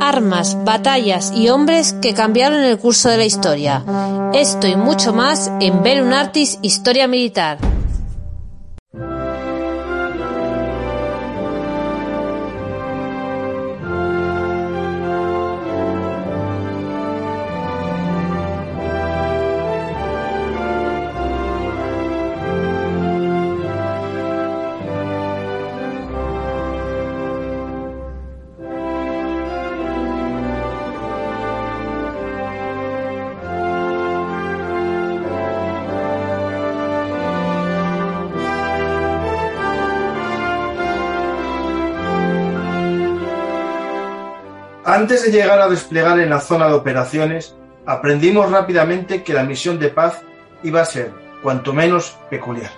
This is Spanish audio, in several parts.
Armas, batallas y hombres que cambiaron el curso de la historia. Esto y mucho más en Bellum Artis Historia Militar. Antes de llegar a desplegar en la zona de operaciones, aprendimos rápidamente que la misión de paz iba a ser, cuanto menos, peculiar.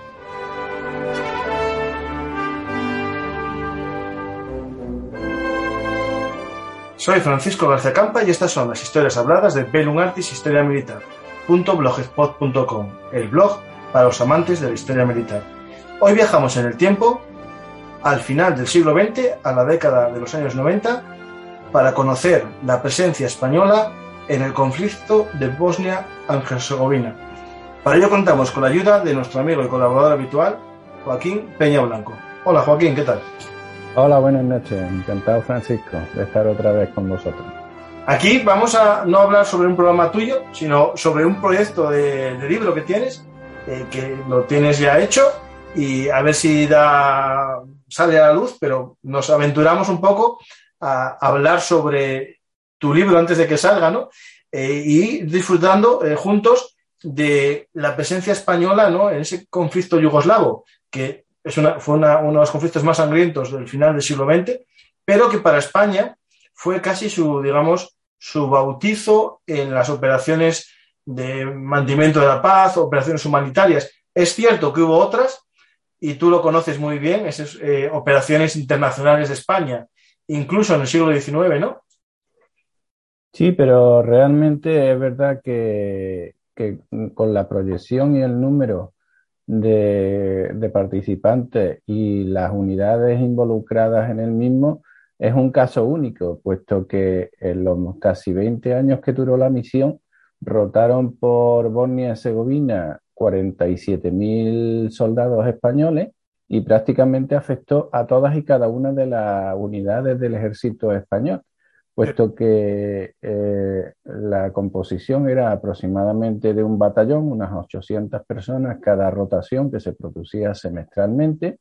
Soy Francisco García Campa y estas son las historias habladas de Bellum Artis Historia Militar, el blog para los amantes de la historia militar. Hoy viajamos en el tiempo, al final del siglo XX, a la década de los años 90, para conocer la presencia española en el conflicto de Bosnia-Herzegovina. Para ello contamos con la ayuda de nuestro amigo y colaborador habitual, Joaquín Peña Blanco. Hola Joaquín, ¿qué tal? Hola, buenas noches. Encantado Francisco de estar otra vez con vosotros. Aquí vamos a no hablar sobre un programa tuyo, sino sobre un proyecto de, libro que tienes, eh, que lo tienes ya hecho y a ver si da, sale a la luz, pero nos aventuramos un poco a hablar sobre tu libro antes de que salga, ¿no? Eh, y disfrutando eh, juntos de la presencia española ¿no? en ese conflicto yugoslavo, que es una, fue uno de los conflictos más sangrientos del final del siglo XX, pero que para España fue casi su, digamos, su bautizo en las operaciones de mantenimiento de la paz, operaciones humanitarias. Es cierto que hubo otras, y tú lo conoces muy bien, esas eh, operaciones internacionales de España, incluso en el siglo XIX, ¿no? Sí, pero realmente es verdad que, con la proyección y el número de, participantes y las unidades involucradas en el mismo, es un caso único, puesto que en los casi 20 años que duró la misión, rotaron por Bosnia y Herzegovina 47.000 soldados españoles y prácticamente afectó a todas y cada una de las unidades del ejército español, puesto que eh, la composición era aproximadamente de un batallón, unas 800 personas cada rotación que se producía semestralmente.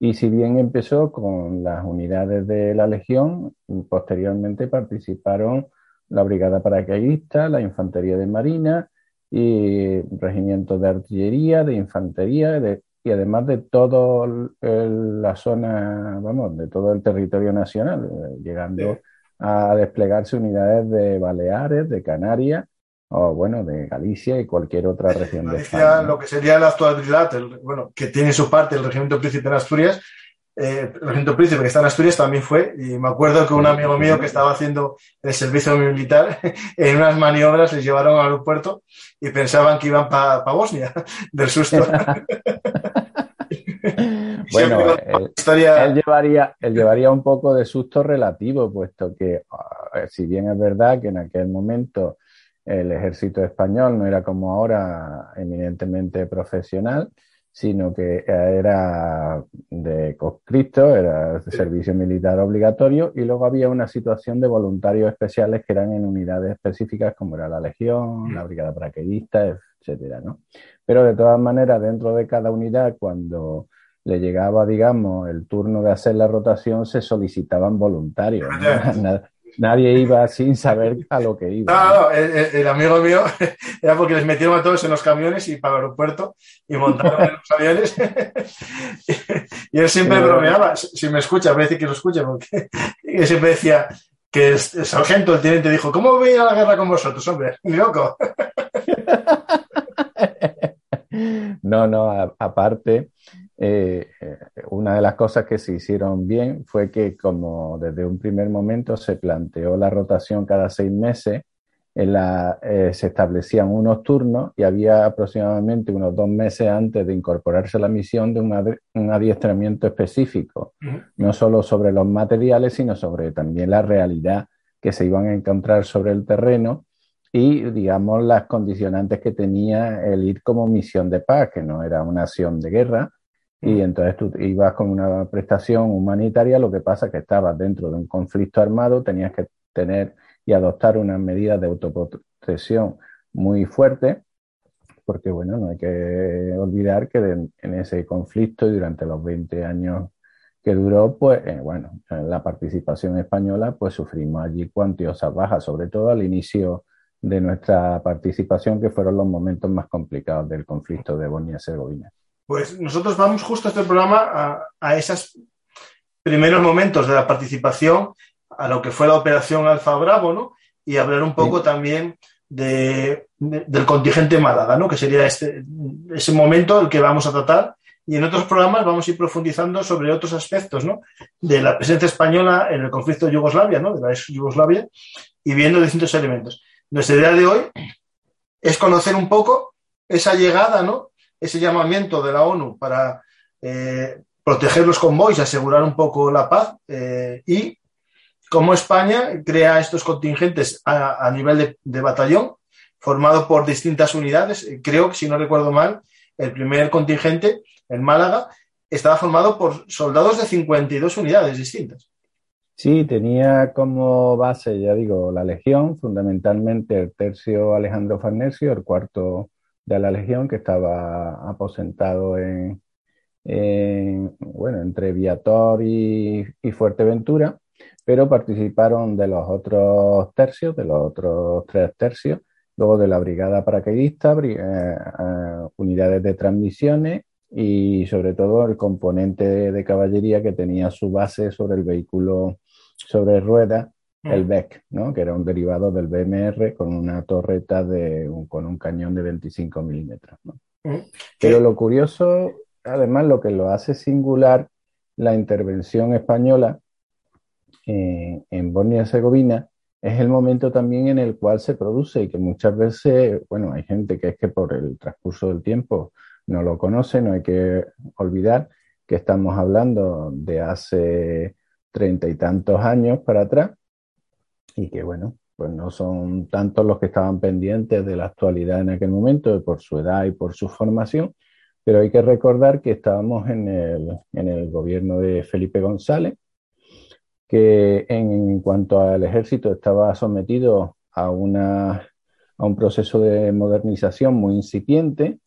Y si bien empezó con las unidades de la Legión, posteriormente participaron la Brigada Paracaidista, la Infantería de Marina y regimientos de artillería, de infantería, de y además de toda la zona, vamos, de todo el territorio nacional, eh, llegando a desplegarse unidades de Baleares, de Canarias, o bueno, de Galicia y cualquier otra región de España. Lo que sería la actualidad, bueno, que tiene su parte el Regimiento Príncipe en Asturias, eh, el Regimiento Príncipe que está en Asturias también fue, y me acuerdo que un amigo mío que estaba haciendo el servicio militar, en unas maniobras les llevaron al aeropuerto y pensaban que iban para Bosnia, del susto. bueno, él, llevaría, él llevaría un poco de susto relativo, puesto que, ah, si bien es verdad que en aquel momento el ejército español no era como ahora eminentemente profesional, sino que era de conscripto, era servicio militar obligatorio, y luego había una situación de voluntarios especiales que eran en unidades específicas como era la Legión, la Brigada Paraquedista, etcétera, ¿no? Pero de todas maneras, dentro de cada unidad, cuando le llegaba, digamos, el turno de hacer la rotación, se solicitaban voluntarios. Nadie iba sin saber a lo que iba. No, no, el, amigo mío era porque les metieron a todos en los camiones y para el aeropuerto y montaron en los aviones. y él siempre bromeaba, si me escucha, voy a decir que lo escucha, porque él siempre decía que el, sargento, el teniente, dijo, ¿cómo voy a la guerra con vosotros, hombre? Ni loco. no, no, aparte, eh, eh, una de las cosas que se hicieron bien fue que como desde un primer momento se planteó la rotación cada seis meses se establecían unos turnos y había aproximadamente unos dos meses antes de incorporarse a la misión de un adiestramiento específico, no solo sobre los materiales, sino sobre también la realidad que se iban a encontrar sobre el terreno y, digamos, las condicionantes que tenía el ir como misión de paz, que no era una acción de guerra, y entonces tú ibas con una prestación humanitaria, lo que pasa es que estabas dentro de un conflicto armado, tenías que tener y adoptar unas medidas de autoprotección muy fuertes, porque bueno, no hay que olvidar que en ese conflicto y durante los 20 años que duró, pues, eh, bueno, la participación española, pues sufrimos allí cuantiosas bajas, sobre todo al inicio de nuestra participación, que fueron los momentos más complicados del conflicto de Bosnia-Herzegovina. Pues nosotros vamos justo a este programa a, esos primeros momentos de la participación, a lo que fue la operación Alfa Bravo, ¿no? Y hablar un poco también de, del contingente Málaga, ¿no? Que sería este, ese momento el que vamos a tratar y en otros programas vamos a ir profundizando sobre otros aspectos ¿no? de la presencia española en el conflicto de Yugoslavia, ¿no? de la ex Yugoslavia, y viendo distintos elementos. Nuestra idea de hoy es conocer un poco esa llegada, ¿no? Ese llamamiento de la ONU para eh, proteger los convoys, asegurar un poco la paz eh, y cómo España crea estos contingentes a, nivel de, batallón, formado por distintas unidades. Creo que, si no recuerdo mal, el primer contingente en Málaga estaba formado por soldados de 52 unidades distintas. Sí, tenía como base, ya digo, la Legión, fundamentalmente el tercio Alejandro Farnesio, el cuarto de la Legión, que estaba aposentado en, bueno, entre Viator y, Fuerteventura, pero participaron de los otros tercios, de los otros tres tercios, luego de la Brigada Paracaidista, eh, eh, unidades de transmisiones y sobre todo el componente de caballería que tenía su base sobre el vehículo sobre ruedas, el BEC, ¿no? que era un derivado del BMR con una torreta de con un cañón de 25 milímetros. Pero lo curioso, además, lo que lo hace singular la intervención española eh, en Bosnia y Herzegovina es el momento también en el cual se produce y que muchas veces, bueno, hay gente que es que por el transcurso del tiempo no lo conoce, no hay que olvidar que estamos hablando de hace treinta y tantos años para atrás y que bueno, pues no son tantos los que estaban pendientes de la actualidad en aquel momento por su edad y por su formación, pero hay que recordar que estábamos en el, en el gobierno de Felipe González, que en cuanto al ejército estaba sometido a, una, a un proceso de modernización muy incipiente,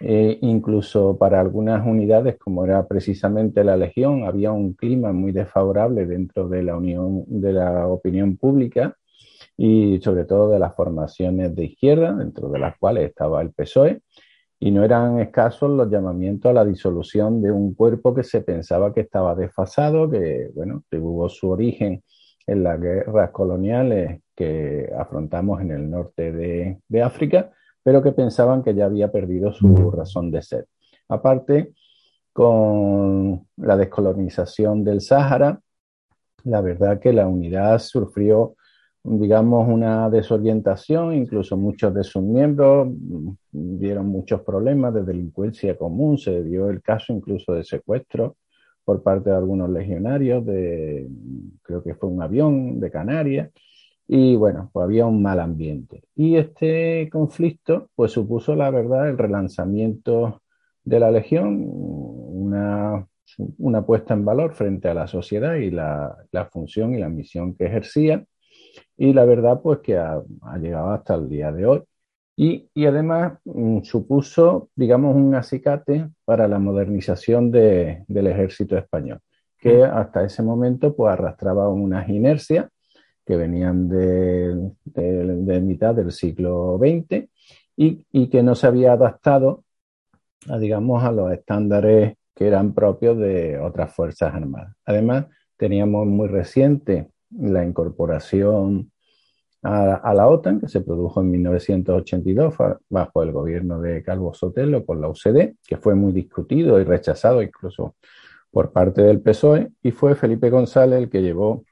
eh, incluso para algunas unidades, como era precisamente la Legión, había un clima muy desfavorable dentro de la, unión, de la opinión pública y sobre todo de las formaciones de izquierda, dentro de las cuales estaba el PSOE, y no eran escasos los llamamientos a la disolución de un cuerpo que se pensaba que estaba desfasado, que bueno, tuvo su origen en las guerras coloniales que afrontamos en el norte de, de África pero que pensaban que ya había perdido su razón de ser. Aparte, con la descolonización del Sáhara, la verdad que la unidad sufrió, digamos, una desorientación, incluso muchos de sus miembros dieron muchos problemas de delincuencia común, se dio el caso incluso de secuestro por parte de algunos legionarios, de, creo que fue un avión de Canarias, y bueno, pues había un mal ambiente. Y este conflicto pues supuso la verdad el relanzamiento de la Legión, una, una puesta en valor frente a la sociedad y la, la, función y la misión que ejercía. Y la verdad pues que ha, ha llegado hasta el día de hoy. Y, y además mm, supuso, digamos, un acicate para la modernización de, del ejército español, que mm. hasta ese momento pues arrastraba unas inercias que venían de, de, mitad del siglo XX y, y, que no se había adaptado, a, digamos, a los estándares que eran propios de otras fuerzas armadas. Además, teníamos muy reciente la incorporación a, a, la OTAN, que se produjo en 1982 bajo el gobierno de Calvo Sotelo con la UCD, que fue muy discutido y rechazado incluso por parte del PSOE, y fue Felipe González el que llevó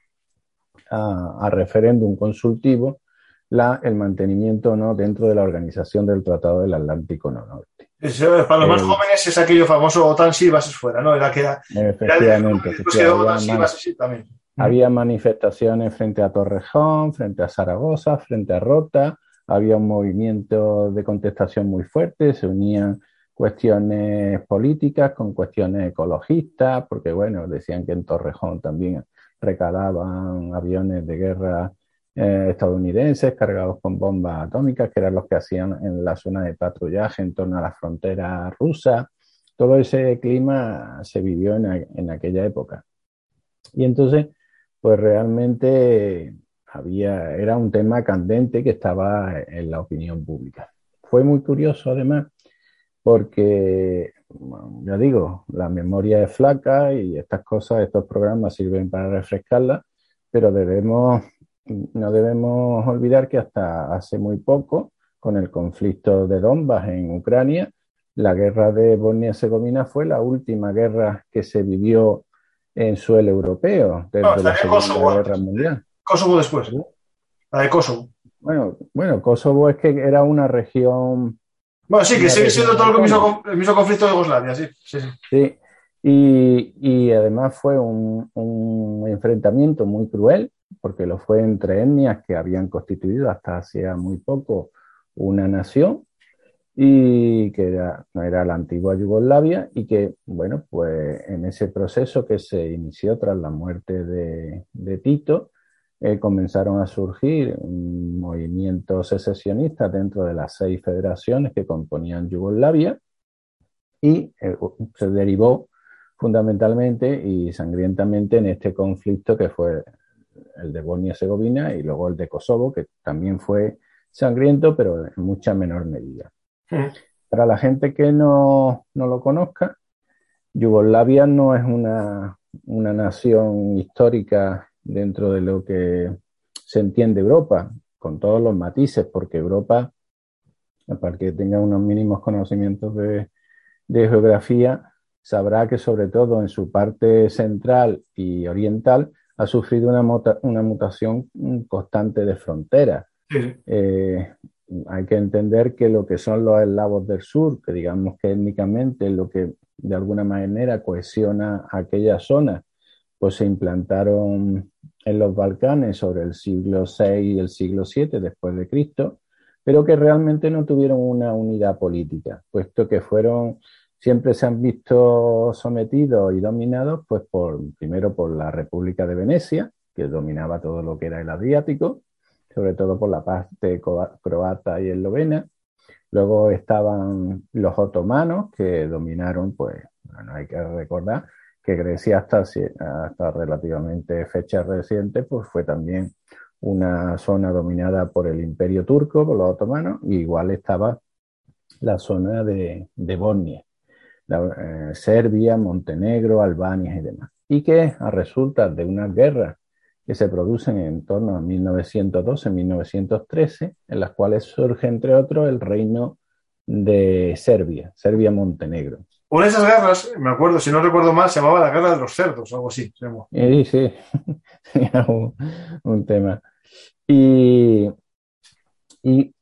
a, referéndum consultivo la, el mantenimiento no dentro de la organización del Tratado del Atlántico Norte. para los más jóvenes es aquello famoso OTAN sí, bases fuera, ¿no? Era que era, efectivamente. había, manifestaciones frente a Torrejón, frente a Zaragoza, frente a Rota, había un movimiento de contestación muy fuerte, se unían cuestiones políticas con cuestiones ecologistas, porque bueno, decían que en Torrejón también recalaban aviones de guerra eh, estadounidenses cargados con bombas atómicas, que eran los que hacían en la zona de patrullaje en torno a la frontera rusa. Todo ese clima se vivió en, en aquella época. Y entonces, pues realmente había, era un tema candente que estaba en la opinión pública. Fue muy curioso, además, porque, ya digo, la memoria es flaca y estas cosas, estos programas sirven para refrescarla, pero debemos, no debemos olvidar que hasta hace muy poco, con el conflicto de Donbass en Ucrania, la guerra de Bosnia-Herzegovina fue la última guerra que se vivió en suelo europeo desde la Segunda Guerra Mundial. Kosovo después, la de Kosovo. Bueno, bueno, Kosovo es que era una región bueno, sí, que sigue siendo todo el mismo, el mismo conflicto de Yugoslavia, sí. Sí, sí. Y, y, además fue un, un, enfrentamiento muy cruel, porque lo fue entre etnias que habían constituido hasta hacía muy poco una nación y que era, no era la antigua Yugoslavia y que, bueno, pues en ese proceso que se inició tras la muerte de, de Tito, eh, comenzaron a surgir movimientos secesionistas dentro de las seis federaciones que componían Yugoslavia y eh, se derivó fundamentalmente y sangrientamente en este conflicto que fue el de Bosnia-Herzegovina y luego el de Kosovo, que también fue sangriento, pero en mucha menor medida. Para la gente que no, no, lo conozca, Yugoslavia no es una, una nación histórica dentro de lo que se entiende Europa, con todos los matices, porque Europa, para que tenga unos mínimos conocimientos de, geografía, sabrá que sobre todo en su parte central y oriental ha sufrido una, una mutación constante de frontera. Eh, hay que entender que lo que son los eslavos del sur, que digamos que étnicamente es lo que de alguna manera cohesiona aquella zona, pues se implantaron en los Balcanes sobre el siglo VI y el siglo VII después de Cristo, pero que realmente no tuvieron una unidad política, puesto que fueron siempre se han visto sometidos y dominados, pues por primero por la República de Venecia, que dominaba todo lo que era el Adriático, sobre todo por la parte croata y eslovena. Luego estaban los otomanos, que dominaron, pues, bueno, hay que recordar, que Grecia hasta, hasta relativamente fecha reciente, pues fue también una zona dominada por el imperio turco, por los otomanos, y igual estaba la zona de, de Bosnia, eh, Serbia, Montenegro, Albania y demás. Y que a de unas guerras que se producen en torno a 1912-1913, en las cuales surge, entre otros, el reino de Serbia, Serbia-Montenegro. Una de esas guerras, me acuerdo, si no recuerdo mal, se llamaba la guerra de los cerdos, algo así. Sí, sí, un, un, tema. Y, y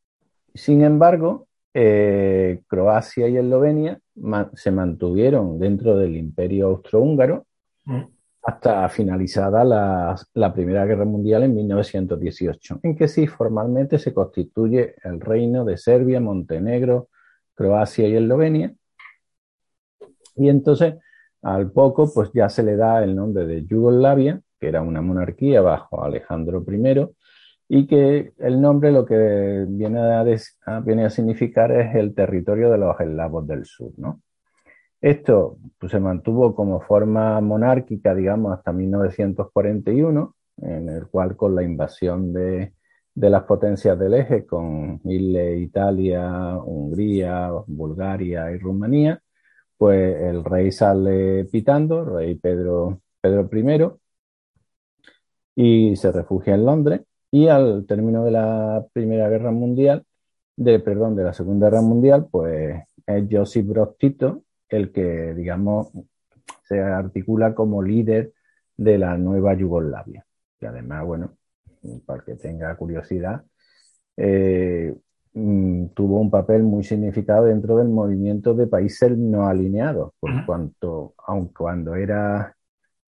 sin embargo, eh, Croacia y Eslovenia se mantuvieron dentro del imperio austrohúngaro mm. hasta finalizada la, la, Primera Guerra Mundial en 1918, en que sí formalmente se constituye el reino de Serbia, Montenegro, Croacia y Eslovenia y entonces, al poco, pues ya se le da el nombre de Yugoslavia, que era una monarquía bajo Alejandro I, y que el nombre lo que viene a, a significar es el territorio de los eslavos del sur, ¿no? Esto pues, se mantuvo como forma monárquica, digamos, hasta 1941, en el cual con la invasión de, de las potencias del eje, con Italia, Hungría, Bulgaria y Rumanía, pues el rey sale pitando, rey Pedro, Pedro I, y se refugia en Londres. Y al término de la Primera Guerra Mundial, de, perdón, de la Segunda Guerra Mundial, pues es Josip Broz Tito el que, digamos, se articula como líder de la nueva Yugoslavia. Y además, bueno, para que tenga curiosidad, eh, mm, tuvo un papel muy significado dentro del movimiento de países no alineados, por cuanto, aun cuando era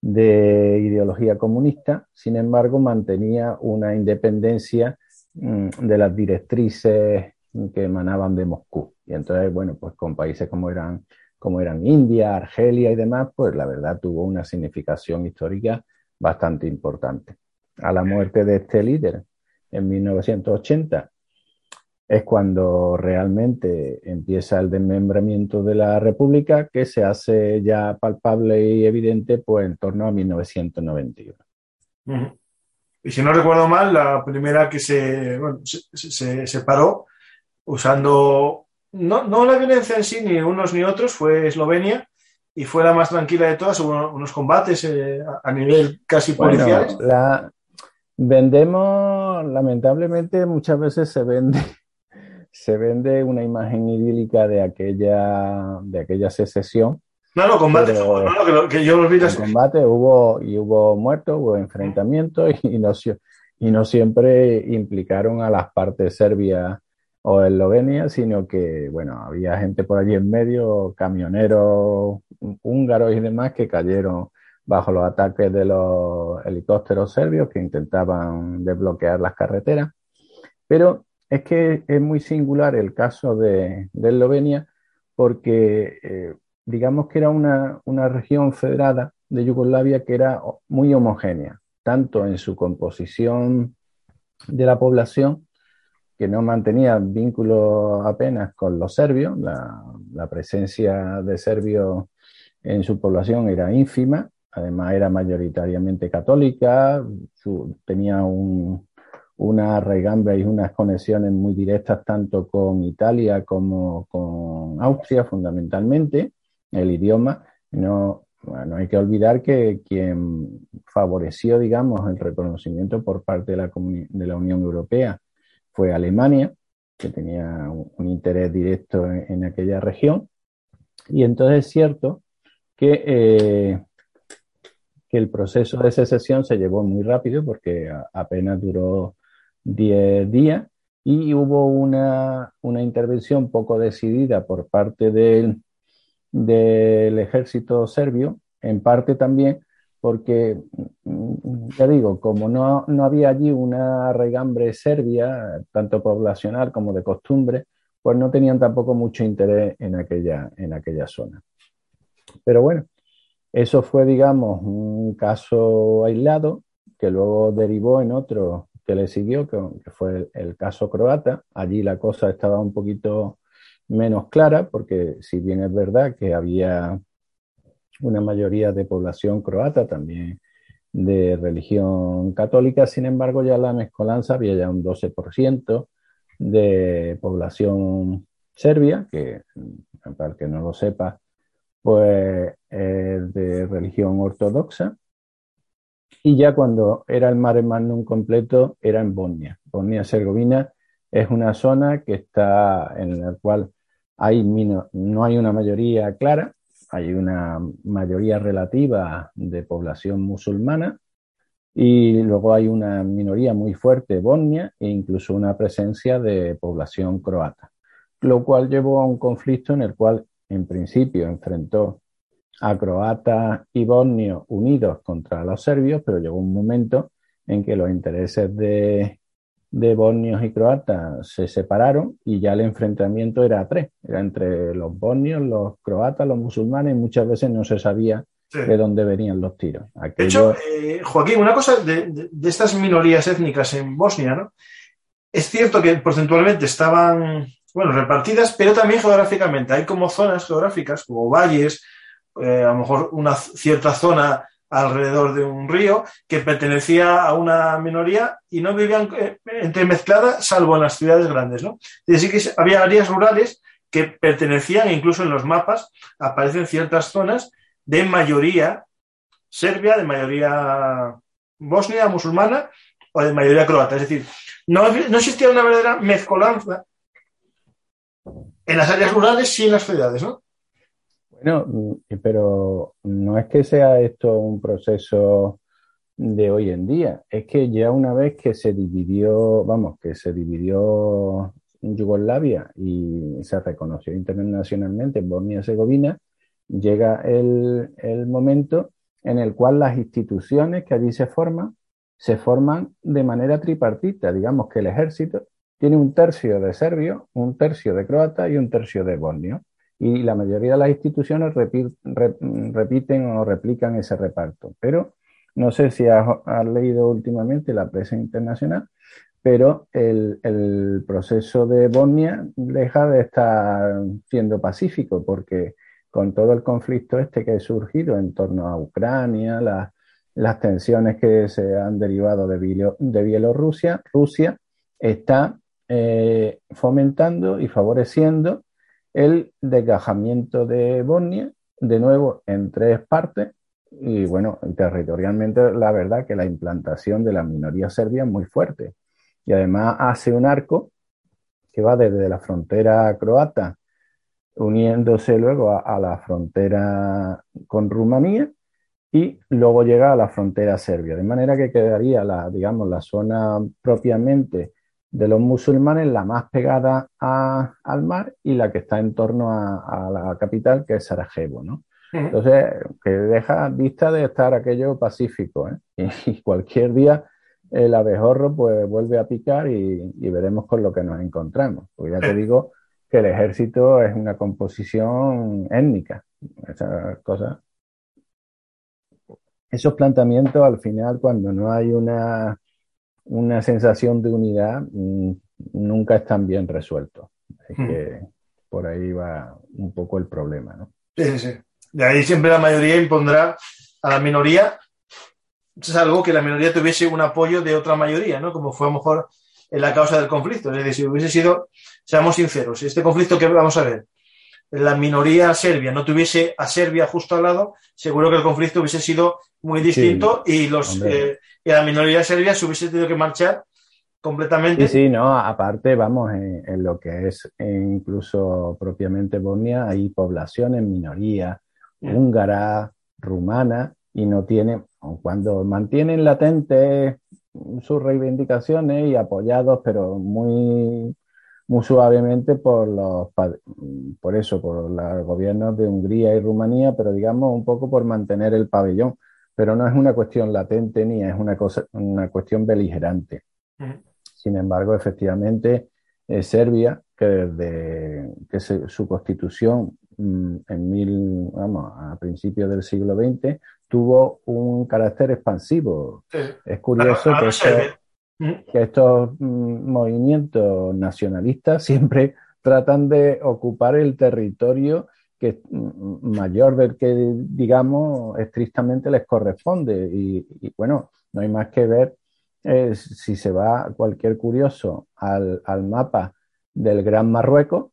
de ideología comunista, sin embargo, mantenía una independencia mm, de las directrices que emanaban de Moscú. Y entonces, bueno, pues con países como eran, como eran India, Argelia y demás, pues la verdad tuvo una significación histórica bastante importante. A la muerte de este líder en 1980 es cuando realmente empieza el desmembramiento de la República, que se hace ya palpable y evidente pues en torno a 1991. Y si no recuerdo mal, la primera que se, se, separó usando no, no, la violencia en sí, ni unos ni otros, fue Eslovenia y fue la más tranquila de todas. Hubo unos combates eh, a nivel casi policial. la, vendemos, lamentablemente, muchas veces se vende se vende una imagen idílica de aquella, de aquella secesión. No, no, combate, no, que, yo lo combate hubo, y hubo muertos, hubo enfrentamientos y no, y no siempre implicaron a las partes serbias o eslovenias, sino que, bueno, había gente por allí en medio, camioneros húngaros y demás que cayeron bajo los ataques de los helicópteros serbios que intentaban desbloquear las carreteras. Pero es que es muy singular el caso de, Eslovenia porque eh, digamos que era una, región federada de Yugoslavia que era muy homogénea, tanto en su composición de la población, que no mantenía vínculos apenas con los serbios, la, presencia de serbios en su población era ínfima, además era mayoritariamente católica, tenía un, una arraigambre y unas conexiones muy directas tanto con Italia como con Austria fundamentalmente, el idioma. No, no hay que olvidar que quien favoreció, digamos, el reconocimiento por parte de la, de la Unión Europea fue Alemania, que tenía un, interés directo en, aquella región. Y entonces es cierto que, eh, que el proceso de secesión se llevó muy rápido porque apenas duró 10 días y hubo una, intervención poco decidida por parte del, del ejército serbio, en parte también porque, ya digo, como no, no había allí una regambre serbia, tanto poblacional como de costumbre, pues no tenían tampoco mucho interés en aquella, en aquella zona. Pero bueno, eso fue, digamos, un caso aislado que luego derivó en otro que le siguió, que, fue el, caso croata. Allí la cosa estaba un poquito menos clara, porque si bien es verdad que había una mayoría de población croata, también de religión católica, sin embargo ya la mezcolanza había ya un 12% de población serbia, que para el que no lo sepa, pues es de religión ortodoxa, y ya cuando era el mare magnum completo era en Bosnia. Bosnia-Herzegovina es una zona que está en la cual no hay una mayoría clara, hay una mayoría relativa de población musulmana y luego hay una minoría muy fuerte Bosnia e incluso una presencia de población croata, lo cual llevó a un conflicto en el cual en principio enfrentó a croatas y bosnios unidos contra los serbios, pero llegó un momento en que los intereses de, de bosnios y croatas se separaron y ya el enfrentamiento era a tres, era entre los bosnios, los croatas, los musulmanes y muchas veces no se sabía de dónde venían los tiros. De hecho, eh, Joaquín, una cosa de, de, estas minorías étnicas en Bosnia, ¿no? Es cierto que porcentualmente estaban, bueno, repartidas, pero también geográficamente. Hay como zonas geográficas, como valles, eh, a lo mejor una cierta zona alrededor de un río que pertenecía a una minoría y no vivían eh, entremezcladas salvo en las ciudades grandes, ¿no? Es decir, que había áreas rurales que pertenecían, incluso en los mapas aparecen ciertas zonas de mayoría serbia, de mayoría bosnia, musulmana o de mayoría croata. Es decir, no, no existía una verdadera mezcolanza en las áreas rurales y en las ciudades, ¿no? Bueno, pero no es que sea esto un proceso de hoy en día. Es que ya una vez que se dividió, vamos, que se dividió Yugoslavia y se reconoció internacionalmente Bosnia y Herzegovina, llega el, el momento en el cual las instituciones que allí se forman se forman de manera tripartita. Digamos que el ejército tiene un tercio de serbios, un tercio de croatas y un tercio de bosnios. Y la mayoría de las instituciones repiten o replican ese reparto. Pero no sé si has, leído últimamente la prensa internacional, pero el, proceso de Bosnia deja de estar siendo pacífico porque con todo el conflicto este que ha surgido en torno a Ucrania, las, las tensiones que se han derivado de, de Bielorrusia, Rusia está eh, fomentando y favoreciendo el desgajamiento de Bosnia, de nuevo en tres partes, y bueno, territorialmente la verdad que la implantación de la minoría serbia es muy fuerte. Y además hace un arco que va desde la frontera croata, uniéndose luego a, la frontera con Rumanía y luego llega a la frontera serbia. De manera que quedaría la, digamos, la zona propiamente de los musulmanes la más pegada al mar y la que está en torno a, a la capital, que es Sarajevo, ¿no? Entonces, que deja vista de estar aquello pacífico, ¿eh? y, cualquier día el abejorro pues vuelve a picar y, veremos con lo que nos encontramos. Porque ya te digo que el ejército es una composición étnica. Esa cosa. Esos planteamientos al final, cuando no hay una, una sensación de unidad, mm, nunca están bien resueltos. Es que por ahí va un poco el problema, ¿no? Sí, sí, sí. De ahí siempre la mayoría impondrá a la minoría, es algo que la minoría tuviese un apoyo de otra mayoría, ¿no? Como fue a lo mejor en la causa del conflicto. Es decir, si hubiese sido, seamos sinceros, si este conflicto que vamos a ver, la minoría serbia no tuviese a Serbia justo al lado, seguro que el conflicto hubiese sido muy distinto y, los, eh, y la minoría serbia se hubiese tenido que marchar completamente. Sí, sí, no, aparte, vamos, en, lo que es incluso propiamente Bosnia, hay poblaciones, minorías, húngara, rumana, y no tienen, cuando mantienen latentes sus reivindicaciones y apoyados, pero muy, muy suavemente por los por eso, por los gobiernos de Hungría y Rumanía, pero digamos un poco por mantener el pabellón. Pero no es una cuestión latente ni es una cosa, una cuestión beligerante. Sin embargo, efectivamente, eh, Serbia, que desde que su constitución Mm, en mil, vamos, a principios del siglo XX, tuvo un carácter expansivo. Es curioso que, estos, mm, movimientos nacionalistas siempre tratan de ocupar el territorio que es mm, mayor del que, digamos, estrictamente les corresponde. Y, bueno, no hay más que ver eh, si se va cualquier curioso al, mapa del Gran Marruecos,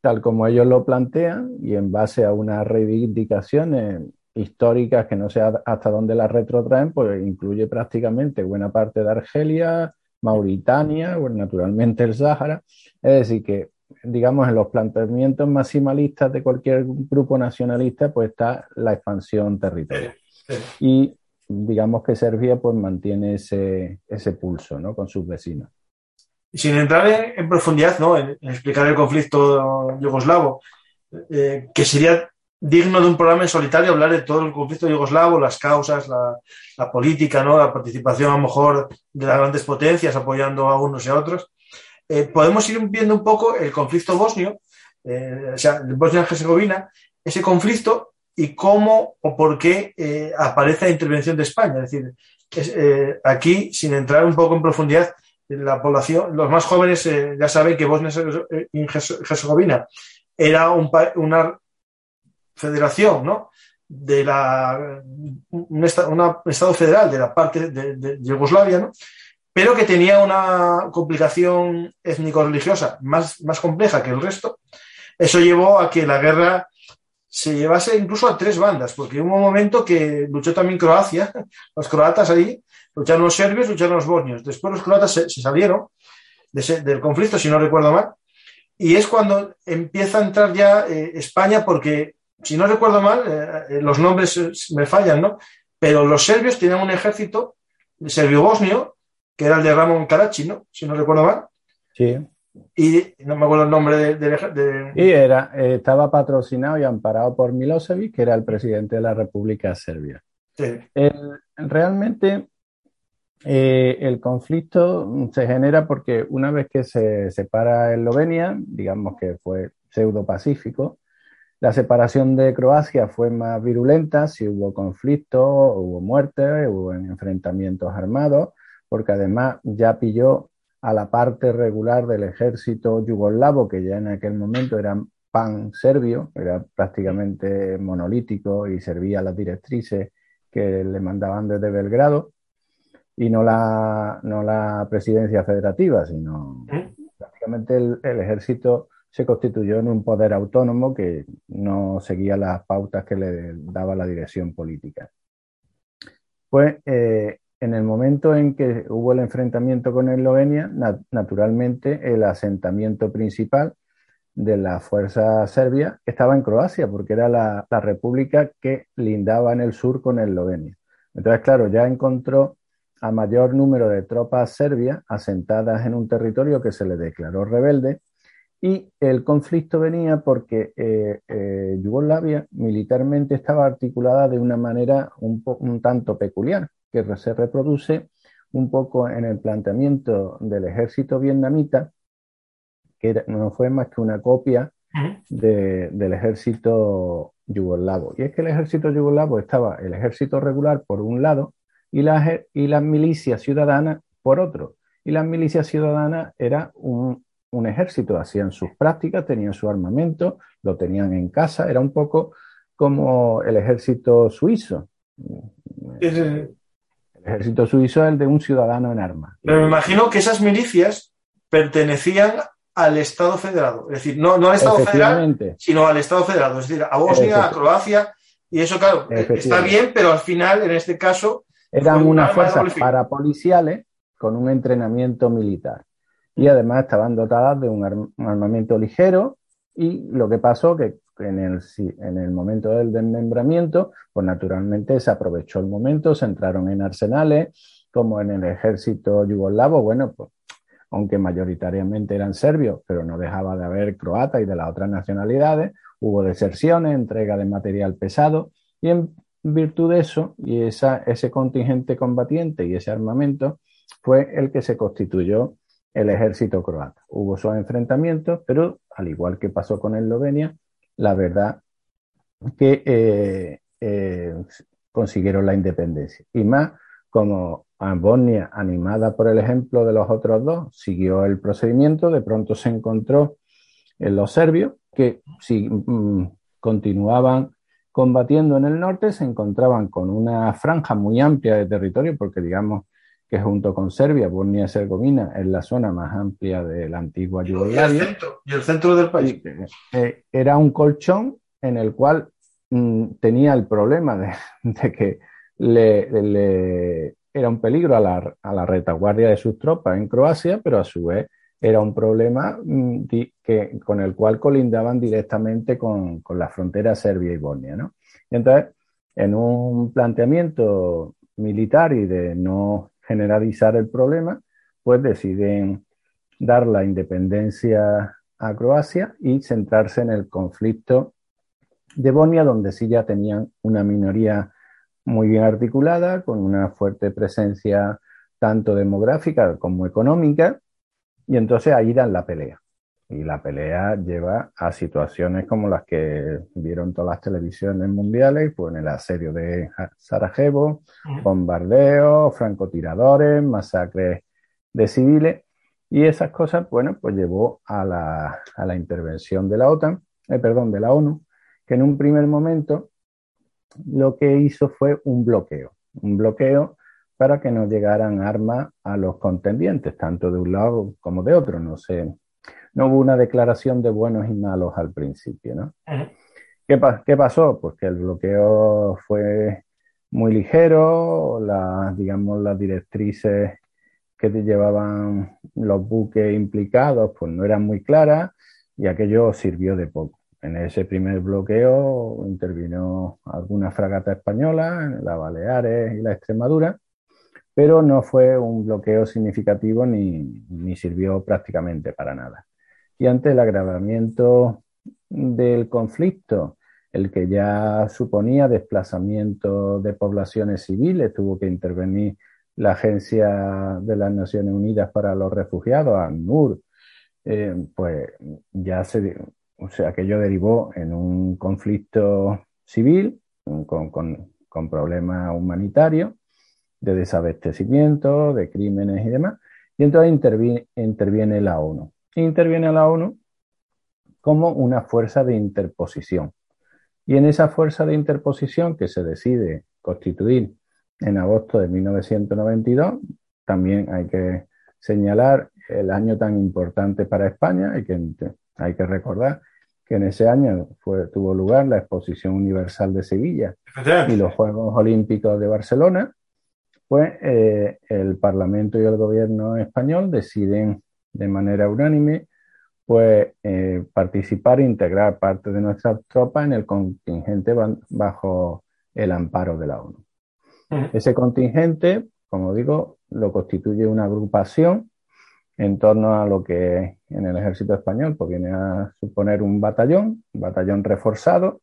tal como ellos lo plantean y en base a unas reivindicaciones históricas que no sé hasta dónde las retrotraen, pues incluye prácticamente buena parte de Argelia, Mauritania, bueno, naturalmente el Sáhara. Es decir, que digamos en los planteamientos maximalistas de cualquier grupo nacionalista, pues está la expansión territorial. Y digamos que Serbia pues mantiene ese, ese pulso ¿no? con sus vecinos sin entrar en, profundidad ¿no? En, explicar el conflicto yugoslavo, eh, que sería digno de un programa en solitario hablar de todo el conflicto yugoslavo, las causas, la, política, ¿no? la participación a lo mejor de las grandes potencias apoyando a unos y a otros. Eh, podemos ir viendo un poco el conflicto bosnio, eh, o sea, Bosnia-Herzegovina, ese conflicto y cómo o por qué aparece la intervención de España. Es decir, aquí, sin entrar un poco en profundidad, la población, los más jóvenes eh, ya saben que Bosnia y Herzegovina era un, una federación, ¿no? De la, un, estado federal de la parte de, Yugoslavia, ¿no? Pero que tenía una complicación étnico-religiosa más, más compleja que el resto. Eso llevó a que la guerra se llevase incluso a tres bandas, porque hubo un momento que luchó también Croacia, los croatas ahí, lucharon los serbios, lucharon los bosnios. Después los croatas se, salieron del conflicto, si no recuerdo mal, y es cuando empieza a entrar ya eh, España, porque si no recuerdo mal, eh, eh, los nombres me fallan, ¿no? Pero los serbios tenían un ejército serbio-bosnio, que era el de Ramón Karachi, ¿no? Si no recuerdo mal. Sí. Y no me acuerdo el nombre del de, de, Y era, eh, estaba patrocinado y amparado por Milosevic, que era el presidente de la República Serbia. Sí. El- realmente eh, el conflicto se genera porque una vez que se separa Eslovenia, digamos que fue pseudo pacífico, la separación de Croacia fue más virulenta, si hubo conflicto, hubo muertes, hubo enfrentamientos armados, porque además ya pilló a la parte regular del ejército yugoslavo, que ya en aquel momento era pan-serbio, era prácticamente monolítico y servía a las directrices que le mandaban desde Belgrado, y no la, no la presidencia federativa, sino prácticamente el, el ejército se constituyó en un poder autónomo que no seguía las pautas que le daba la dirección política. Pues eh, en el momento en que hubo el enfrentamiento con Eslovenia, nat- naturalmente el asentamiento principal de la fuerza serbia estaba en Croacia, porque era la, la república que lindaba en el sur con Eslovenia. Entonces, claro, ya encontró a mayor número de tropas serbias asentadas en un territorio que se le declaró rebelde y el conflicto venía porque eh, eh, Yugoslavia militarmente estaba articulada de una manera un, un tanto peculiar, que se reproduce un poco en el planteamiento del ejército vietnamita, que no fue más que una copia de- del ejército yugoslavo. Y es que el ejército yugoslavo estaba el ejército regular por un lado y las, y las milicias ciudadanas por otro. Y las milicias ciudadanas era un, un ejército, hacían sus prácticas, tenían su armamento, lo tenían en casa, era un poco como el ejército suizo. Es, El eh, ejército suizo es el de un ciudadano en armas. Pero me imagino que esas milicias pertenecían al Estado federado. Es decir, no, no al Estado federal, sino al Estado federado. Es decir, a Bosnia, a Croacia. Y eso, claro, eh, está bien, pero al final, en este caso, eran Fue un unas fuerzas parapoliciales con un entrenamiento militar. Y además estaban dotadas de un armamento ligero. Y lo que pasó que en el, en el momento del desmembramiento, pues naturalmente se aprovechó el momento, se entraron en arsenales, como en el ejército yugoslavo, bueno, pues aunque mayoritariamente eran serbios, pero no dejaba de haber croatas y de las otras nacionalidades, hubo deserciones, entrega de material pesado, y en virtud de eso, y esa, ese contingente combatiente y ese armamento, fue el que se constituyó el ejército croata. Hubo sus enfrentamientos, pero al igual que pasó con Eslovenia, la verdad que eh, eh, consiguieron la independencia. Y más como a Bosnia, animada por el ejemplo de los otros dos, siguió el procedimiento, de pronto se encontró en los serbios que si mm, continuaban combatiendo en el norte, se encontraban con una franja muy amplia de territorio, porque digamos que junto con Serbia, Bosnia y Herzegovina es la zona más amplia de la antigua y el Yugoslavia. centro, y el centro del país. Y, eh, era un colchón en el cual mm, tenía el problema de, de que le, le- era un peligro a la, a la retaguardia de sus tropas en Croacia, pero a su vez era un problema mm, di- que, con el cual colindaban directamente con, con la frontera serbia y Bosnia. ¿no? Y entonces, en un planteamiento militar y de no generalizar el problema, pues deciden dar la independencia a Croacia y centrarse en el conflicto de Bosnia, donde sí ya tenían una minoría muy bien articulada, con una fuerte presencia tanto demográfica como económica, y entonces ahí dan la pelea. Y la pelea lleva a situaciones como las que vieron todas las televisiones mundiales, pues en el asedio de Sarajevo, bombardeos, francotiradores, masacres de civiles, y esas cosas, bueno, pues llevó a la, a la intervención de la OTAN, eh, perdón, de la ONU, que en un primer momento lo que hizo fue un bloqueo, un bloqueo para que no llegaran armas a los contendientes, tanto de un lado como de otro. No sé, no hubo una declaración de buenos y malos al principio, ¿no? ¿Qué, pa- qué pasó? Pues que el bloqueo fue muy ligero, las, digamos, las directrices que te llevaban los buques implicados pues no eran muy claras y aquello sirvió de poco. en ese primer bloqueo intervino alguna fragata española, la Baleares y la Extremadura, pero no fue un bloqueo significativo ni, ni sirvió prácticamente para nada. Y ante el agravamiento del conflicto, el que ya suponía desplazamiento de poblaciones civiles, tuvo que intervenir la Agencia de las Naciones Unidas para los Refugiados, ANUR, eh, pues ya se, o sea, aquello derivó en un conflicto civil con, con problemas humanitarios, de desabastecimiento, de crímenes y demás. Y entonces interviene, interviene la ONU. Interviene la ONU como una fuerza de interposición. Y en esa fuerza de interposición que se decide constituir en agosto de 1992, también hay que señalar el año tan importante para España. Y que hay que recordar que en ese año fue, tuvo lugar la Exposición Universal de Sevilla y los Juegos Olímpicos de Barcelona, pues eh, el Parlamento y el Gobierno español deciden de manera unánime pues eh, participar e integrar parte de nuestras tropas en el contingente bajo el amparo de la ONU. Ese contingente, como digo, lo constituye una agrupación en torno a lo que en el ejército español pues viene a suponer un batallón, un batallón reforzado,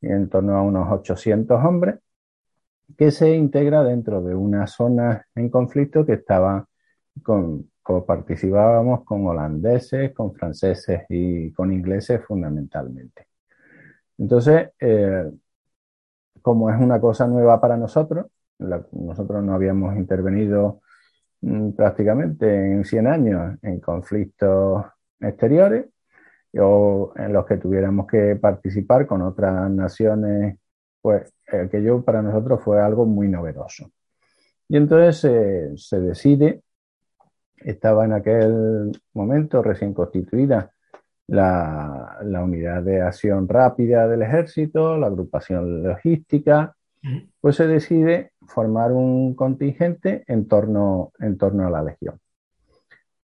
y en torno a unos 800 hombres, que se integra dentro de una zona en conflicto que estaba con, participábamos con holandeses, con franceses y con ingleses fundamentalmente. Entonces, eh, como es una cosa nueva para nosotros, nosotros no habíamos intervenido mm, prácticamente en 100 años en conflictos exteriores o en los que tuviéramos que participar con otras naciones, pues aquello para nosotros fue algo muy novedoso. Y entonces eh, se decide estaba en aquel momento recién constituida la, unidad de acción rápida del ejército, la agrupación logística, pues se decide formar un contingente en torno, en torno a la legión.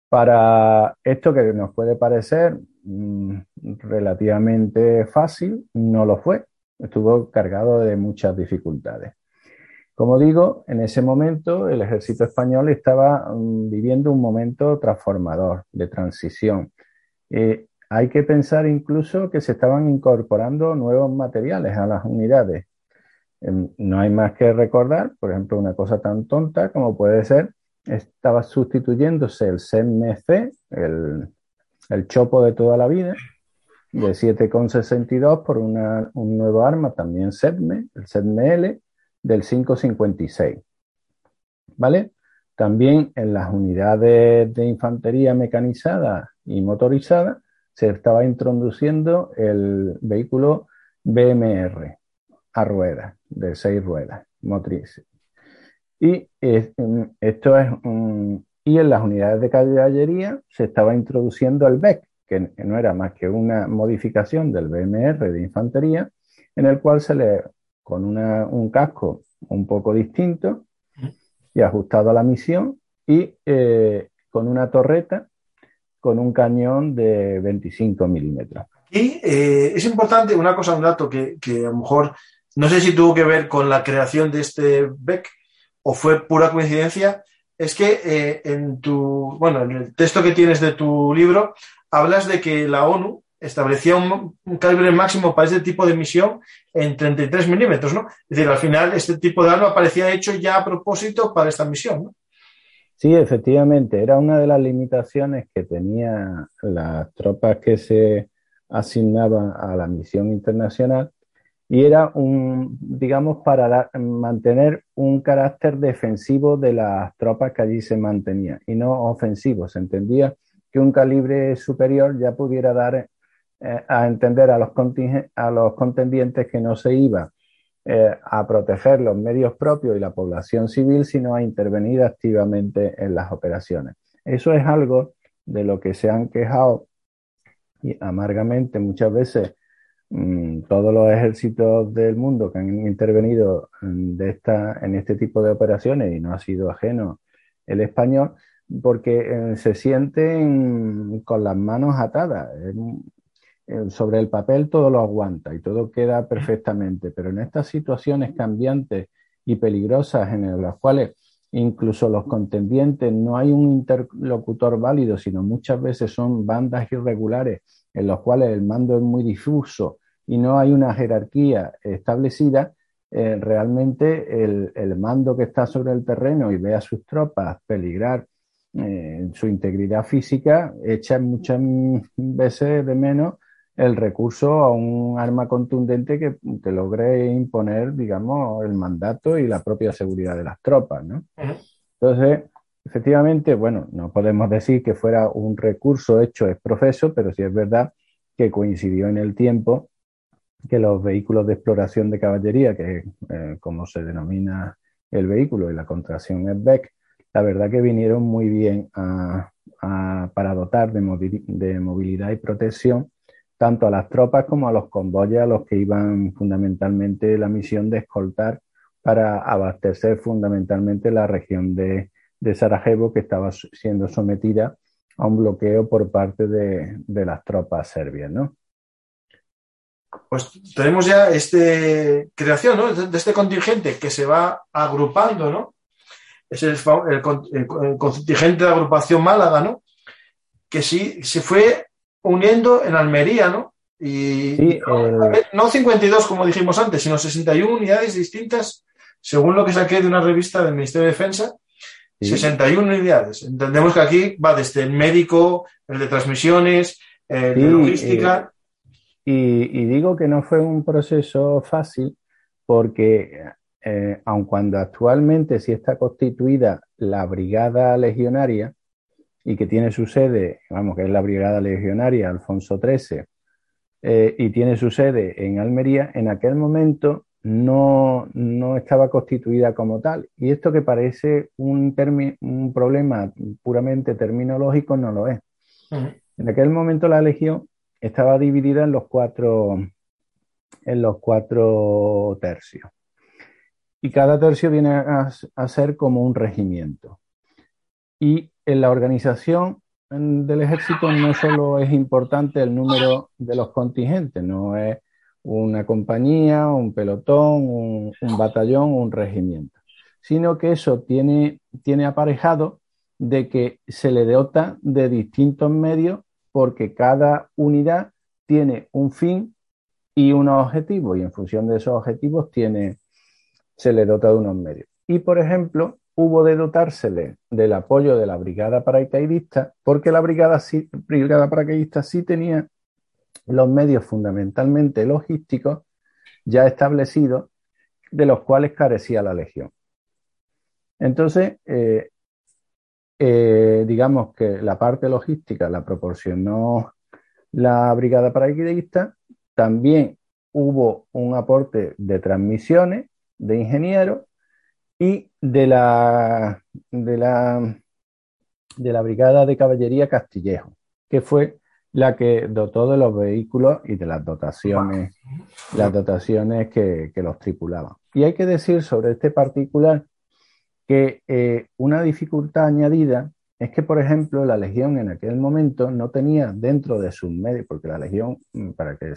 Para esto que nos puede parecer mm, relativamente fácil, no lo fue, estuvo cargado de muchas dificultades. Como digo, en ese momento el ejército español estaba mm, viviendo un momento transformador, de transición. Eh, hay que pensar incluso que se estaban incorporando nuevos materiales a las unidades. Em, no hay más que recordar, por ejemplo, una cosa tan tonta como puede ser, estaba sustituyéndose el SEMC, el, el chopo de toda la vida, de 7,62 por una, un nuevo arma, también SEDME, el SEDME-L, del 556. ¿Vale? También en las unidades de infantería mecanizada y motorizada se estaba introduciendo el vehículo BMR a ruedas, de seis ruedas motrices. Y esto es y en las unidades de caballería se estaba introduciendo el BEC, que no era más que una modificación del BMR de infantería, en el cual se le con un casco un poco distinto y ajustado a la misión y eh, con una torreta con un cañón de 25 milímetros. Y eh, es importante una cosa, un dato que, que, a lo mejor no sé si tuvo que ver con la creación de este BEC o fue pura coincidencia, es que eh, en tu, bueno, en el texto que tienes de tu libro hablas de que la ONU establecía un, calibre máximo para este tipo de misión en 33 milímetros, ¿no? Es decir, al final este tipo de arma parecía hecho ya a propósito para esta misión, ¿no? Sí, efectivamente, era una de las limitaciones que tenía las tropas que se asignaban a la misión internacional y era un, digamos, para mantener un carácter defensivo de las tropas que allí se mantenían y no ofensivo. Se entendía que un calibre superior ya pudiera dar a entender a los, contendientes que no se iba eh, a proteger los medios propios y la población civil, sino a intervenir activamente en las operaciones. Eso es algo de lo que se han quejado y amargamente muchas veces mm, todos los ejércitos del mundo que han intervenido en, de esta, en este tipo de operaciones y no ha sido ajeno el español, porque eh, se sienten con las manos atadas sobre el papel todo lo aguanta y todo queda perfectamente, pero en estas situaciones cambiantes y peligrosas en las cuales incluso los contendientes no hay un interlocutor válido, sino muchas veces son bandas irregulares en los cuales el mando es muy difuso y no hay una jerarquía establecida, eh, realmente el, mando que está sobre el terreno y ve a sus tropas peligrar eh, su integridad física, echa muchas veces de menos el recurso a un arma contundente que, logre imponer, digamos, el mandato y la propia seguridad de las tropas, ¿no? Entonces, efectivamente, bueno, no podemos decir que fuera un recurso hecho es profeso, pero sí es verdad que coincidió en el tiempo que los vehículos de exploración de caballería, que es eh, como se denomina el vehículo y la contracción es Beck, la verdad que vinieron muy bien para dotar de, de movilidad y protección tanto a las tropas como a los convoyes a los que iban fundamentalmente la misión de escoltar para abastecer fundamentalmente la región de, Sarajevo que estaba siendo sometida a un bloqueo por parte de, las tropas serbias, ¿no? Pues tenemos ya esta creación ¿no? de este contingente que se va agrupando, ¿no? Es el, contingente de agrupación Málaga, ¿no? Que sí se fue uniendo en Almería, ¿no? Y no, 52 como dijimos antes, sino 61 unidades distintas, según lo que saqué de una revista del Ministerio de Defensa, 61 unidades. Entendemos que aquí va desde el médico, el de transmisiones, el de logística. Eh, y, digo que no fue un proceso fácil porque, eh, aun cuando actualmente sí está constituida la brigada legionaria, y que tiene su sede, vamos, que es la Brigada Legionaria Alfonso XIII, eh, y tiene su sede en Almería, en aquel momento no, estaba constituida como tal. Y esto que parece un, un problema puramente terminológico, no lo es. En aquel momento la Legión estaba dividida en los cuatro, en los cuatro tercios. Y cada tercio viene a, a ser como un regimiento. Y en la organización del ejército no solo es importante el número de los contingentes, no es una compañía, un pelotón, un, batallón, un regimiento, sino que eso tiene, tiene aparejado de que se le dota de distintos medios porque cada unidad tiene un fin y unos objetivos y en función de esos objetivos tiene, se le dota de unos medios. Y por ejemplo, hubo de dotársele del apoyo de la brigada paracaidista, porque la brigada, brigada paracaidista sí tenía los medios fundamentalmente logísticos ya establecidos, de los cuales carecía la Legión. Entonces, eh, eh, digamos que la parte logística la proporcionó la brigada paracaidista, también hubo un aporte de transmisiones de ingenieros y de la, de la, de la Brigada de Caballería Castillejo, que fue la que dotó de los vehículos y de las dotaciones, las dotaciones que, los tripulaban. Y hay que decir sobre este particular que eh, una dificultad añadida es que, por ejemplo, la Legión en aquel momento no tenía dentro de sus medios, porque la Legión, mm, para que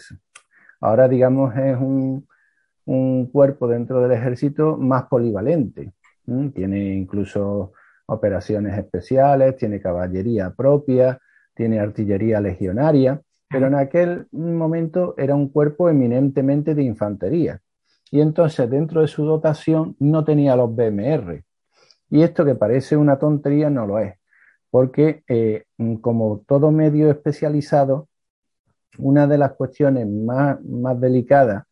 ahora digamos es un, un cuerpo dentro del ejército más polivalente. Tiene incluso operaciones especiales, tiene caballería propia, tiene artillería legionaria, pero en aquel momento era un cuerpo eminentemente de infantería. Y entonces dentro de su dotación no tenía los BMR. Y esto que parece una tontería no lo es, porque eh, como todo medio especializado, una de las cuestiones más, más delicadas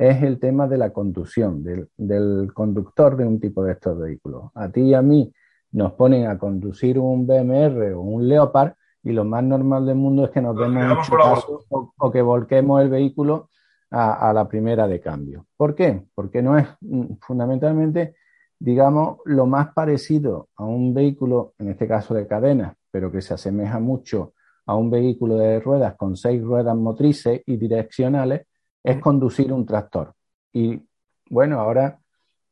es el tema de la conducción, del, conductor de un tipo de estos vehículos. A ti y a mí nos ponen a conducir un BMR o un Leopard y lo más normal del mundo es que nos demos un o, que volquemos el vehículo a, la primera de cambio. ¿Por qué? Porque no es mm, fundamentalmente, digamos, lo más parecido a un vehículo, en este caso de cadena, pero que se asemeja mucho a un vehículo de ruedas con seis ruedas motrices y direccionales, es conducir un tractor. Y bueno, ahora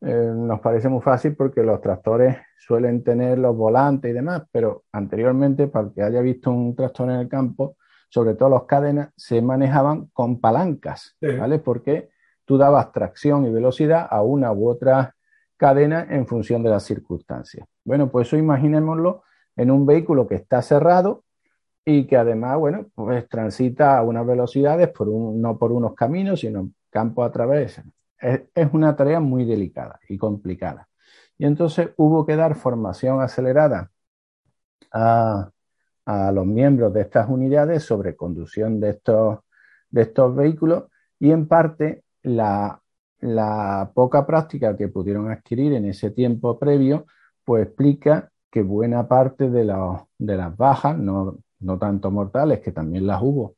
eh, nos parece muy fácil porque los tractores suelen tener los volantes y demás, pero anteriormente, para el que haya visto un tractor en el campo, sobre todo los cadenas, se manejaban con palancas, ¿vale? Porque tú dabas tracción y velocidad a una u otra cadena en función de las circunstancias. Bueno, pues eso imaginémoslo en un vehículo que está cerrado y que además, bueno, pues transita a unas velocidades por un, no por unos caminos, sino campo a través. Es, es una tarea muy delicada y complicada. Y entonces hubo que dar formación acelerada a, a los miembros de estas unidades sobre conducción de estos, de estos vehículos y en parte la, la poca práctica que pudieron adquirir en ese tiempo previo, pues explica que buena parte de, de las bajas, no, no tanto mortales, que también las hubo,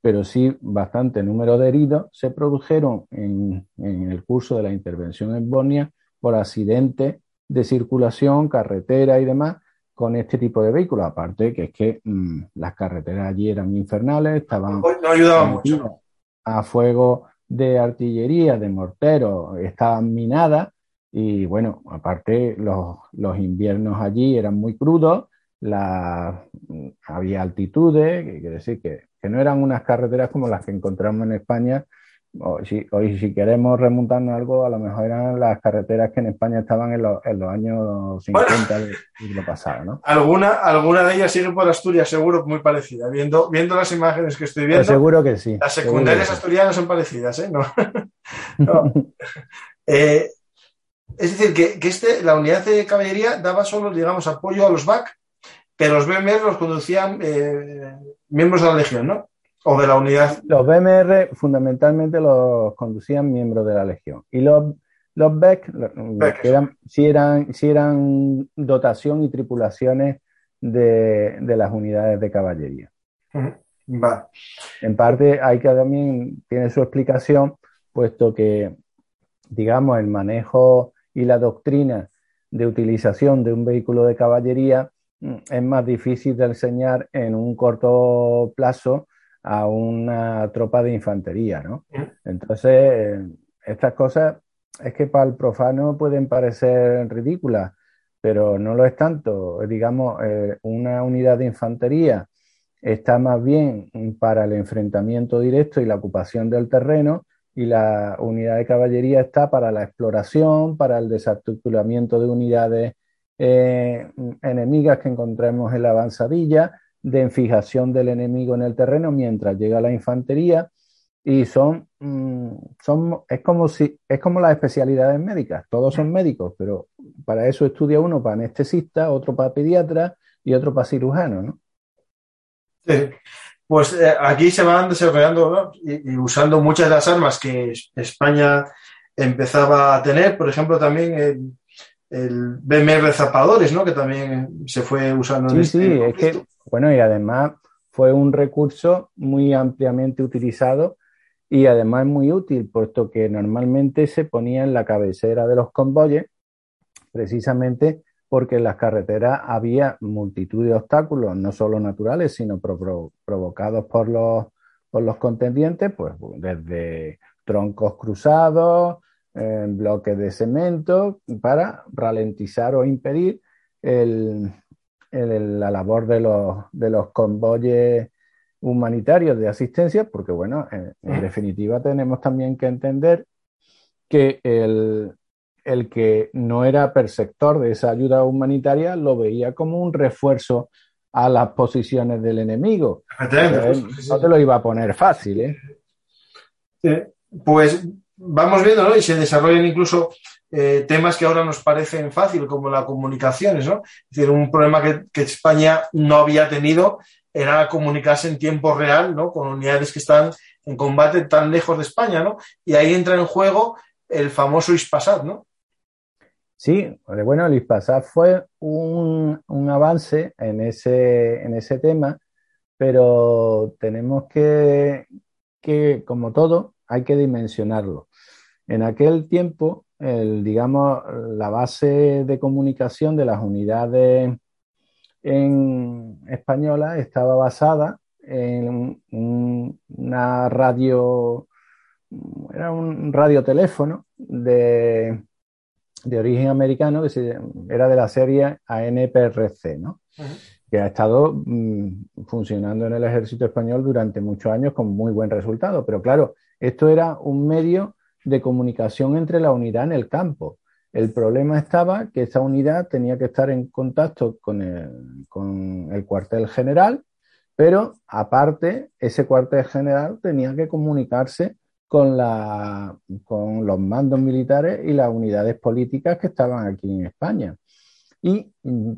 pero sí bastante número de heridos, se produjeron en, en el curso de la intervención en Bosnia por accidentes de circulación, carretera y demás, con este tipo de vehículos. Aparte que es que mmm, las carreteras allí eran infernales, estaban no ayudaban mucho. a fuego de artillería, de morteros, estaban minadas y bueno, aparte los, los inviernos allí eran muy crudos, la, había altitudes, que quiere decir que, que, no eran unas carreteras como las que encontramos en España. Hoy si, hoy, si queremos remontarnos algo, a lo mejor eran las carreteras que en España estaban en, lo, en los años 50 bueno, del siglo pasado, ¿no? Alguna, alguna de ellas sigue por Asturias, seguro, muy parecida. Viendo, viendo las imágenes que estoy viendo, pues seguro que sí. Las secundarias asturianas son parecidas, ¿eh? No. no. eh, es decir, que, que este, la unidad de caballería daba solo, digamos, apoyo a los BAC, pero los BMR los conducían eh, miembros de la Legión, ¿no? O de la unidad. Los BMR fundamentalmente los conducían miembros de la Legión. Y los, los BEC, BEC. Que eran, sí, eran, sí eran dotación y tripulaciones de, de las unidades de caballería. Uh -huh. Va. En parte hay que también, tiene su explicación, puesto que, digamos, el manejo y la doctrina de utilización de un vehículo de caballería es más difícil de enseñar en un corto plazo a una tropa de infantería, ¿no? Entonces, estas cosas es que para el profano pueden parecer ridículas, pero no lo es tanto. Digamos, eh, una unidad de infantería está más bien para el enfrentamiento directo y la ocupación del terreno, y la unidad de caballería está para la exploración, para el desarticulamiento de unidades eh, enemigas que encontremos en la avanzadilla, de enfijación del enemigo en el terreno mientras llega la infantería y son, mmm, son es como si es como las especialidades médicas, todos son médicos, pero para eso estudia uno para anestesista, otro para pediatra y otro para cirujano, ¿no? Sí. Pues eh, aquí se van desarrollando y, usando muchas de las armas que España empezaba a tener, por ejemplo, también el, el BMR zapadores, ¿no? Que también se fue usando. Sí, en este sí, es que, bueno, y además fue un recurso muy ampliamente utilizado y además muy útil, puesto que normalmente se ponía en la cabecera de los convoyes, precisamente porque en las carreteras había multitud de obstáculos, no solo naturales, sino pro provocados por los, por los contendientes, pues desde troncos cruzados, eh, bloques de cemento, para ralentizar o impedir el, el, la labor de los, de los convoyes humanitarios de asistencia, porque bueno, en, en definitiva tenemos también que entender que el, el que no era perceptor de esa ayuda humanitaria lo veía como un refuerzo a las posiciones del enemigo. No te lo iba a poner fácil, ¿eh? Pues vamos viendo, ¿no? Y se desarrollan incluso eh, temas que ahora nos parecen fácil, como las comunicaciones, ¿no? Es decir, un problema que, que, España no había tenido era comunicarse en tiempo real, ¿no? Con unidades que están en combate tan lejos de España, ¿no? Y ahí entra en juego el famoso ISPASAT, ¿no? Sí, bueno, el ISPASAT fue un, un avance en ese, en ese tema, pero tenemos que, que, como todo, hay que dimensionarlo. En aquel tiempo, el, digamos, la base de comunicación de las unidades en española estaba basada en un, una radio, era un radioteléfono de, de origen americano que se, era de la serie ANPRC, ¿no? Uh -huh. que ha estado mm, funcionando en el ejército español durante muchos años con muy buen resultado. Pero claro, esto era un medio de comunicación entre la unidad en el campo. El problema estaba que esa unidad tenía que estar en contacto con el, cuartel general, pero aparte, ese cuartel general tenía que comunicarse con los mandos militares y las unidades políticas que estaban aquí en España. Y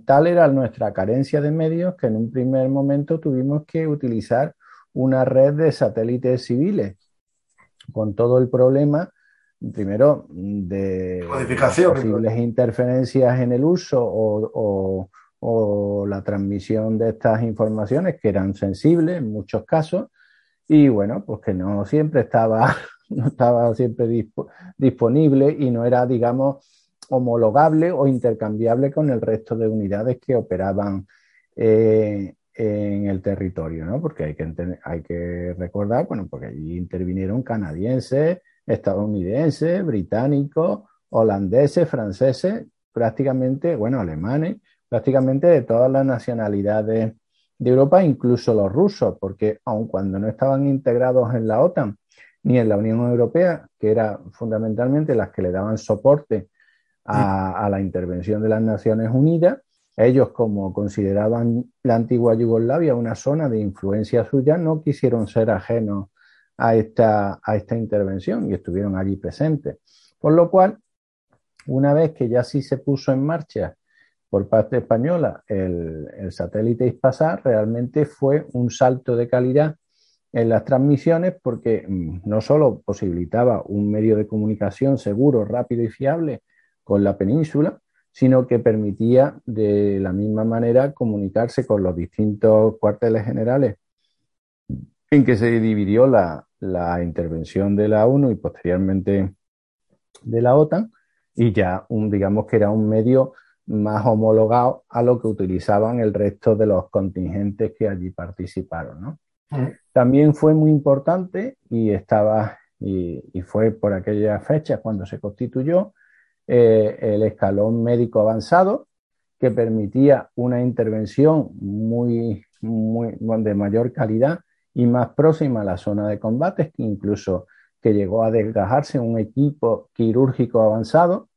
tal era nuestra carencia de medios que en un primer momento tuvimos que utilizar una red de satélites civiles, con todo el problema, primero, de posibles interferencias en el uso o, o, la transmisión de estas informaciones que eran sensibles en muchos casos, y bueno, pues que no siempre estaba, no estaba siempre disponible y no era, digamos, homologable o intercambiable con el resto de unidades que operaban eh, en el territorio, ¿no? Porque hay que, hay que recordar, bueno, porque allí intervinieron canadienses, estadounidenses, británicos, holandeses, franceses, prácticamente, bueno, alemanes, prácticamente de todas las nacionalidades de Europa, incluso los rusos, porque aun cuando no estaban integrados en la OTAN ni en la Unión Europea, que eran fundamentalmente las que le daban soporte a, la intervención de las Naciones Unidas. Ellos, como consideraban la antigua Yugoslavia una zona de influencia suya, no quisieron ser ajenos a esta, a esta intervención y estuvieron allí presentes. Por lo cual, una vez que ya sí se puso en marcha por parte española el, satélite ISPASAR, realmente fue un salto de calidad en las transmisiones porque mm, no solo posibilitaba un medio de comunicación seguro, rápido y fiable con la península, sino que permitía de la misma manera comunicarse con los distintos cuarteles generales en que se dividió la, intervención de la ONU y posteriormente de la OTAN, y ya un, digamos que era un medio más homologado a lo que utilizaban el resto de los contingentes que allí participaron. Mm. También fue muy importante y estaba y, y, fue por aquella fecha cuando se constituyó eh, el escalón médico avanzado, que permitía una intervención muy, muy, de mayor calidad y más próxima a la zona de combates, que incluso que llegó a desgajarse un equipo quirúrgico avanzado,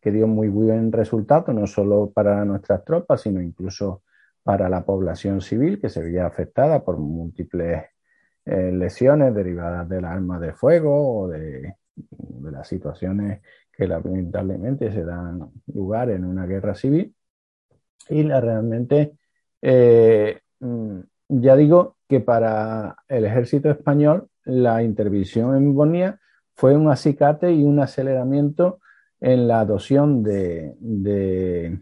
que dio muy buen resultado, no solo para nuestras tropas, sino incluso para la población civil, que se veía afectada por múltiples eh, lesiones derivadas del arma de fuego o de, de las situaciones que lamentablemente se dan lugar en una guerra civil. Y la, realmente, eh, mm, ya digo que para el ejército español la intervención en Bonía fue un acicate y un aceleramiento en la adopción de, de,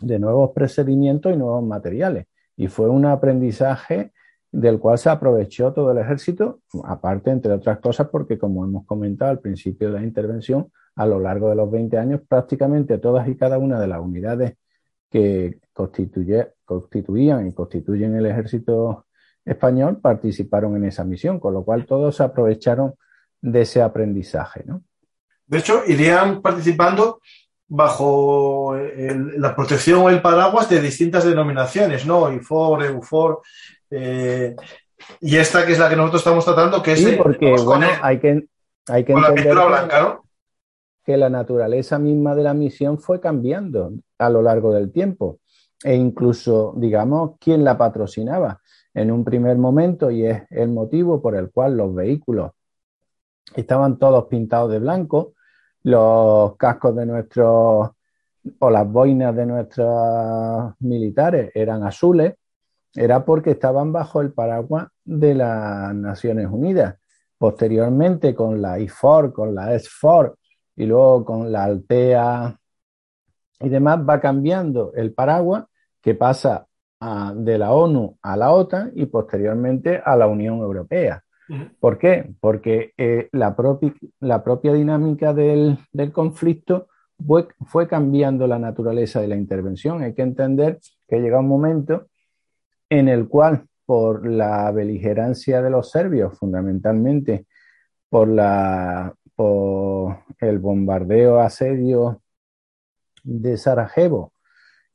de nuevos procedimientos y nuevos materiales. Y fue un aprendizaje del cual se aprovechó todo el ejército, aparte, entre otras cosas, porque como hemos comentado al principio de la intervención, a lo largo de los 20 años, prácticamente todas y cada una de las unidades que constituían y constituyen el ejército español participaron en esa misión, con lo cual todos aprovecharon de ese aprendizaje. ¿no? De hecho, irían participando bajo la protección o el paraguas de distintas denominaciones, ¿no? IFOR, EUFOR, eh, y esta que es la que nosotros estamos tratando, que es... Sí, porque, bueno, hay que, hay que entender... que la naturaleza misma de la misión fue cambiando a lo largo del tiempo e incluso, digamos, quién la patrocinaba en un primer momento y es el motivo por el cual los vehículos estaban todos pintados de blanco, los cascos de nuestros o las boinas de nuestros militares eran azules, era porque estaban bajo el paraguas de las Naciones Unidas. Posteriormente, con la IFOR, con la SFOR y luego con la Altea y demás, va cambiando el paraguas que pasa de la ONU a la OTAN y posteriormente a la Unión Europea. ¿Por qué? Porque eh, la, la, propia dinámica del, del conflicto fue, fue, cambiando la naturaleza de la intervención. Hay que entender que llega un momento en el cual, por la beligerancia de los serbios, fundamentalmente por, la, por el bombardeo asedio de Sarajevo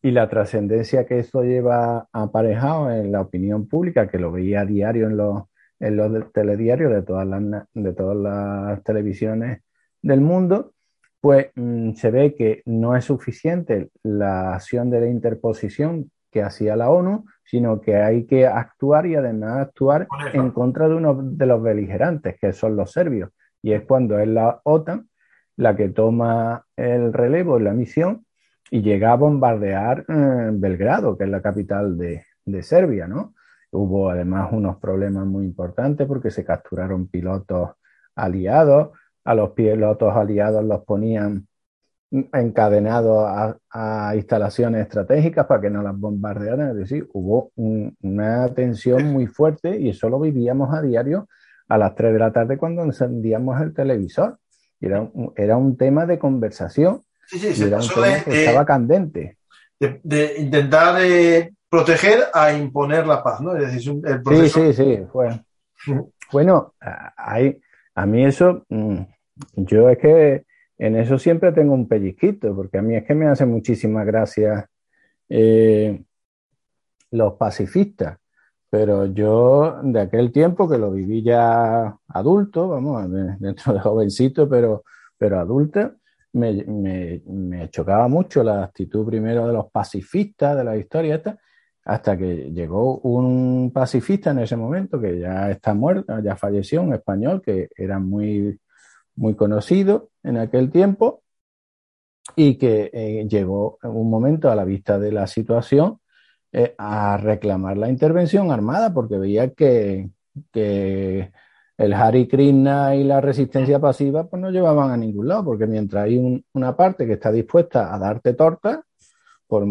y la trascendencia que esto lleva aparejado en la opinión pública, que lo veía a diario en los, en los telediarios de todas las, de todas las televisiones del mundo, pues mm, se ve que no es suficiente la acción de la interposición que hacía la ONU, sino que hay que actuar y además actuar en contra de uno de los beligerantes, que son los serbios. Y es cuando es la OTAN la que toma el relevo en la misión y llega a bombardear eh, Belgrado, que es la capital de, de Serbia, ¿no? Hubo además unos problemas muy importantes porque se capturaron pilotos aliados, a los pilotos aliados los ponían encadenados a, instalaciones estratégicas para que no las bombardearan. Es decir, hubo una tensión muy fuerte y eso lo vivíamos a diario a las 3 de la tarde cuando encendíamos el televisor. Era un, era un tema de conversación y era un tema que estaba candente. De, intentar eh, proteger a imponer la paz, ¿no? Es decir, el proceso... Sí, sí, sí. Bueno, hay, a mí eso, mm, yo es que en eso siempre tengo un pellizquito, porque a mí es que me hace muchísima gracia eh, los pacifistas. Pero yo de aquel tiempo que lo viví ya adulto, vamos, dentro de jovencito, pero, pero adulta, me, me, chocaba mucho la actitud primero de los pacifistas de la historia esta, hasta que llegó un pacifista en ese momento que ya está muerto, ya falleció, un español que era muy muy conocido en aquel tiempo y que eh, llegó en un momento a la vista de la situación eh, a reclamar la intervención armada porque veía que, que el Hari Krishna y la resistencia pasiva pues no llevaban a ningún lado porque mientras hay una parte que está dispuesta a darte tortas por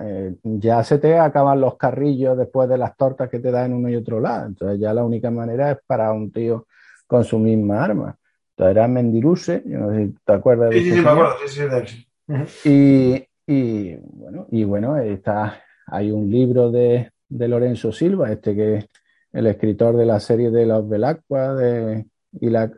eh, ya se te acaban los carrillos después de las tortas que te da en uno y otro lado. Entonces ya la única manera es para un tío con su misma arma. Era Mendiruse, yo no sé si te acuerdas de sí, sí, me acuerdo, sí, sí, y, y, bueno, y bueno, está, hay un libro de, de, Lorenzo Silva, este que es el escritor de la serie de los Belacqua de, y, la,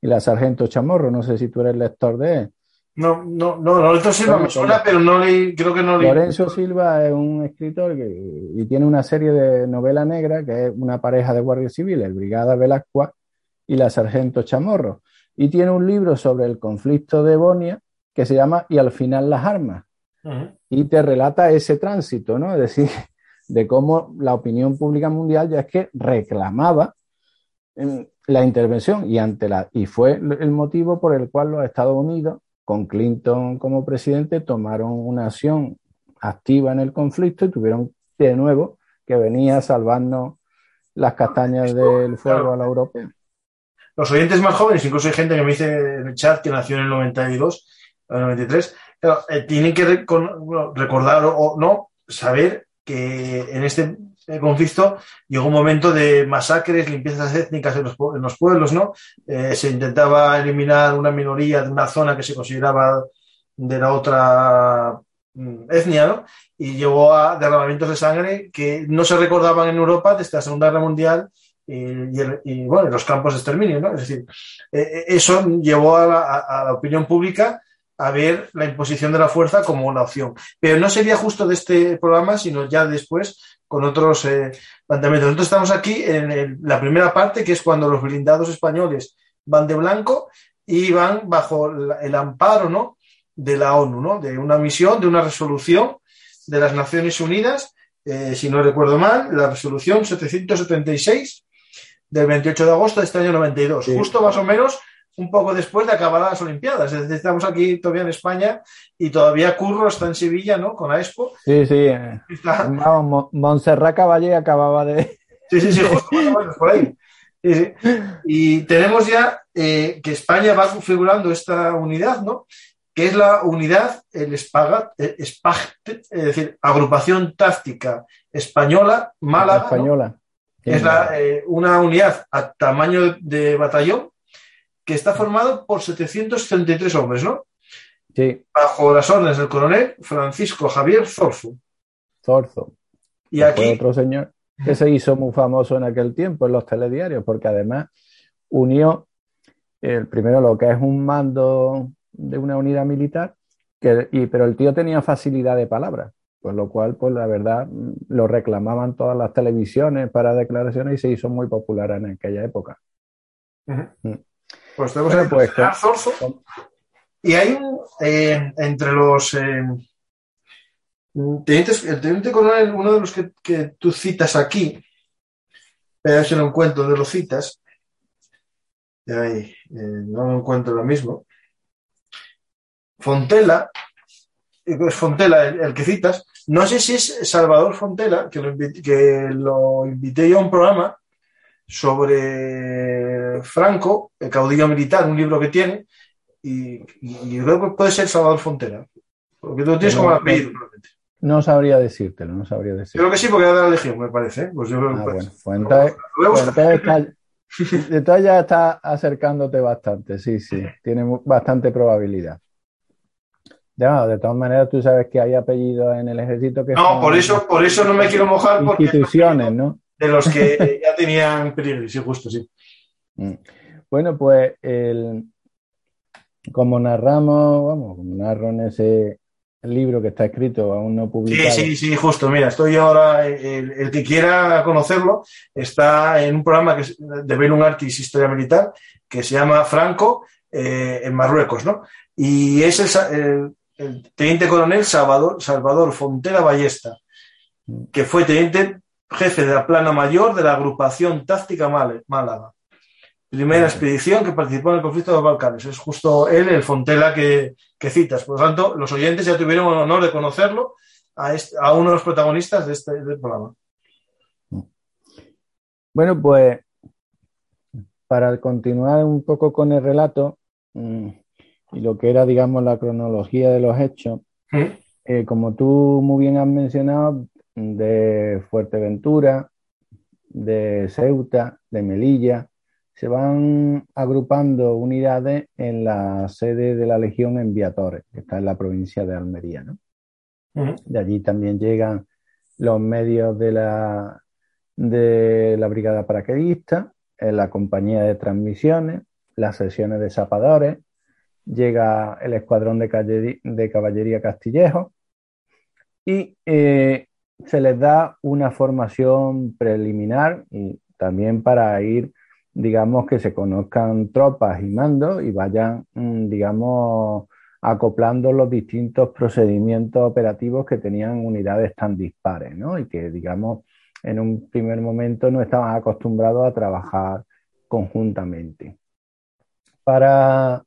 y la Sargento Chamorro, no sé si tú eres lector de él. No, no, no, Lorenzo Silva me suena, pero no leí, creo que no leí. Lorenzo Silva es un escritor que, y tiene una serie de novela negra que es una pareja de guardias civiles, Brigada Belacqua y la Sargento Chamorro y tiene un libro sobre el conflicto de Bonia que se llama Y al final las armas y te relata ese tránsito, ¿no? Es decir, de cómo la opinión pública mundial ya es que reclamaba em, la intervención y ante la y fue el motivo por el cual los Estados Unidos con Clinton como presidente tomaron una acción activa en el conflicto y tuvieron de nuevo que venía a salvarnos las castañas del fuego a la europea. Los oyentes más jóvenes, incluso hay gente que me dice en el chat que nació en el 92, 93, eh, tienen que recordar o, no, saber que en este, este conflicto llegó un momento de masacres, limpiezas étnicas en los, en los pueblos, ¿no? Eh, se intentaba eliminar una minoría de una zona que se consideraba de la otra mm, etnia, ¿no? Y llevó a derramamientos de sangre que no se recordaban en Europa desde la Segunda Guerra Mundial eh, y, y, y bueno, los campos de exterminio, ¿no? Es decir, eso llevó a la, a la opinión pública a ver la imposición de la fuerza como una opción. Pero no sería justo de este programa, sino ya después con otros eh, planteamientos. Nosotros estamos aquí en la primera parte, que es cuando los blindados españoles van de blanco y van bajo el amparo, ¿no? De la ONU, ¿no? De una misión, de una resolución de las Naciones Unidas, si no recuerdo mal, la resolución 776 del 28 de agosto de este año 92, justo más o menos un poco después de acabar las Olimpiadas. estamos aquí todavía en España y todavía Curro está en Sevilla, ¿no? Con AESPO. Sí, sí. Vamos, Montserrat Caballé acababa de... Sí, sí, sí, justo por ahí. Y tenemos ya eh, que España va configurando esta unidad, ¿no? Que es la unidad, el SPAGAT, es decir, Agrupación Táctica Española, Málaga. Española. Es eh, una unidad a tamaño de batallón que está formado por 733 hombres, ¿no? Sí. Bajo las órdenes del coronel Francisco Javier Zorzo. Zorzo. Y aquí. otro señor que se hizo muy famoso en aquel tiempo en los telediarios, porque además unió el primero lo que es un mando de una unidad militar y, pero el tío tenía facilidad de palabra, por lo cual, pues la verdad, lo reclamaban todas las televisiones para declaraciones y se hizo muy popular en aquella época. Pues tenemos bueno, pues, Y hay un, eh, entre los eh, tenientes, el teniente coronel, uno de los que, que tú citas aquí, a ver si lo encuentro de los citas, ahí, eh, no lo encuentro lo mismo. Fontela, es Fontela el, que citas, no sé si es Salvador Fontela, que lo, que lo invité yo a un programa sobre Franco, el caudillo militar, un libro que tiene, y, creo que puede ser Salvador Fontela, porque tú tienes como apellido, no sabría decírtelo, no sabría decirlo. Creo que sí, porque era de la Legión, me parece. ¿eh? Pues yo ah, bueno, pues entonces, pues ya está acercándote bastante, sí, sí, tiene bastante probabilidad. Ya, de todas maneras, tú sabes que hay apellidos en el ejército que. No, por eso, por eso no me quiero mojar. Porque instituciones, ¿no? De los que ya tenían peligro, sí, justo, sí. Mm. Bueno, pues el, como narramos, vamos, como narro en ese, libro que está escrito, aún no publicado. Sí, sí, sí, justo. Mira, estoy ahora, el, que quiera conocerlo, está en un programa que es de Belun Artis Historia Militar, que se llama Franco, eh, en Marruecos, ¿no? Y es el, teniente coronel Salvador, Salvador Fontera Ballesta, que fue teniente jefe de la plana mayor de la agrupación táctica Málaga primera expedición que participó en el conflicto de los Balcanes. Es justo él, el Fontela que, citas. Por lo tanto, los oyentes ya tuvieron el honor de conocerlo a, a uno de los protagonistas de este programa. Bueno, pues para continuar un poco con el relato mm, y lo que era, digamos, la cronología de los hechos, eh, como tú muy bien has mencionado, de Fuerteventura, de Ceuta, de Melilla, se van agrupando unidades en la sede de la Legión en Viatores, que está en la provincia de Almería. ¿no? De allí también llegan los medios de la, de la Brigada Paraquedista, en la compañía de transmisiones, las sesiones de zapadores, llega el escuadrón de, de caballería Castillejo y eh, se les da una formación preliminar y también para ir digamos, que se conozcan tropas y mandos y vayan, mm, digamos, acoplando los distintos procedimientos operativos que tenían unidades tan dispares, ¿no? Y que, digamos, en un primer momento no estaban acostumbrados a trabajar conjuntamente. Para,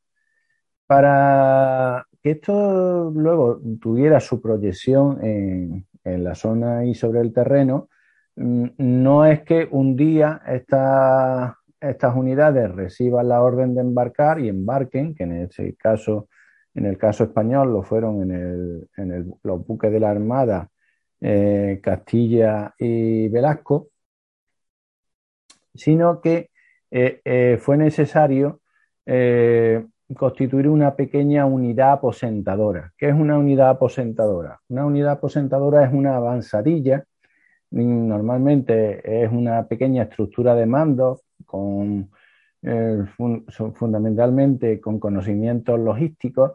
para que esto luego tuviera su proyección en, en la zona y sobre el terreno, mm, no es que un día esta estas unidades reciban la orden de embarcar y embarquen, que en ese caso, en el caso español, lo fueron en, el, en el, los buques de la Armada eh, Castilla y Velasco, sino que eh, eh, fue necesario constituir una pequeña unidad aposentadora. ¿Qué es una unidad aposentadora? Una unidad aposentadora es una avanzadilla, normalmente es una pequeña estructura de mando con, eh, fundamentalmente con conocimientos logísticos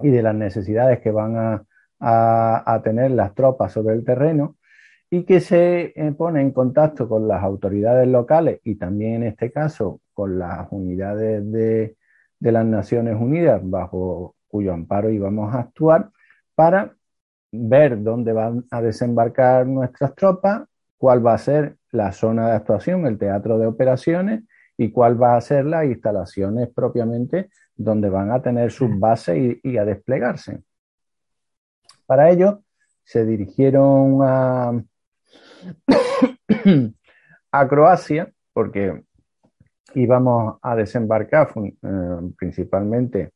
y de las necesidades que van a, tener las tropas sobre el terreno y que se eh, pone en contacto con las autoridades locales y también en este caso con las unidades de, de las Naciones Unidas bajo cuyo amparo íbamos a actuar para ver dónde van a desembarcar nuestras tropas, cuál va a ser la zona de actuación, el teatro de operaciones y cuál va a ser las instalaciones propiamente donde van a tener sus bases y, a desplegarse. Para ello, se dirigieron a, a Croacia, porque íbamos a desembarcar eh, principalmente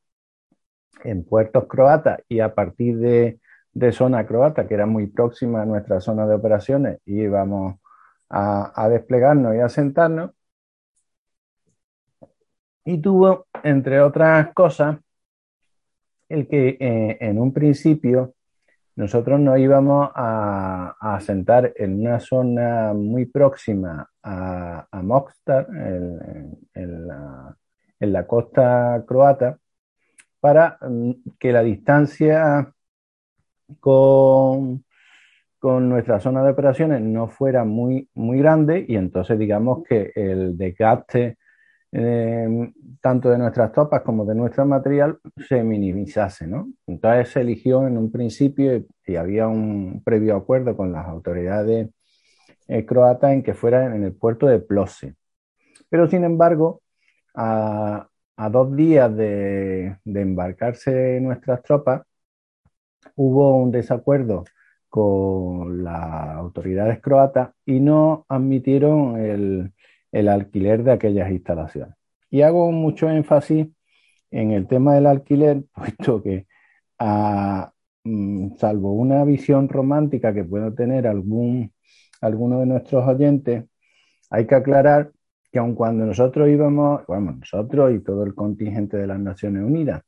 en puertos croatas y a partir de de zona croata, que era muy próxima a nuestra zona de operaciones, íbamos a, desplegarnos y a sentarnos. Y tuvo, entre otras cosas, el que eh, en un principio nosotros nos íbamos a, a sentar en una zona muy próxima a, a Mostar, en, la, en, la, costa croata, para mm, que la distancia con, con nuestra zona de operaciones no fuera muy, muy grande y entonces digamos que el desgaste eh, tanto de nuestras tropas como de nuestro material se minimizase. ¿no? Entonces se eligió en un principio y, había un previo acuerdo con las autoridades eh, croatas en que fuera en el puerto de Plose. Pero sin embargo, a, dos días de, de embarcarse nuestras tropas, hubo un desacuerdo con las autoridades croatas y no admitieron el, alquiler de aquellas instalaciones. Y hago mucho énfasis en el tema del alquiler, puesto que mm, salvo una visión romántica que pueda tener algún, alguno de nuestros oyentes, hay que aclarar que aun cuando nosotros íbamos, bueno, nosotros y todo el contingente de las Naciones Unidas,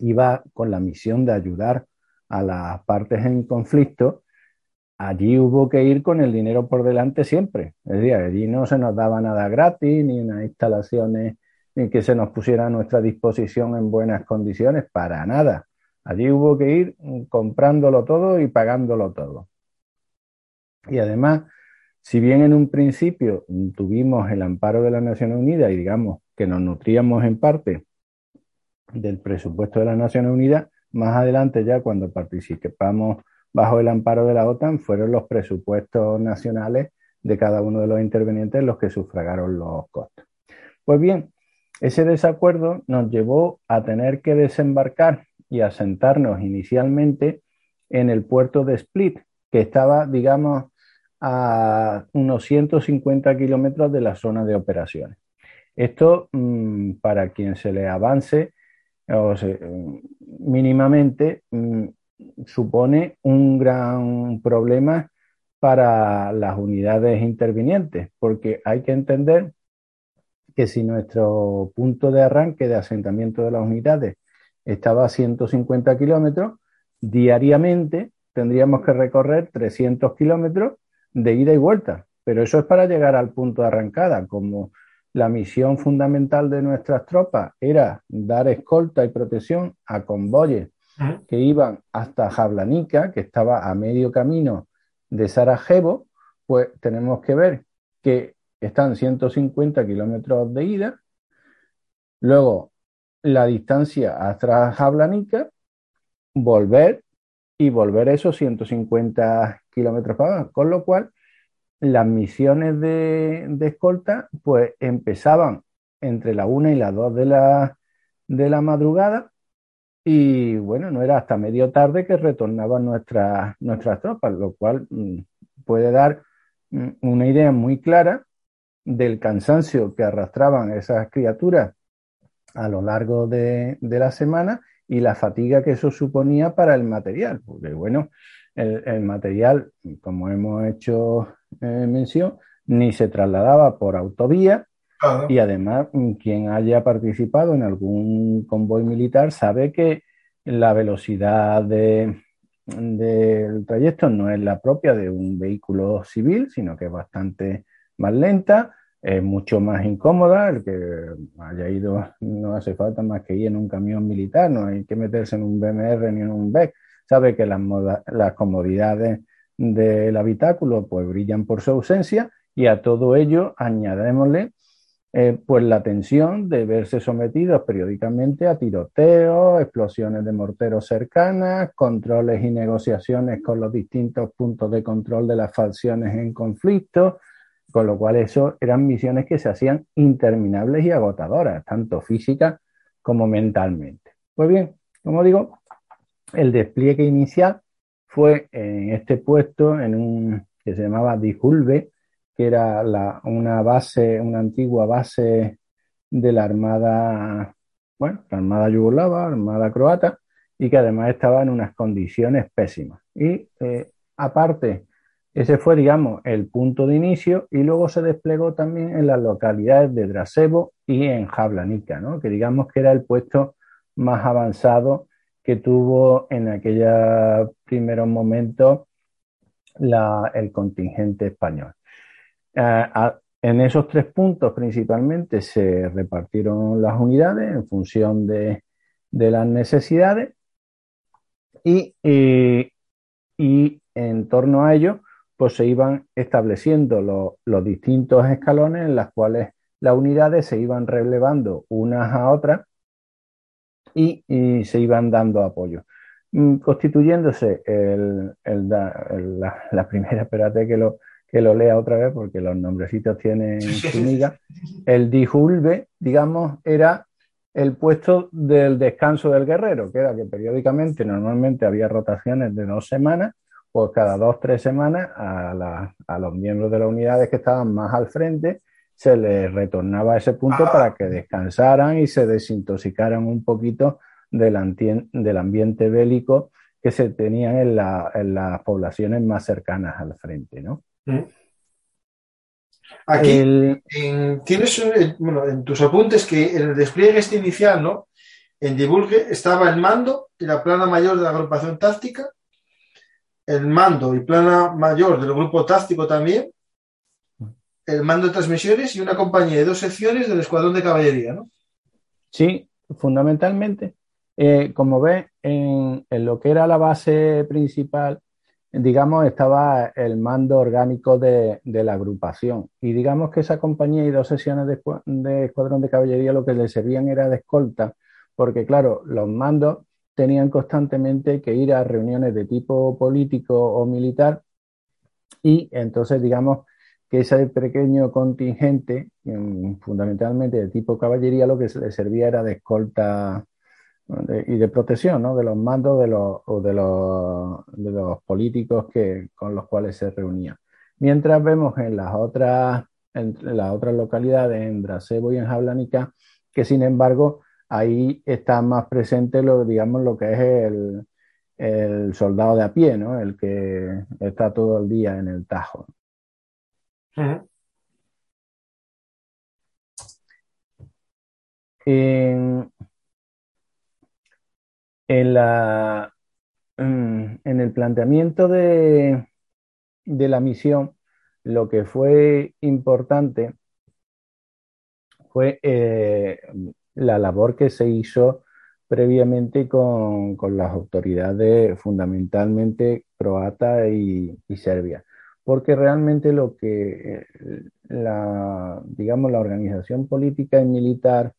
iba con la misión de ayudar a las partes en conflicto, allí hubo que ir con el dinero por delante siempre. Es decir, allí no se nos daba nada gratis, ni unas instalaciones que se nos pusiera a nuestra disposición en buenas condiciones, para nada. Allí hubo que ir comprándolo todo y pagándolo todo. Y además, si bien en un principio tuvimos el amparo de la Naciones Unidas y digamos que nos nutríamos en parte del presupuesto de las Naciones Unidas, más adelante, ya cuando participamos bajo el amparo de la OTAN, fueron los presupuestos nacionales de cada uno de los intervenientes los que sufragaron los costos. Pues bien, ese desacuerdo nos llevó a tener que desembarcar y asentarnos inicialmente en el puerto de Split, que estaba, digamos, a unos 150 kilómetros de la zona de operaciones. Esto, mm, para quien se le avance, o mínimamente mm, supone un gran problema para las unidades intervinientes, porque hay que entender que si nuestro punto de arranque de asentamiento de las unidades estaba a 150 kilómetros, diariamente tendríamos que recorrer 300 kilómetros de ida y vuelta. Pero eso es para llegar al punto de arrancada. Como la misión fundamental de nuestras tropas era dar escolta y protección a convoyes que iban hasta Jablanica, que estaba a medio camino de Sarajevo, pues tenemos que ver que están 150 kilómetros de ida, luego la distancia hasta Jablanica, volver y volver esos 150 kilómetros para abajo, con lo cual las misiones de, escolta pues empezaban entre la una y las dos de la, de la madrugada y bueno, no era hasta medio tarde que retornaban nuestras, nuestras tropas, lo cual mm, puede dar mm, una idea muy clara del cansancio que arrastraban esas criaturas a lo largo de, de la semana y la fatiga que eso suponía para el material, porque bueno, el, material, como hemos hecho eh, mención, ni se trasladaba por autovía y además mm, quien haya participado en algún convoy militar sabe que la velocidad del trayecto no es la propia de un vehículo civil, sino que es bastante más lenta, es mucho más incómoda. El que haya ido no hace falta más que ir en un camión militar, no hay que meterse en un BMR ni en un BEC sabe que las, las comodidades del habitáculo pues brillan por su ausencia y a todo ello añadémosle eh, pues la tensión de verse sometidos periódicamente a tiroteos, explosiones de morteros cercanas, controles y negociaciones con los distintos puntos de control de las facciones en conflicto, con lo cual eso eran misiones que se hacían interminables y agotadoras, tanto físicas como mentalmente. Pues bien, como digo, el despliegue inicial fue en este puesto, en un que se llamaba Dijulve, que era una base, una antigua base de la Armada, bueno, la Armada yugoslava, Armada croata, y que además estaba en unas condiciones pésimas. Y eh, aparte, ese fue, digamos, el punto de inicio y luego se desplegó también en las localidades de Drasevo y en Jablanica, ¿no? que digamos que era el puesto más avanzado que tuvo en aquellos primeros momentos el contingente español. Eh, en esos tres puntos principalmente se repartieron las unidades en función de, de las necesidades y, y en torno a ello pues se iban estableciendo los distintos escalones en los cuales las unidades se iban relevando unas a otras y, se iban dando apoyo. Mm, constituyéndose el, la, primera, espérate que lo, que lo lea otra vez porque los nombrecitos tienen su miga. El dijulbe, digamos, era el puesto del descanso del guerrero, que era que periódicamente, normalmente había rotaciones de dos semanas, pues cada dos, tres semanas a, a los miembros de las unidades que estaban más al frente se les retornaba a ese punto ah. para que descansaran y se desintoxicaran un poquito del, del ambiente bélico que se tenían en, las poblaciones más cercanas al frente, ¿no? Mm. Aquí tienes bueno, en tus apuntes que en el despliegue este inicial, ¿no? En Divulgue estaba el mando y la plana mayor de la agrupación táctica, el mando y plana mayor del grupo táctico también, el mando de transmisiones y una compañía de dos secciones del escuadrón de caballería, ¿no? Sí, fundamentalmente. Eh, como ves, en, lo que era la base principal, digamos, estaba el mando orgánico de, la agrupación. Y digamos que esa compañía y dos secciones de, de, escuadrón de caballería lo que le servían era de escolta, porque claro, los mandos tenían constantemente que ir a reuniones de tipo político o militar y entonces, digamos, que ese pequeño contingente, fundamentalmente de tipo caballería, lo que le servía era de escolta y de protección ¿no? de los mandos de los, o de los, de los políticos que, con los cuales se reunía. Mientras vemos en las otras, en las otras localidades, en Dracebo y en Jablanica, que sin embargo ahí está más presente lo, digamos, lo que es el, el soldado de a pie, ¿no? el que está todo el día en el Tajo. En, la, mm, en el planteamiento de, de la misión, lo que fue importante fue eh, la labor que se hizo previamente con, las autoridades fundamentalmente croata y, y serbia. Porque realmente lo que eh, la, digamos, la organización política y militar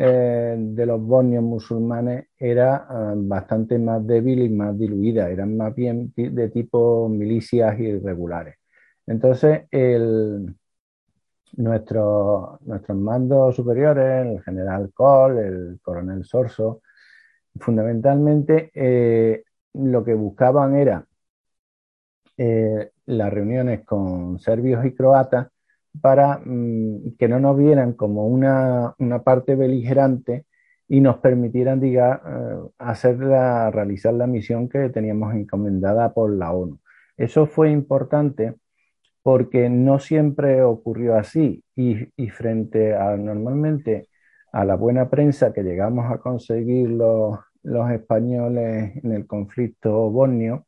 eh, de los bosnios musulmanes era eh, bastante más débil y más diluida, eran más bien de tipo milicias irregulares. Entonces, el, nuestros mandos superiores, el general Kohl, el coronel Sorso, fundamentalmente lo que buscaban era las reuniones con serbios y croatas para mm, que no nos vieran como una, parte beligerante y nos permitieran diga, eh, hacer realizar la misión que teníamos encomendada por la ONU. Eso fue importante porque no siempre ocurrió así y, y, frente a normalmente a la buena prensa que llegamos a conseguir los, los españoles en el conflicto bosnio,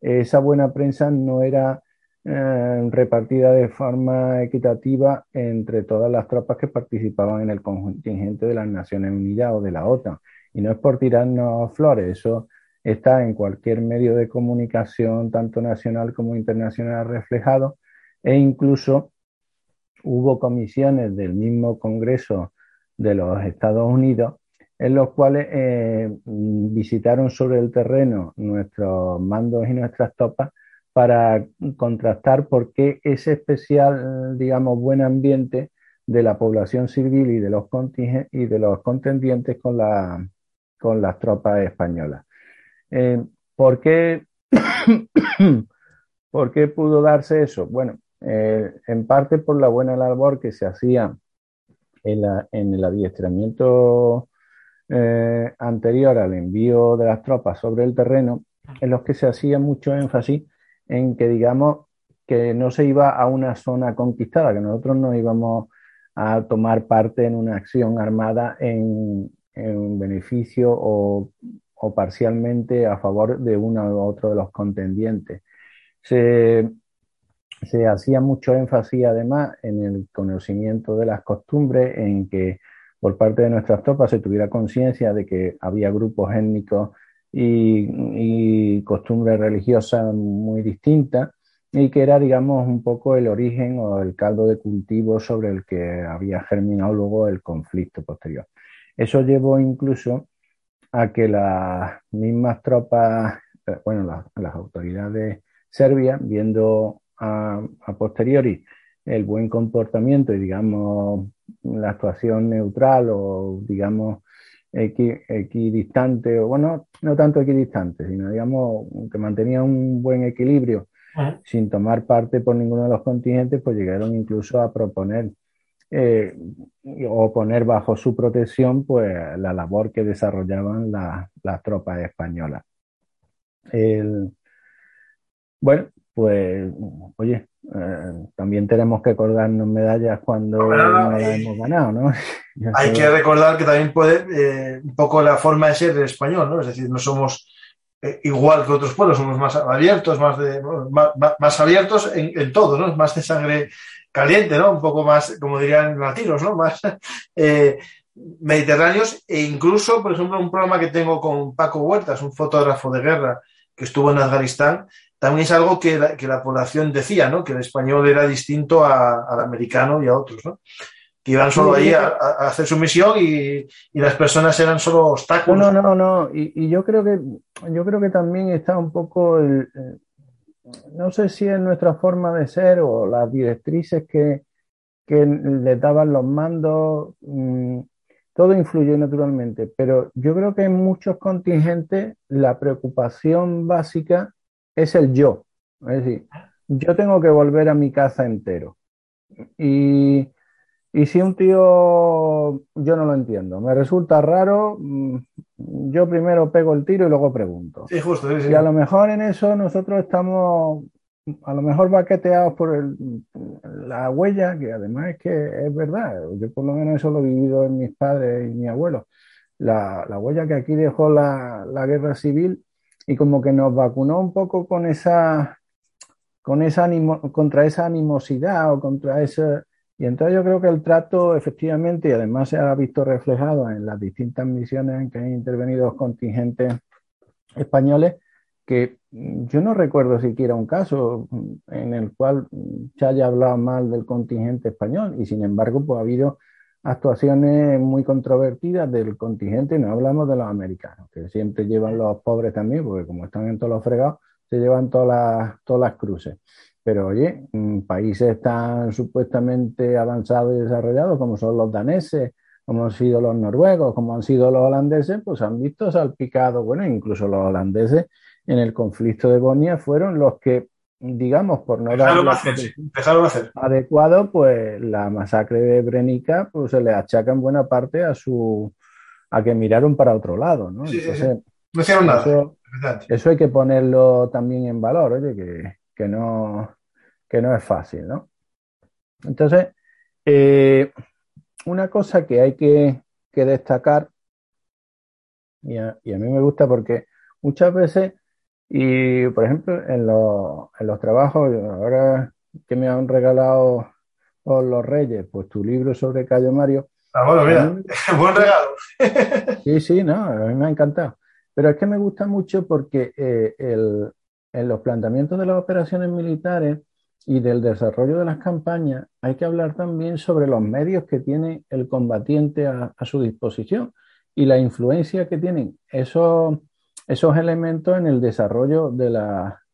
esa buena prensa no era eh, repartida de forma equitativa entre todas las tropas que participaban en el contingente de las Naciones Unidas o de la OTAN. Y no es por tirarnos flores, eso está en cualquier medio de comunicación, tanto nacional como internacional, reflejado, e incluso hubo comisiones del mismo Congreso de los Estados Unidos en los cuales eh, visitaron sobre el terreno nuestros mandos y nuestras tropas para contrastar por qué ese especial, digamos, buen ambiente de la población civil y de los, y de los contendientes con, la, con las tropas españolas. Eh, ¿por, qué, ¿Por qué pudo darse eso? Bueno, eh, en parte por la buena labor que se hacía en el adiestramiento eh, anterior al envío de las tropas sobre el terreno, en los que se hacía mucho énfasis en que, digamos, que no se iba a una zona conquistada, que nosotros no íbamos a tomar parte en una acción armada en, beneficio o, parcialmente a favor de uno u otro de los contendientes. Se, se hacía mucho énfasis además en el conocimiento de las costumbres, en que por parte de nuestras tropas se tuviera conciencia de que había grupos étnicos y, y costumbres religiosas muy distintas y que era, digamos, un poco el origen o el caldo de cultivo sobre el que había germinado luego el conflicto posterior. Eso llevó incluso a que las mismas tropas, eh, bueno, las, autoridades serbias, viendo a, posteriori el buen comportamiento y, digamos, la actuación neutral o, digamos, equidistante, o bueno, no tanto equidistante, sino, digamos, que mantenía un buen equilibrio sin tomar parte por ninguno de los contingentes, pues llegaron incluso a proponer eh, o poner bajo su protección pues, la labor que desarrollaban las tropas españolas. bueno, pues, oye, eh, también tenemos que acordarnos medallas cuando no las hemos ganado, ¿no? hay que recordar que también puede eh, un poco la forma de ser del español, ¿no? Es decir, no somos igual que otros pueblos, somos más abiertos, más, de, más, abiertos en, en, todo, ¿no? Más de sangre caliente, ¿no? Un poco más, como dirían latinos, ¿no? Más eh, mediterráneos e incluso, por ejemplo, un programa que tengo con Paco Huertas, un fotógrafo de guerra que estuvo en Afganistán, también es algo que la, que la población decía, ¿no? Que el español era distinto al americano y a otros, ¿no? Que iban solo ahí a, hacer su misión y, las personas eran solo obstáculos. No, no, no, no. Y, yo creo que yo creo que también está un poco el, no sé si es nuestra forma de ser o las directrices que, que le daban los mandos, mm, todo influye naturalmente, pero yo creo que en muchos contingentes la preocupación básica es el yo, es decir, yo tengo que volver a mi casa entero. Y y si un tío, yo no lo entiendo, me resulta raro, mm, yo primero pego el tiro y luego pregunto. Sí, justo. Y a lo mejor en eso nosotros estamos, a lo mejor baqueteados por el, la huella, que además es que es verdad, yo por lo menos eso lo he vivido en mis padres y mi abuelo, la, la huella que aquí dejó la, la, guerra civil y como que nos vacunó un poco con esa, con esa contra esa animosidad o contra ese y entonces yo creo que el trato efectivamente, y además se ha visto reflejado en las distintas misiones en que han intervenido los contingentes españoles, que yo no recuerdo siquiera un caso en el cual se haya hablado mal del contingente español y sin embargo pues ha habido actuaciones muy controvertidas del contingente, no hablamos de los americanos, que siempre llevan los pobres también, porque como están en todos los fregados, se llevan todas las, todas las cruces. Pero oye, mm, países tan supuestamente avanzados y desarrollados como son los daneses, como han sido los noruegos, como han sido los holandeses, pues han visto salpicados, bueno, incluso los holandeses en el conflicto de Bosnia fueron los que, digamos, por no dar adecuado, pues la masacre de Brenica, pues se le achaca en buena parte a su a que miraron para otro lado, ¿no? Entonces, no hicieron nada. Eso, eso, hay que ponerlo también en valor, oye, que, que no, que no es fácil, ¿no? Entonces, eh, una cosa que hay que, destacar, y a, mí me gusta porque muchas veces, y por ejemplo, en, los trabajos, ahora que me han regalado los Reyes, pues tu libro sobre Cayo Mario. Ah, bueno, mira, buen regalo. sí, sí, no, a mí me ha encantado. Pero es que me gusta mucho porque eh, en los planteamientos de las operaciones militares y del desarrollo de las campañas, hay que hablar también sobre los medios que tiene el combatiente a, su disposición y la influencia que tienen esos, esos elementos en el desarrollo de,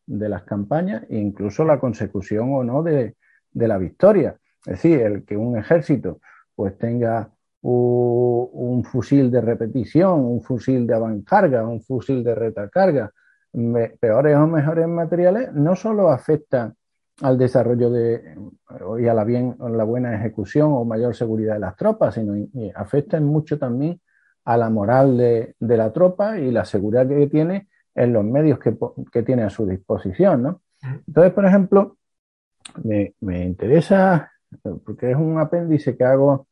de las campañas e incluso la consecución o no de, la victoria. Es decir, el que un ejército pues tenga un, fusil de repetición, un fusil de avancarga, un fusil de retacarga, peores o mejores materiales, no solo afecta al desarrollo de, y a la, bien, la buena ejecución o mayor seguridad de las tropas, sino afectan mucho también a la moral de, la tropa y la seguridad que tiene en los medios que, tiene a su disposición. ¿no? Entonces, por ejemplo, me, me, interesa, porque es un apéndice que hago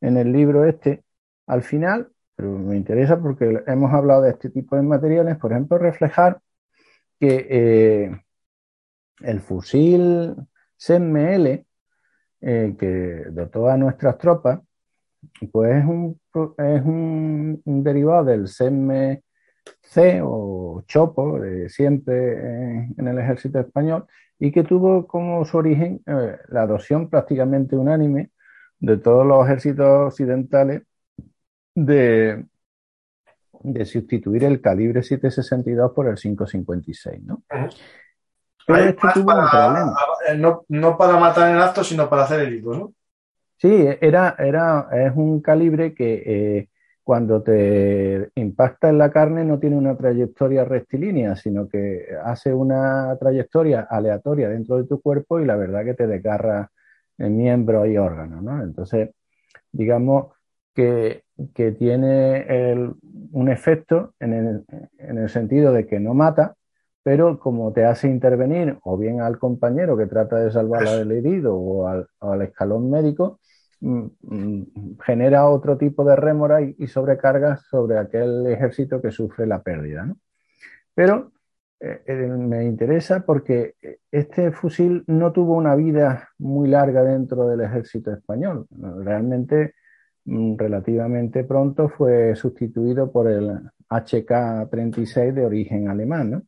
en el libro este, al final, pero me interesa porque hemos hablado de este tipo de materiales, por ejemplo, reflejar que eh, el fusil CML eh, que dotó a nuestras tropas pues es un, es un, derivado del C o Chopo, de siempre en, el ejército español, y que tuvo como su origen eh, la adopción prácticamente unánime de todos los ejércitos occidentales de, de sustituir el calibre 762 por el 556, ¿no? Pero este tuvo un problema. Eh, no, no, para matar en acto, sino para hacer heridos, ¿no? Sí, era, era, es un calibre que eh, cuando te impacta en la carne no tiene una trayectoria rectilínea, sino que hace una trayectoria aleatoria dentro de tu cuerpo y la verdad que te desgarra miembros y órganos, ¿no? Entonces, digamos que, que tiene un efecto en el, en el sentido de que no mata, pero como te hace intervenir o bien al compañero que trata de salvar al herido o al, al escalón médico, mm, mm, genera otro tipo de rémora y, sobrecargas sobre aquel ejército que sufre la pérdida. ¿no? Pero eh, eh, me interesa porque este fusil no tuvo una vida muy larga dentro del ejército español. Realmente, mm, relativamente pronto fue sustituido por el HK-36 de origen alemán. ¿no?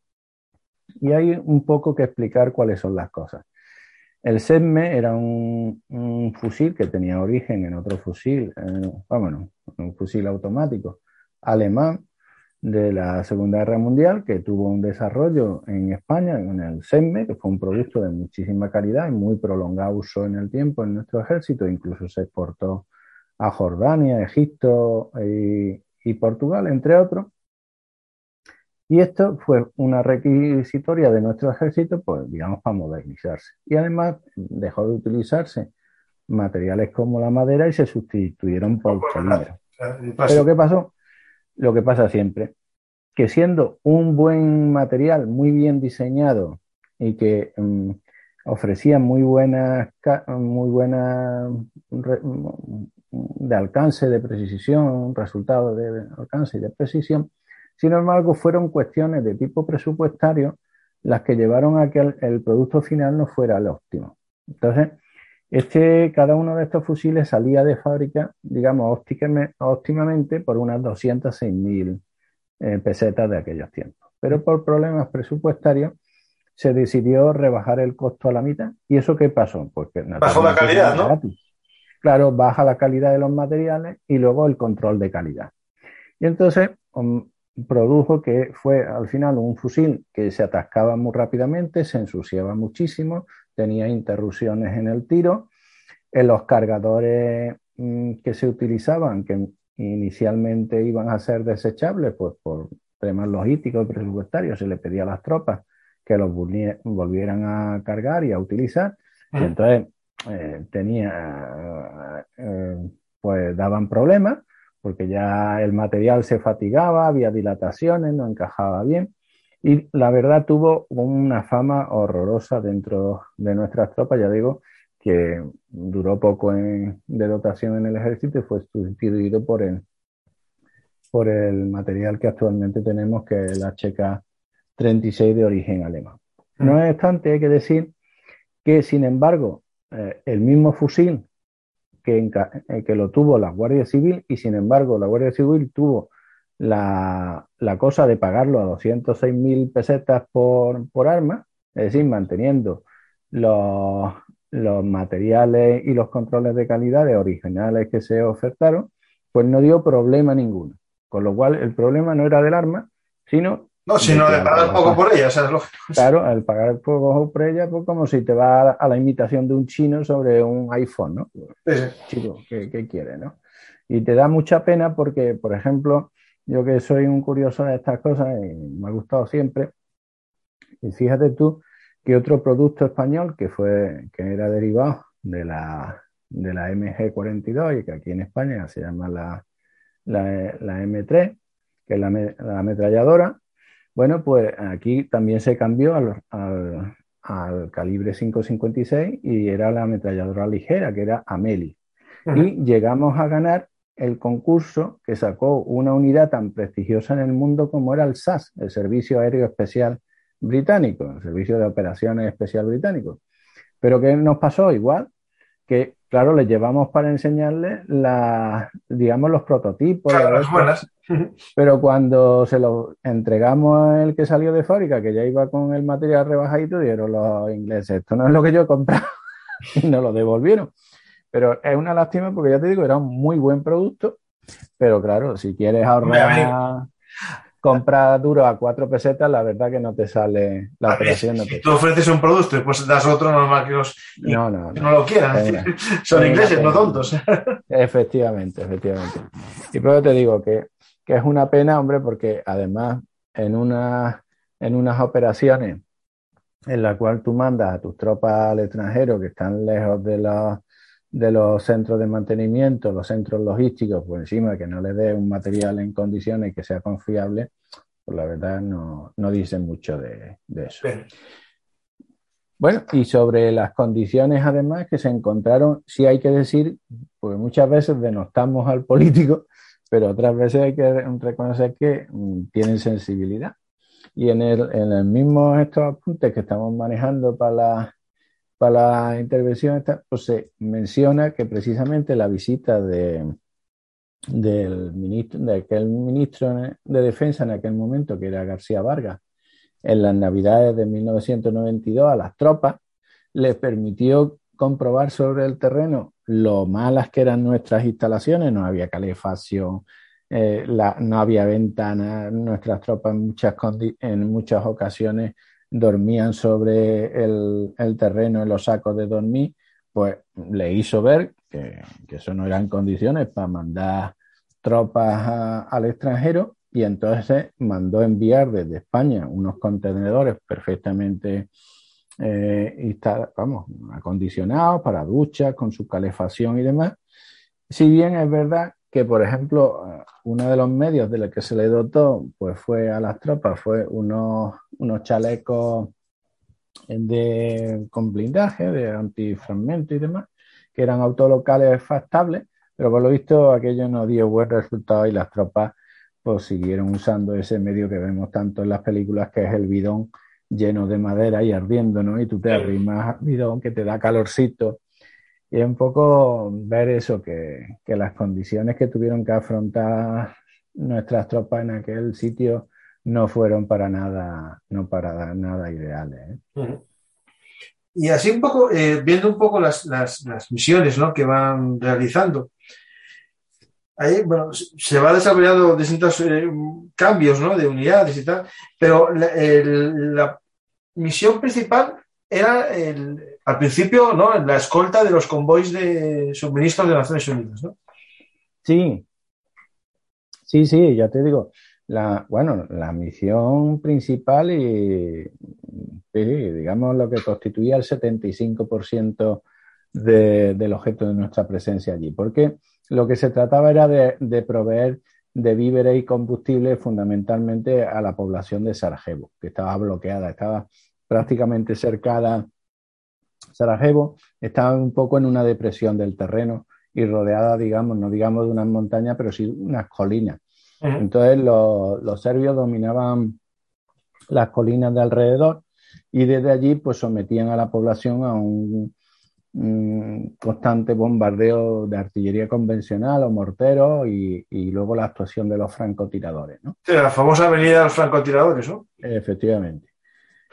Y hay un poco que explicar cuáles son las cosas. El SEDME era un, fusil que tenía origen en otro fusil, eh, un fusil automático alemán de la Segunda Guerra Mundial que tuvo un desarrollo en España en el SEDME, que fue un producto de muchísima calidad y muy prolongado uso en el tiempo en nuestro ejército, incluso se exportó a Jordania, Egipto y Portugal, entre otros. Y esto fue una requisitoria de nuestro ejército, pues digamos, para modernizarse. Y además dejó de utilizarse materiales como la madera y se sustituyeron por polímeros. Pero ¿qué pasó? Lo que pasa siempre, que siendo un buen material, muy bien diseñado y que mm, ofrecía muy buenas, muy buena de alcance, de precisión, resultados de alcance y de precisión, sin embargo, fueron cuestiones de tipo presupuestario las que llevaron a que el, producto final no fuera el óptimo. Entonces, este, cada uno de estos fusiles salía de fábrica, digamos, óptimamente por unas 206.000 eh, pesetas de aquellos tiempos. Pero por problemas presupuestarios se decidió rebajar el costo a la mitad. ¿Y eso qué pasó? Porque Bajó la calidad, ¿no? Claro, baja la calidad de los materiales y luego el control de calidad. Y entonces, um, produjo que fue al final un fusil que se atascaba muy rápidamente, se ensuciaba muchísimo, tenía interrupciones en el tiro. En los cargadores mm, que se utilizaban, que inicialmente iban a ser desechables, pues por temas logísticos y presupuestarios, se le pedía a las tropas que los volvieran a cargar y a utilizar. Y entonces eh, tenía, eh, pues daban problemas porque ya el material se fatigaba, había dilataciones, no encajaba bien. Y la verdad tuvo una fama horrorosa dentro de nuestras tropas, ya digo, que duró poco de dotación en el ejército y fue sustituido por el, por el material que actualmente tenemos, que es el HK-36 de origen alemán. No mm. obstante, hay que decir que, sin embargo, eh, el mismo fusil eh, que, lo tuvo la Guardia Civil y sin embargo la Guardia Civil tuvo la, cosa de pagarlo a 206 mil pesetas por, por arma, es decir, manteniendo los, los materiales y los controles de calidad originales que se ofertaron, pues no dio problema ninguno. Con lo cual el problema no era del arma, sino no, sino de pagar poco por ella, es lógico. Claro, al pagar poco por ella, pues como si te va a la imitación de un chino sobre un iPhone, ¿no? Chico, ¿qué, quiere, no? Y te da mucha pena porque, por ejemplo, yo que soy un curioso de estas cosas y me ha gustado siempre, y fíjate tú que otro producto español que fue, que era derivado de la, de la MG42 y que aquí en España se llama la, la, M3, que es la, la ametralladora, bueno, pues aquí también se cambió al, al, calibre 5.56 y era la ametralladora ligera, que era Ameli. Y llegamos a ganar el concurso que sacó una unidad tan prestigiosa en el mundo como era el SAS, el Servicio Aéreo Especial Británico, el Servicio de Operaciones Especial Británico. Pero ¿qué nos pasó? Igual que, claro, les llevamos para enseñarles la, digamos, los prototipos. las buenas. Pero cuando se lo entregamos el que salió de fábrica, que ya iba con el material rebajadito, dijeron los ingleses, esto no es lo que yo he comprado, y nos lo devolvieron. Pero es una lástima porque ya te digo, era un muy buen producto, pero claro, si quieres ahorrar comprar duro a cuatro pesetas, la verdad que no te sale la operación. si tú ofreces un producto y después das otro, normal que los no, no, no, lo quieran. Son ingleses, no tontos. Efectivamente, efectivamente. Y luego te digo que, que, es una pena, hombre, porque además en, una, en unas operaciones en la cual tú mandas a tus tropas al extranjero que están lejos de los de los centros de mantenimiento, los centros logísticos, por encima que no le dé un material en condiciones que sea confiable, pues la verdad no, no dicen mucho de, eso. Bueno, y sobre las condiciones además que se encontraron, sí hay que decir, porque muchas veces denostamos al político, pero otras veces hay que reconocer que mm, tienen sensibilidad. Y en el, en el mismo estos apuntes que estamos manejando para la, para la intervención pues se menciona que precisamente la visita de, del ministro, de aquel ministro de Defensa en aquel momento, que era García Vargas, en las Navidades de 1992 a las tropas, les permitió comprobar sobre el terreno lo malas que eran nuestras instalaciones, no había calefacción, eh, no había ventanas, nuestras tropas en muchas ocasiones dormían sobre el, terreno en los sacos de dormir, pues le hizo ver que, eso no eran condiciones para mandar tropas al extranjero y entonces mandó enviar desde España unos contenedores perfectamente eh, vamos, acondicionados para duchas, con su calefacción y demás. Si bien es verdad que, por ejemplo, uno de los medios de los que se le dotó pues fue a las tropas, fue unos, unos chalecos de, con blindaje, de antifragmento y demás, que eran autolocales factables, pero por lo visto aquello no dio buen resultado y las tropas pues siguieron usando ese medio que vemos tanto en las películas, que es el bidón lleno de madera y ardiendo, ¿no? Y tú te arrimas al bidón que te da calorcito y un poco ver eso, que, las condiciones que tuvieron que afrontar nuestras tropas en aquel sitio no fueron para nada, no para nada ideales. ¿eh? Y así un poco, eh, viendo un poco las, misiones que van realizando, ahí bueno, se va desarrollando distintos eh, cambios de unidades y tal, pero la misión principal era el, al principio, ¿no? La escolta de los convoys de suministros de Naciones Unidas, ¿no? Sí. Sí, sí, ya te digo. La, bueno, la misión principal y, digamos, lo que constituía el 75% de, del objeto de nuestra presencia allí. Porque lo que se trataba era de, de proveer de víveres y combustible fundamentalmente a la población de Sarajevo, que estaba bloqueada, estaba prácticamente cercada Sarajevo estaba un poco en una depresión del terreno y rodeada, digamos, no digamos de unas montañas, pero sí unas colinas. Entonces los, serbios dominaban las colinas de alrededor y desde allí pues sometían a la población a un, constante bombardeo de artillería convencional o morteros y, luego la actuación de los francotiradores. ¿no? la famosa avenida de los francotiradores, ¿no? Efectivamente.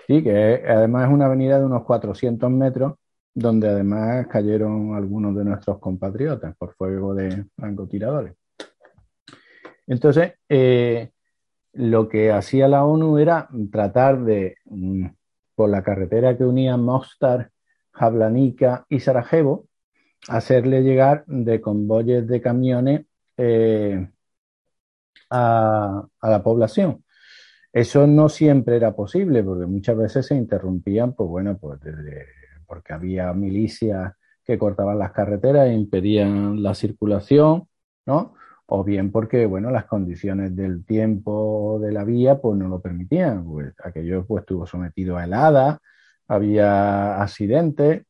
Sí, que además es una avenida de unos 400 metros, donde además cayeron algunos de nuestros compatriotas por fuego de francotiradores. Entonces, eh, lo que hacía la ONU era tratar de, mm, por la carretera que unía Mostar, Jablanica y Sarajevo, hacerle llegar de convoyes de camiones eh, a, la población. Eso no siempre era posible porque muchas veces se interrumpían, pues bueno, pues porque había milicias que cortaban las carreteras e impedían la circulación, ¿no? O bien porque, bueno, las condiciones del tiempo de la vía, pues no lo permitían. Pues, aquello pues estuvo sometido a helada, había accidentes,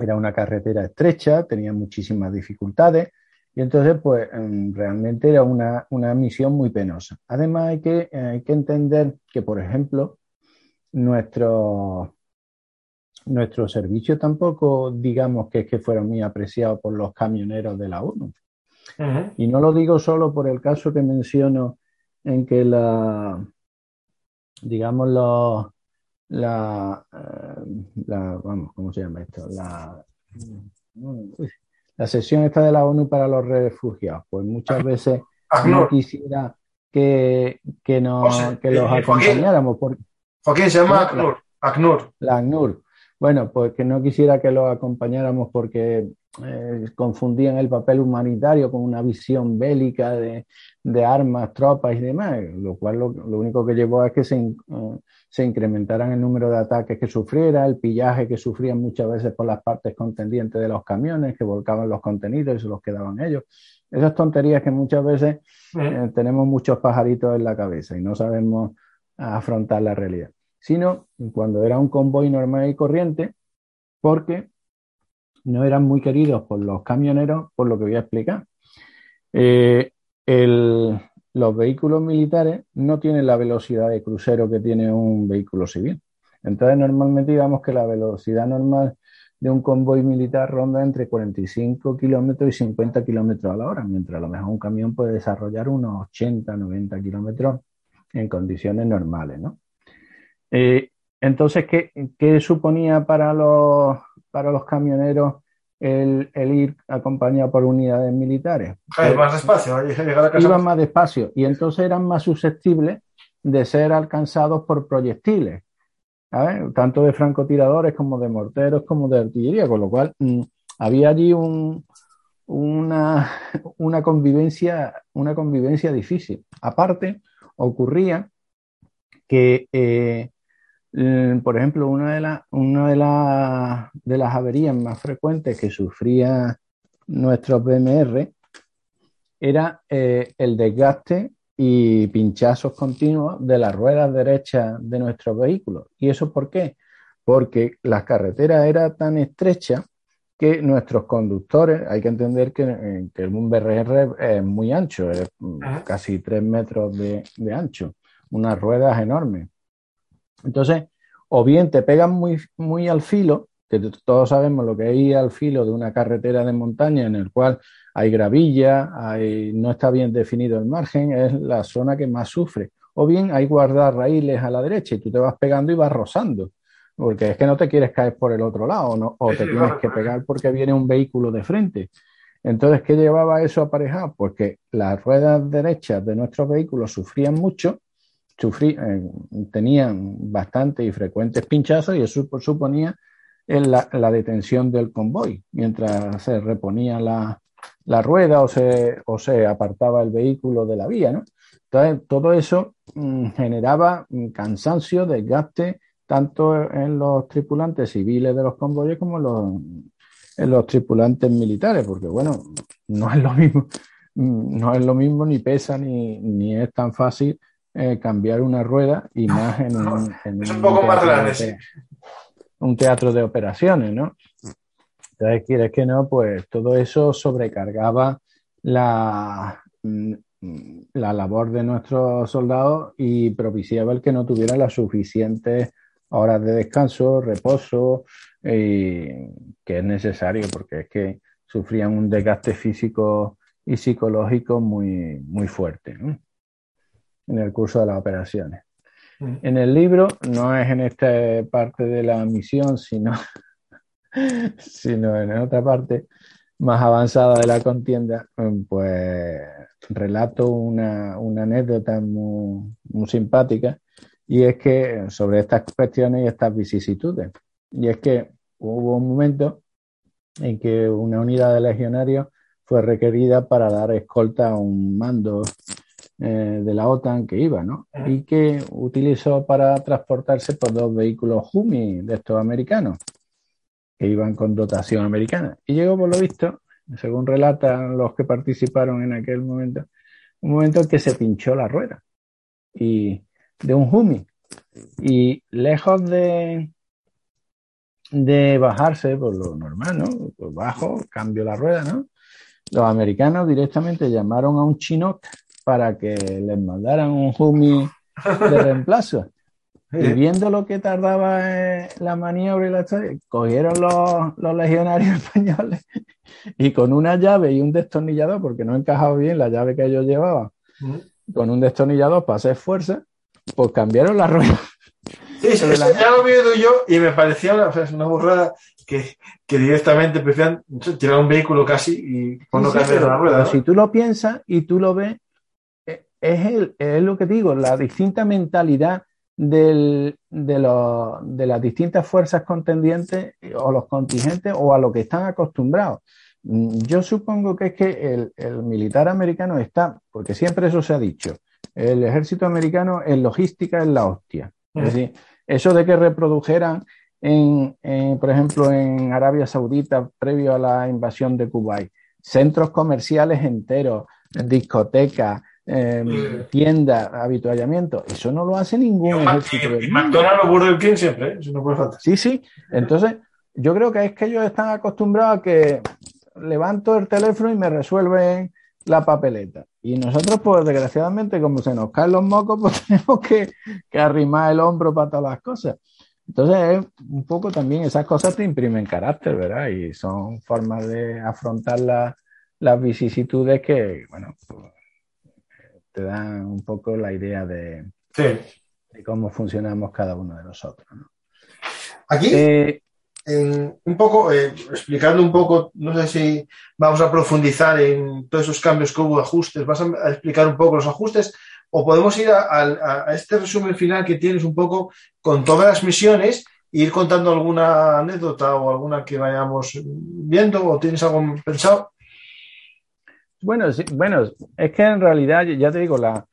era una carretera estrecha, tenía muchísimas dificultades. Y entonces, pues em, realmente era una, misión muy penosa. Además, hay que, hay que entender que, por ejemplo, nuestros, nuestro servicio tampoco, digamos que es que fuera muy apreciado por los camioneros de la ONU. Y no lo digo solo por el caso que menciono en que la, digamos, los, la, eh, la, vamos, ¿cómo se llama esto? La, la sesión esta de la ONU para los refugiados, pues muchas veces no quisiera que, que, nos, que los acompañáramos. Por, Joaquín se llama ACNUR. ACNUR. La ACNUR. Bueno, pues que no quisiera que los acompañáramos porque eh, confundían el papel humanitario con una visión bélica de, de armas, tropas y demás, lo cual lo, único que llevó a que se, eh, se, incrementaran el número de ataques que sufriera, el pillaje que sufrían muchas veces por las partes contendientes de los camiones, que volcaban los contenidos y se los quedaban ellos. Esas tonterías que muchas veces eh, tenemos muchos pajaritos en la cabeza y no sabemos afrontar la realidad, sino cuando era un convoy normal y corriente, porque no eran muy queridos por los camioneros, por lo que voy a explicar. Eh, los vehículos militares no tienen la velocidad de crucero que tiene un vehículo civil. Entonces, normalmente digamos que la velocidad normal de un convoy militar ronda entre 45 kilómetros y 50 kilómetros a la hora, mientras a lo mejor un camión puede desarrollar unos 80, 90 kilómetros en condiciones normales. ¿no? Eh, entonces, ¿qué, ¿qué, suponía para los, para los camioneros el, ir acompañado por unidades militares? más despacio, Iban más despacio y entonces eran más susceptibles de ser alcanzados por proyectiles, tanto de francotiradores como de morteros como de artillería, con lo cual mm, había allí un, una, una, convivencia, una convivencia difícil. Aparte, ocurría que eh, por ejemplo, una de, las una de, de las averías más frecuentes que sufría nuestros BMR era eh, el desgaste y pinchazos continuos de las ruedas derechas de nuestros vehículos. ¿Y eso por qué? Porque las carreteras eran tan estrechas que nuestros conductores, hay que entender que, eh, que un BRR es muy ancho, es casi tres metros de, de ancho, unas ruedas enormes. Entonces, o bien te pegan muy, muy al filo, que todos sabemos lo que hay al filo de una carretera de montaña en el cual hay gravilla, hay, no está bien definido el margen, es la zona que más sufre. O bien hay raíles a la derecha y tú te vas pegando y vas rozando, porque es que no te quieres caer por el otro lado o te tienes que pegar porque viene un vehículo de frente. Entonces, ¿qué llevaba eso aparejado? Pues que las ruedas derechas de nuestros vehículos sufrían mucho eh, tenían bastantes y frecuentes pinchazos y eso suponía la, la, detención del convoy mientras se reponía la, la rueda o se, o se, apartaba el vehículo de la vía. ¿no? Entonces, todo eso mm, generaba cansancio, desgaste, tanto en los tripulantes civiles de los convoyes como en los, en los tripulantes militares, porque bueno, no es lo mismo, mm, no es lo mismo, ni pesa, ni, ni es tan fácil eh, cambiar una rueda y más en un, es un, poco más grande, Un teatro de operaciones, ¿no? Entonces, quieres que no, pues todo eso sobrecargaba la, mm, la labor de nuestros soldados y propiciaba el que no tuvieran las suficientes horas de descanso, reposo, que es necesario porque es que sufrían un desgaste físico y psicológico muy, muy fuerte. ¿no? En el curso de las operaciones. Mm. En el libro, no es en esta parte de la misión, sino, sino en otra parte más avanzada de la contienda, pues relato una, una anécdota muy, muy, simpática y es que sobre estas cuestiones y estas vicisitudes. Y es que hubo un momento en que una unidad de legionarios fue requerida para dar escolta a un mando eh, de la OTAN que iba, ¿no? Y que utilizó para transportarse por dos vehículos Humi de estos americanos, que iban con dotación americana. Y llegó, por lo visto, según relatan los que participaron en aquel momento, un momento en que se pinchó la rueda y de un Humi. Y lejos de, de bajarse por lo normal, ¿no? Pues bajo, cambio la rueda, ¿no? Los americanos directamente llamaron a un Chinook para que les mandaran un Humi de reemplazo. Y viendo lo que tardaba la maniobra y la historia, cogieron los, los, legionarios españoles y con una llave y un destornillador, porque no encajaba bien la llave que ellos llevaban, con un destornillador para hacer fuerza, pues cambiaron la rueda. Sí, ya lo vi yo y me parecía una, una burrada que, que, directamente prefieren tirar un vehículo casi y no cambiar la rueda. Si tú lo piensas y tú lo ves, eh, es, el, es lo que digo, la distinta mentalidad del, de, los, de las distintas fuerzas contendientes o los contingentes o a lo que están acostumbrados. Mm, yo supongo que es que el, el, militar americano está, porque siempre eso se ha dicho, el ejército americano en logística es la hostia. Es decir, eso de que reprodujeran, en, por ejemplo, en Arabia Saudita, previo a la invasión de Kuwait, centros comerciales enteros, discotecas, eh, tiendas, habituallamiento. Eso no lo hace ningún ejército. Y, McDonald's o Burger King siempre, ¿eh? eso no puede faltar. Sí, sí. Entonces, yo creo que es que ellos están acostumbrados a que levanto el teléfono y me resuelven la papeleta. Y nosotros, pues desgraciadamente, como se nos caen los mocos, pues tenemos que, que arrimar el hombro para todas las cosas. Entonces, es un poco también esas cosas te imprimen carácter, ¿verdad? Y son formas de afrontar las vicisitudes que, bueno, pues, te dan un poco la idea de, de, cómo funcionamos cada uno de nosotros. ¿no? Aquí, eh, un poco, eh, explicando un poco, no sé si vamos a profundizar en todos esos cambios que hubo, ajustes, vas a explicar un poco los ajustes o podemos ir a, este resumen final que tienes un poco con todas las misiones e ir contando alguna anécdota o alguna que vayamos viendo o tienes algo pensado. Bueno, bueno, es que en realidad, ya te digo, la,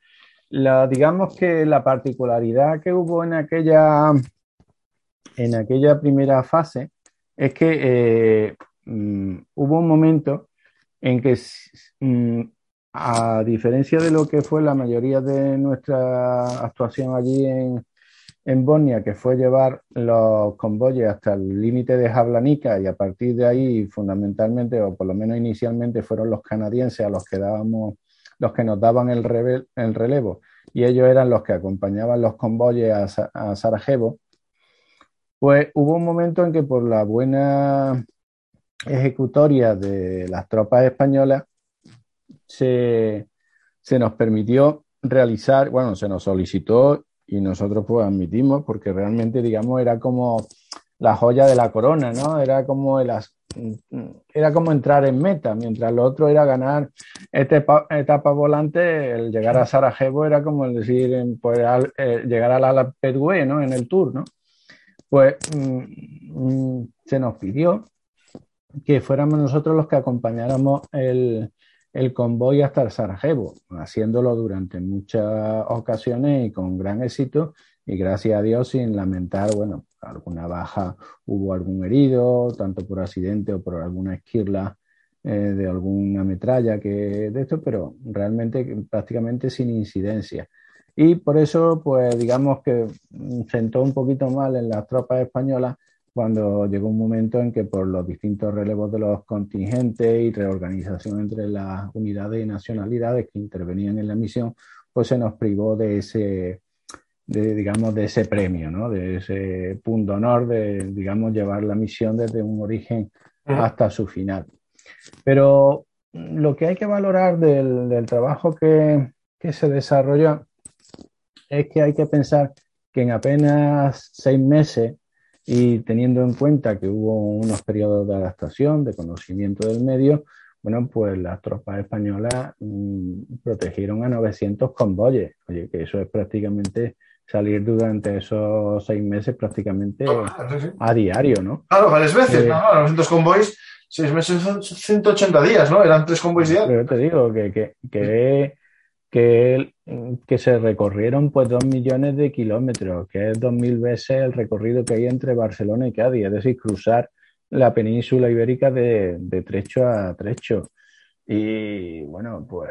la, digamos que la particularidad que hubo en aquella en aquella primera fase es que eh, mm, hubo un momento en que, mm, a diferencia de lo que fue la mayoría de nuestra actuación allí en, en Bosnia, que fue llevar los convoyes hasta el límite de Jablanica y a partir de ahí, fundamentalmente, o por lo menos inicialmente, fueron los canadienses a los que dábamos, los que nos daban el, el relevo, y ellos eran los que acompañaban los convoyes a, a Sarajevo. Pues hubo un momento en que por la buena ejecutoria de las tropas españolas se, nos permitió realizar, bueno, se nos solicitó y nosotros pues admitimos porque realmente digamos era como la joya de la corona, ¿no? Era como el, era como entrar en meta, mientras lo otro era ganar esta etapa, volante, el llegar a Sarajevo era como el decir, pues, eh, llegar a la Pedue, ¿no? En el Tour, ¿no? pues mm, mm, se nos pidió que fuéramos nosotros los que acompañáramos el, convoy hasta el Sarajevo, haciéndolo durante muchas ocasiones y con gran éxito y gracias a Dios sin lamentar, bueno, alguna baja, hubo algún herido, tanto por accidente o por alguna esquirla eh, de alguna metralla que de esto, pero realmente prácticamente sin incidencia. Y por eso, pues digamos que sentó un poquito mal en las tropas españolas cuando llegó un momento en que por los distintos relevos de los contingentes y reorganización entre las unidades y nacionalidades que intervenían en la misión, pues se nos privó de ese, de, digamos, de ese premio, ¿no? De ese punto honor de, digamos, llevar la misión desde un origen hasta su final. Pero lo que hay que valorar del, del trabajo que, que se desarrolló es que hay que pensar que en apenas seis meses y teniendo en cuenta que hubo unos periodos de adaptación, de conocimiento del medio, bueno, pues las tropas españolas mm, protegieron a 900 convoyes. Oye, que eso es prácticamente salir durante esos seis meses prácticamente a diario, ¿no? Claro, varias veces, ¿no? 900 convoys, seis meses son 180 días, ¿no? Eran tres convoys diarios. Pero te digo que, que, que que, se recorrieron pues dos millones de kilómetros, que es dos mil veces el recorrido que hay entre Barcelona y Cádiz, es decir, cruzar la península ibérica de, trecho a trecho. Y bueno, pues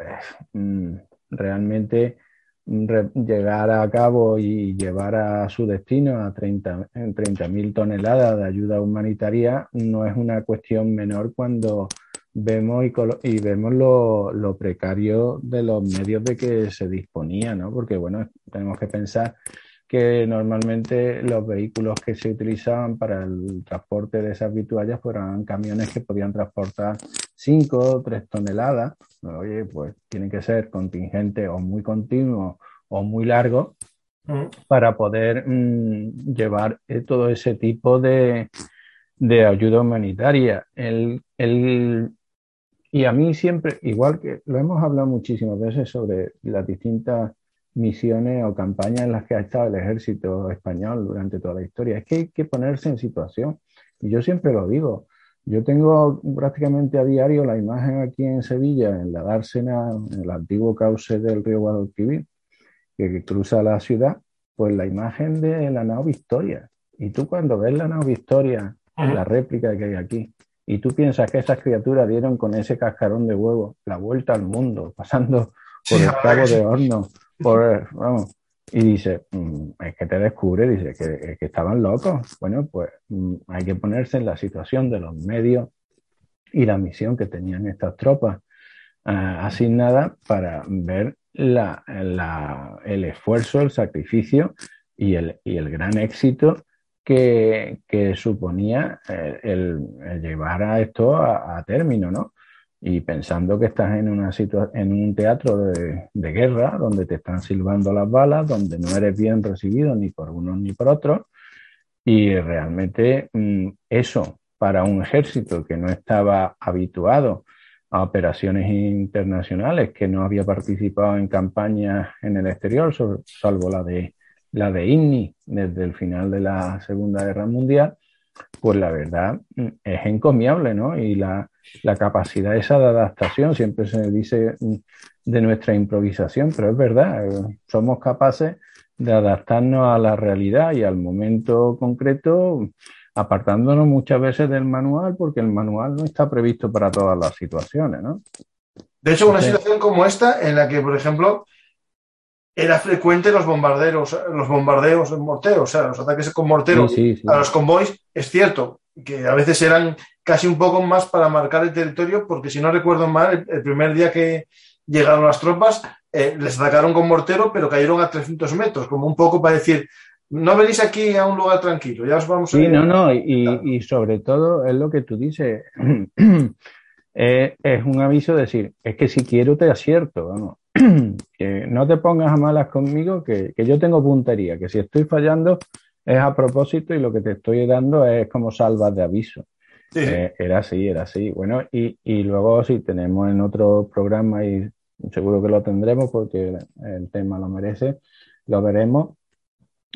mm, realmente mm, llegar a cabo y llevar a su destino a 30 mil toneladas de ayuda humanitaria no es una cuestión menor cuando vemos y, vemos lo, precario de los medios de que se disponía, ¿no? Porque, bueno, tenemos que pensar que normalmente los vehículos que se utilizaban para el transporte de esas vituallas fueran camiones que podían transportar 5 o 3 toneladas. Oye, pues tienen que ser contingentes o muy continuos o muy largos mm. para poder mm, llevar eh, todo ese tipo de, de ayuda humanitaria. El, el, y a mí siempre, igual que lo hemos hablado muchísimas veces sobre las distintas misiones o campañas en las que ha estado el ejército español durante toda la historia. Es que hay que ponerse en situación. Y yo siempre lo digo. Yo tengo prácticamente a diario la imagen aquí en Sevilla, en la Dársena, en el antiguo cauce del río Guadalquivir, que cruza la ciudad, pues la imagen de la nao Victoria. Y tú cuando ves la nao Victoria, la réplica que hay aquí, y tú piensas que esas criaturas dieron con ese cascarón de huevo la vuelta al mundo, pasando por el cabo de horno, por, vamos, y dice, mm, es que te descubre, dice que, que estaban locos. Bueno, pues mm, hay que ponerse en la situación de los medios y la misión que tenían estas tropas ah, asignadas para ver la, la, el esfuerzo, el sacrificio y el, y el gran éxito que, suponía eh, el, llevar a esto a, término, ¿no? y pensando que estás en, un teatro de, guerra donde te están silbando las balas, donde no eres bien recibido ni por uno ni por otro, y realmente mm, eso para un ejército que no estaba habituado a operaciones internacionales, que no había participado en campañas en el exterior, salvo la de la de INNI desde el final de la Segunda Guerra Mundial, pues la verdad mm, es encomiable, ¿no? Y la, la capacidad esa de adaptación, siempre se dice mm, de nuestra improvisación, pero es verdad, eh, somos capaces de adaptarnos a la realidad y al momento concreto, apartándonos muchas veces del manual, porque el manual no está previsto para todas las situaciones, ¿no? De hecho, una situación como esta, en la que, por ejemplo, era frecuente los bombarderos, los bombardeos en mortero, o sea, los ataques con mortero a los convoys, es cierto que a veces eran casi un poco más para marcar el territorio, porque si no recuerdo mal, el, primer día que llegaron las tropas, eh, les atacaron con mortero, pero cayeron a 300 metros, como un poco para decir, no venís aquí a un lugar tranquilo, ya os vamos a... Sí, no, no, y, y, sobre todo es lo que tú dices, eh, es un aviso de decir, es que si quiero te acierto, vamos que no te pongas a malas conmigo, que, que, yo tengo puntería, que si estoy fallando es a propósito y lo que te estoy dando es como salvas de aviso. Eh, era así, era así. Bueno, y, y luego si tenemos en otro programa y seguro que lo tendremos porque el tema lo merece, lo veremos.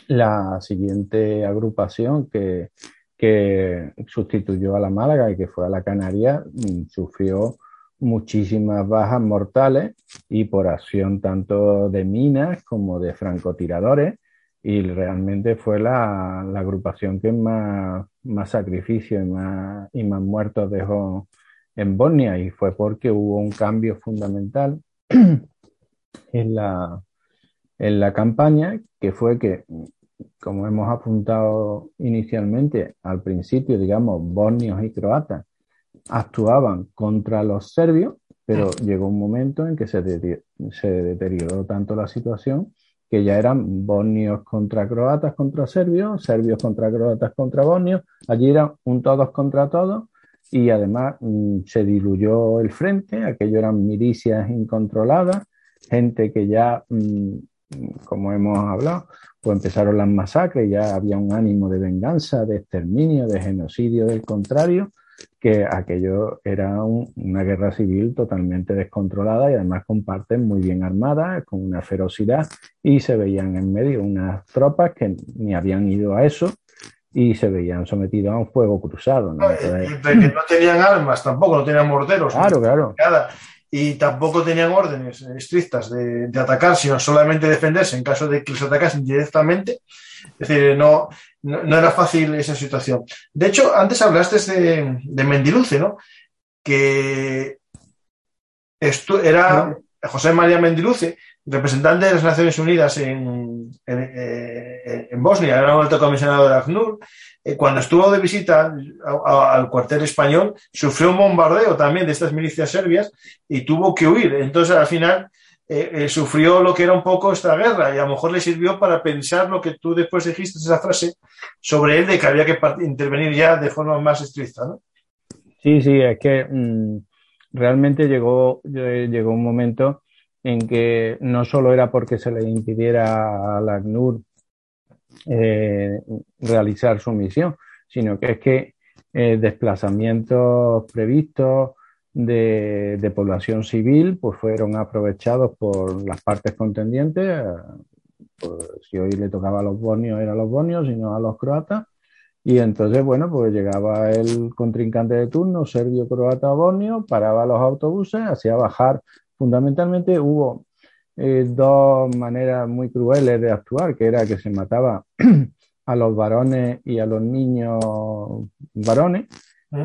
La siguiente agrupación que, que sustituyó a la Málaga y que fue a la Canaria mm, sufrió muchísimas bajas mortales y por acción tanto de minas como de francotiradores. Y realmente fue la, la agrupación que más, más sacrificios y más, y más muertos dejó en Bosnia. Y fue porque hubo un cambio fundamental en la, en la campaña que fue que como hemos apuntado inicialmente al principio, digamos, bosnios y croatas actuaban contra los serbios, pero mm. llegó un momento en que se, se deterioró tanto la situación que ya eran bosnios contra croatas contra serbios, serbios contra croatas contra bosnios, allí eran un todos contra todos y además mm, se diluyó el frente, aquello eran milicias incontroladas, gente que ya, mm, como hemos hablado, pues empezaron las masacres, ya había un ánimo de venganza, de exterminio, de genocidio del contrario, que aquello era una guerra civil totalmente descontrolada y además con partes muy bien armadas, con una ferocidad, y se veían en medio unas tropas que ni habían ido a eso y se veían sometidos a un fuego cruzado. ¿no? no tenían armas, tampoco, no tenían morteros. Claro, claro. Y tampoco tenían órdenes estrictas de, de atacar, sino solamente defenderse en caso de que les atacasen directamente. Es decir, no, no, era fácil esa situación. De hecho, antes hablaste de, de Mendiluce, ¿no? Que esto era José María Mendiluce, representante de las Naciones Unidas en, en, eh, en Bosnia, era un alto comisionado de ACNUR. Eh, cuando estuvo de visita al cuartel español, sufrió un bombardeo también de estas milicias serbias y tuvo que huir. Entonces, al final, eh, eh, sufrió lo que era un poco esta guerra y a lo mejor le sirvió para pensar lo que tú después dijiste, esa frase, sobre él de que había que intervenir ya de forma más estricta. Sí, sí, es que mm, realmente llegó, llegó un momento en que no solo era porque se le impidiera a la ACNUR eh, realizar su misión, sino que es que desplazamientos previstos, de, población civil pues fueron aprovechados por las partes contendientes. Pues, si hoy le tocaba a los bonios, era a los bonios, sino a los croatas. Y entonces, bueno, pues llegaba el contrincante de turno, serbio, croata o bonio, paraba los autobuses, hacía bajar. Fundamentalmente hubo eh, dos maneras muy crueles de actuar, que era que se mataba a los varones y a los niños varones,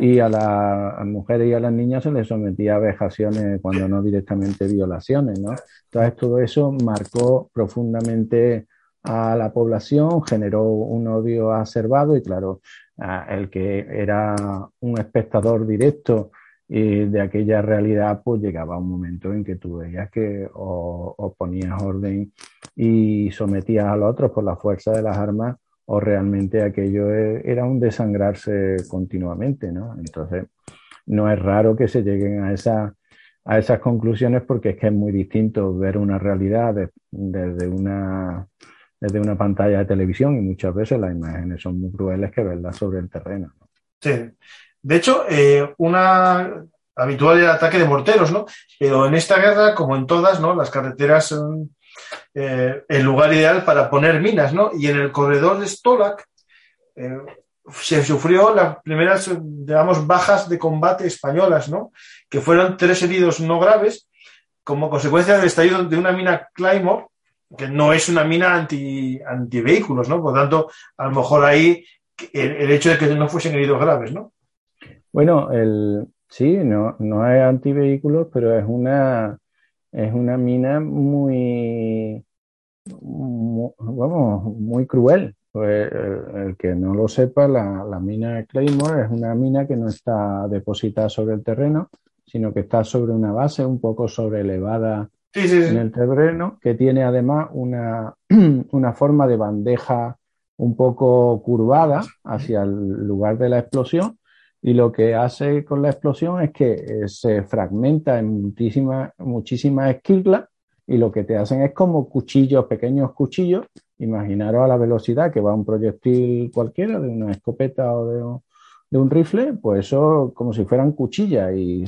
y a las mujeres y a las niñas se les sometía a vejaciones cuando no directamente violaciones, ¿no? Entonces todo eso marcó profundamente a la población, generó un odio acervado y claro, el que era un espectador directo de aquella realidad, pues llegaba un momento en que tú veías que o, ponías orden y sometías a los otros por la fuerza de las armas o realmente aquello e, era un desangrarse continuamente, ¿no? Entonces, no es raro que se lleguen a, esa, a esas conclusiones porque es que es muy distinto ver una realidad desde, una, desde una pantalla de televisión y muchas veces las imágenes son muy crueles que verlas sobre el terreno. Sí. De hecho, eh, una habitual el ataque de morteros, ¿no? Pero en esta guerra, como en todas, ¿no? Las carreteras son eh, el lugar ideal para poner minas, ¿no? Y en el corredor de Stolak eh, se sufrió las primeras, digamos, bajas de combate españolas, ¿no? Que fueron tres heridos no graves como consecuencia del estallido de una mina Claymore, que no es una mina anti, vehículos, ¿no? Por tanto, a lo mejor ahí el, hecho de que no fuesen heridos graves, ¿no? Bueno, el, sí, no, no es antivehículos, pero es una, es una mina muy, vamos, muy cruel. Pues, el, que no lo sepa, la, la, mina de Claymore es una mina que no está depositada sobre el terreno, sino que está sobre una base un poco sobre elevada en el terreno, que tiene además una, una forma de bandeja un poco curvada hacia el lugar de la explosión y lo que hace con la explosión es que eh, se fragmenta en muchísimas muchísimas esquirlas y lo que te hacen es como cuchillos, pequeños cuchillos. Imaginaros a la velocidad que va un proyectil cualquiera, de una escopeta o de de un rifle, pues eso como si fueran cuchillas y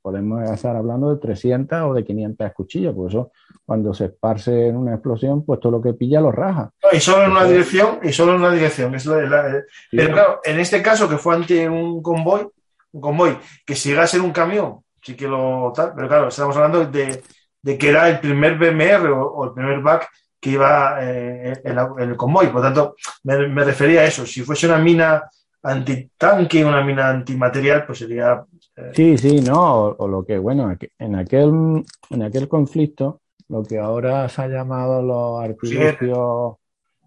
podemos estar hablando de 300 o de 500 cuchillas, pues eso cuando se esparce en una explosión, pues todo lo que pilla lo raja. y solo en una dirección, y solo en una dirección. Es la, pero claro, en este caso que fue ante un convoy, un convoy, que si llega a ser un camión, sí que lo tal, pero claro, estamos hablando de, de que era el primer BMR o, el primer back que iba eh, en, el convoy. Por tanto, me, me refería a eso. Si fuese una mina antitanque, una mina antimaterial, pues sería... Eh, sí, sí, no, o, lo que, bueno, en aquel, en aquel conflicto, lo que ahora se ha llamado los artilugios,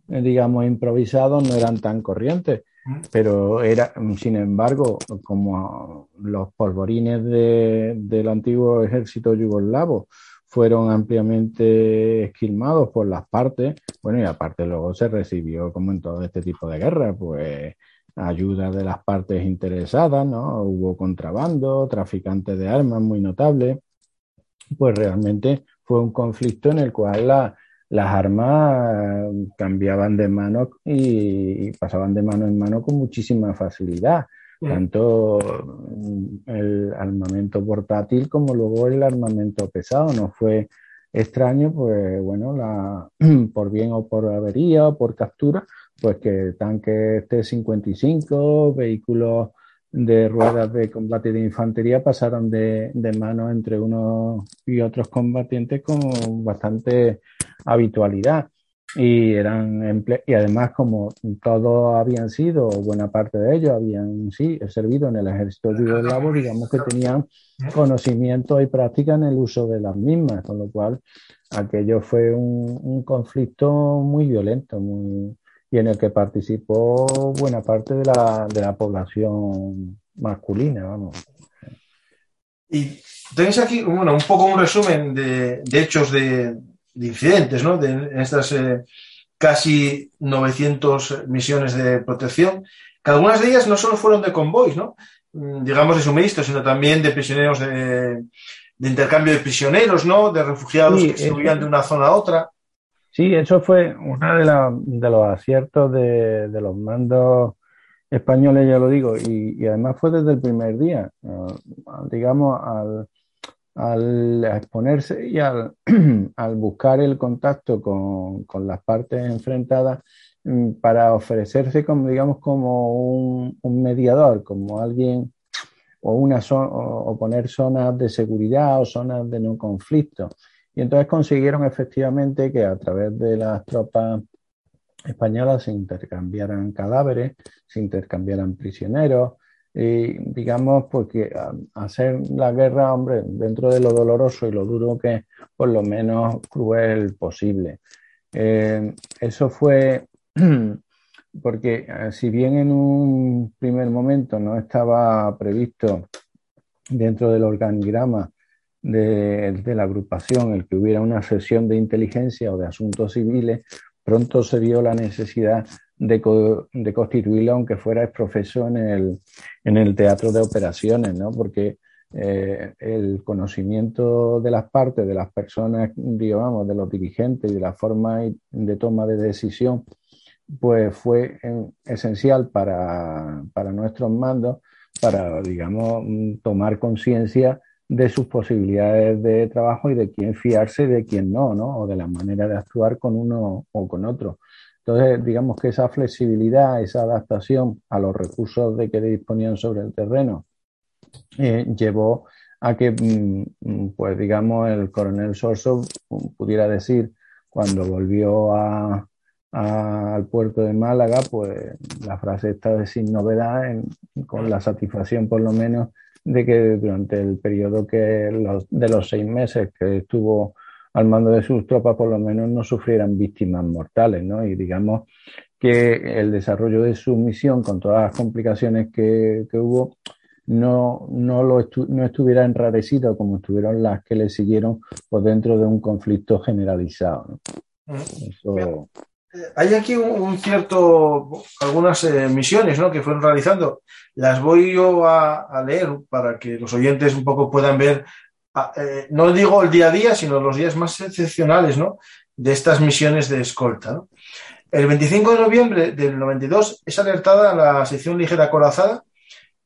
digamos, improvisados, no eran tan corrientes, pero era, sin embargo, como los polvorines del antiguo ejército yugoslavo fueron ampliamente esquilmados por las partes, bueno, y aparte luego se recibió, como en todo este tipo de guerra, pues ayuda de las partes interesadas, ¿no? Hubo contrabando, traficantes de armas muy notables. Pues realmente fue un conflicto en el cual las armas cambiaban de mano y, pasaban de mano en mano con muchísima facilidad. Mm. Tanto el armamento portátil como luego el armamento pesado. No fue extraño, pues bueno, la, por bien o por avería o por captura, pues que tanques T-55, vehículos de ruedas de combate de infantería pasaron de, de mano entre unos y otros combatientes con bastante habitualidad. Y eran y además como todos habían sido buena parte de ellos habían sí servido en el ejército yugoslavo digamos que tenían conocimiento y práctica en el uso de las mismas con lo cual aquello fue un, un conflicto muy violento muy y en el que participó buena parte de la, de la población masculina, vamos. Y tenéis aquí, bueno, un poco un resumen de, hechos de, incidentes, ¿no? De estas eh, casi 900 misiones de protección, que algunas de ellas no solo fueron de convoys, ¿no? Mm, digamos de suministros, sino también de prisioneros de, intercambio de prisioneros, ¿no? De refugiados que se movían de una zona a otra. Sí, eso fue uno de, los aciertos de, los mandos españoles, ya lo digo, y, además fue desde el primer día, digamos, al, exponerse y al, buscar el contacto con, las partes enfrentadas mm, para ofrecerse como, digamos, como un, un mediador, como alguien o, una o poner zonas de seguridad o zonas de no conflicto. Y entonces consiguieron efectivamente que a través de las tropas españolas se intercambiaran cadáveres, se intercambiaran prisioneros, y digamos, porque hacer la guerra, hombre, dentro de lo doloroso y lo duro que es, por lo menos cruel posible. Eh, eso fue porque eh, si bien en un primer momento no estaba previsto dentro del organigrama de, la agrupación el que hubiera una sesión de inteligencia o de asuntos civiles, pronto se vio la necesidad de, de constituirlo, aunque fuera profeso en el, en el teatro de operaciones, ¿no? Porque eh, el conocimiento de las partes, de las personas, digamos, de los dirigentes y de la forma de toma de decisión, pues fue eh, esencial para, para nuestros mandos, para, digamos, tomar conciencia de sus posibilidades de trabajo y de quién fiarse y de quién no, ¿no? O de la manera de actuar con uno o con otro. Entonces, digamos que esa flexibilidad, esa adaptación a los recursos de que disponían sobre el terreno, eh, llevó a que, mm, pues digamos, el coronel Sorso pudiera decir, cuando volvió al puerto de Málaga, pues la frase está de sin novedad, con la satisfacción por lo menos de que durante el periodo que de los seis meses que estuvo al mando de sus tropas, por lo menos no sufrieran víctimas mortales, ¿no? Y digamos que el desarrollo de su misión, con todas las complicaciones que, hubo, no, no, lo no estuviera enrarecido como estuvieron las que le siguieron por dentro de un conflicto generalizado. ¿no? Eso, hay aquí un, cierto, algunas eh, misiones ¿no? que fueron realizando. Las voy yo a, leer para que los oyentes un poco puedan ver, ah, eh, no digo el día a día, sino los días más excepcionales ¿no? de estas misiones de escolta. El 25 de noviembre del 92 es alertada la sección ligera corazada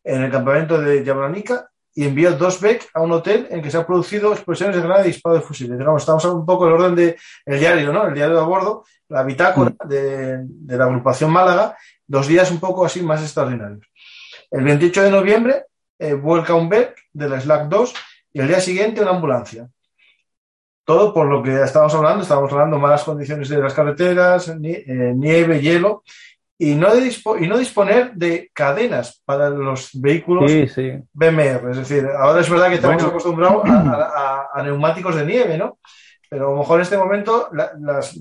en el campamento de Yabranica y envió dos BEC a un hotel en que se han producido explosiones de granada y disparo de fusiles. Digamos, estamos un poco en el orden del el diario, ¿no? El diario de a bordo, la bitácora mm. de, la agrupación Málaga, dos días un poco así más extraordinarios. El 28 de noviembre eh, vuelca un BEC de la Slack 2 y el día siguiente una ambulancia. Todo por lo que estábamos hablando, estábamos hablando de malas condiciones de las carreteras, eh, nieve, hielo y no, y no disponer de cadenas para los vehículos BMR. Es decir, ahora es verdad que estamos acostumbrados a, neumáticos de nieve, ¿no? Pero a lo mejor en este momento las,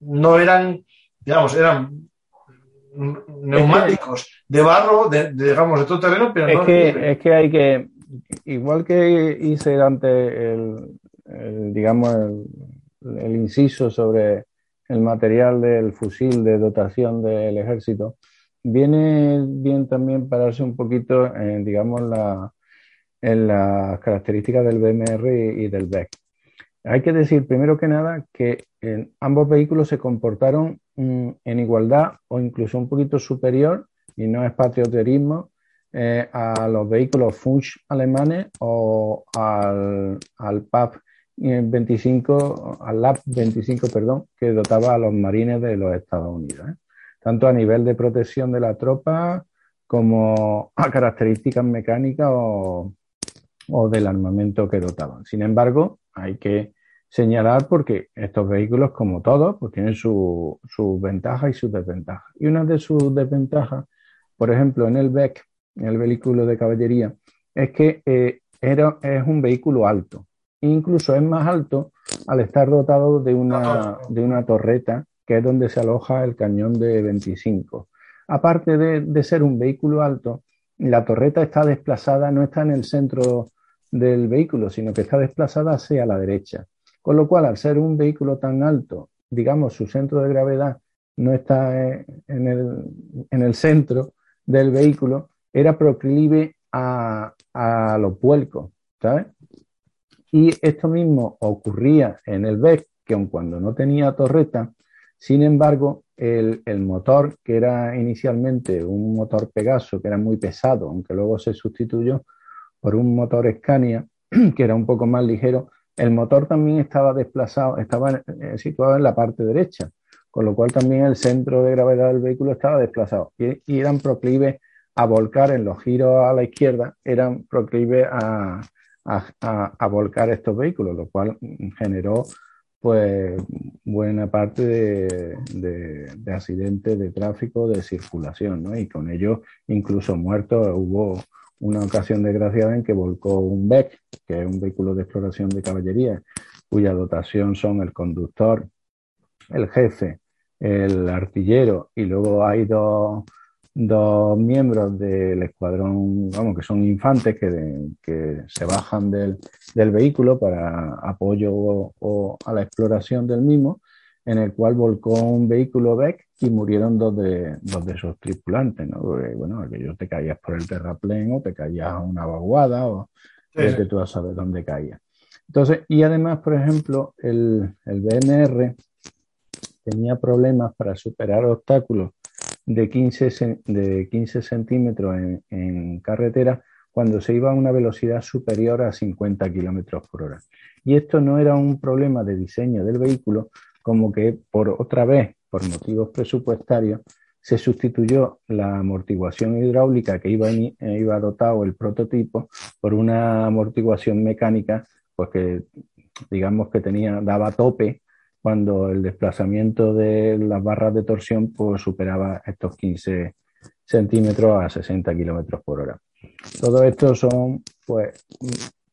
no eran, digamos, eran neumáticos de barro, de, digamos, de todo terreno, pero es no que, Es que hay que, igual que hice ante el, digamos, el inciso sobre el material del fusil de dotación del ejército, viene bien también pararse un poquito en, digamos, la, en las características del BMR y, del BEC. Hay que decir, primero que nada, que en ambos vehículos se comportaron mm, en igualdad o incluso un poquito superior, y no es patrioterismo, eh, a los vehículos Funch alemanes o al, al PAP 25, al LAP 25, perdón, que dotaba a los marines de los Estados Unidos, ¿eh? tanto a nivel de protección de la tropa como a características mecánicas o, del armamento que dotaban. Sin embargo, hay que señalar porque estos vehículos, como todos, pues tienen sus ventajas y sus desventajas. Y una de sus desventajas, por ejemplo, en el BEC, en el vehículo de caballería, es que eh, era, es un vehículo alto incluso es más alto al estar dotado de una, de una torreta, que es donde se aloja el cañón de 25. Aparte de, ser un vehículo alto, la torreta está desplazada, no está en el centro del vehículo, sino que está desplazada hacia la derecha. Con lo cual, al ser un vehículo tan alto, digamos, su centro de gravedad no está eh, en el, en el centro del vehículo, era proclive a, a los vuelcos, ¿sabes? Y esto mismo ocurría en el BEC, que aun cuando no tenía torreta, sin embargo, el, motor, que era inicialmente un motor Pegaso, que era muy pesado, aunque luego se sustituyó por un motor Scania, que era un poco más ligero, el motor también estaba desplazado, estaba eh, situado en la parte derecha, con lo cual también el centro de gravedad del vehículo estaba desplazado. Y, eran proclives a volcar en los giros a la izquierda, eran proclives a, a, volcar estos vehículos, lo cual generó pues buena parte de, accidentes de tráfico, de circulación, ¿no? Y con ello incluso muertos. Hubo una ocasión desgraciada en que volcó un BEC, que es un vehículo de exploración de caballería, cuya dotación son el conductor, el jefe, el artillero, y luego hay dos dos miembros del escuadrón, vamos, que son infantes que, que se bajan del, del, vehículo para apoyo o, a la exploración del mismo, en el cual volcó un vehículo Beck y murieron dos de, dos de sus tripulantes, ¿no? Porque, bueno, aquello te caías por el terraplén o te caías a una vaguada o que tú a saber dónde caías. Entonces, y además, por ejemplo, el, el BMR tenía problemas para superar obstáculos de 15, de 15 centímetros en, carretera cuando se iba a una velocidad superior a 50 kilómetros por hora. Y esto no era un problema de diseño del vehículo, como que por otra vez, por motivos presupuestarios, se sustituyó la amortiguación hidráulica que iba, iba dotado el prototipo por una amortiguación mecánica, pues que digamos que tenía, daba tope cuando el desplazamiento de las barras de torsión pues, superaba estos 15 centímetros a 60 kilómetros por hora. Todo esto son, pues,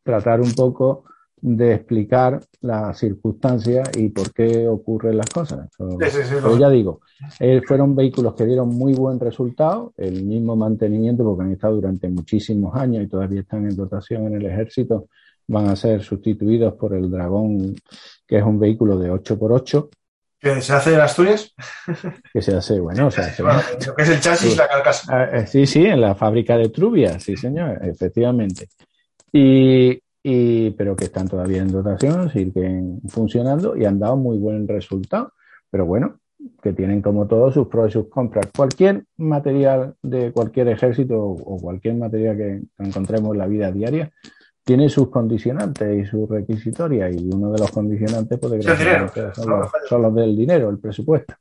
tratar un poco de explicar las circunstancias y por qué ocurren las cosas. Pero ya digo, eh, fueron vehículos que dieron muy buen resultado, el mismo mantenimiento, porque han estado durante muchísimos años y todavía están en dotación en el ejército, van a ser sustituidos por el Dragón que es un vehículo de 8x8. ¿Que se hace en Asturias? Que se hace, bueno, o sea, que es el chasis y la carcasa. Ah, eh, sí, sí, en la fábrica de Trubia, sí, señor, efectivamente. Y, y, pero que están todavía en dotación, siguen funcionando y han dado muy buen resultado. Pero bueno, que tienen como todos sus pros y sus compras. Cualquier material de cualquier ejército o cualquier material que encontremos en la vida diaria tiene sus condicionantes y sus requisitorias y uno de los condicionantes puede ser son, los, del dinero, el presupuesto.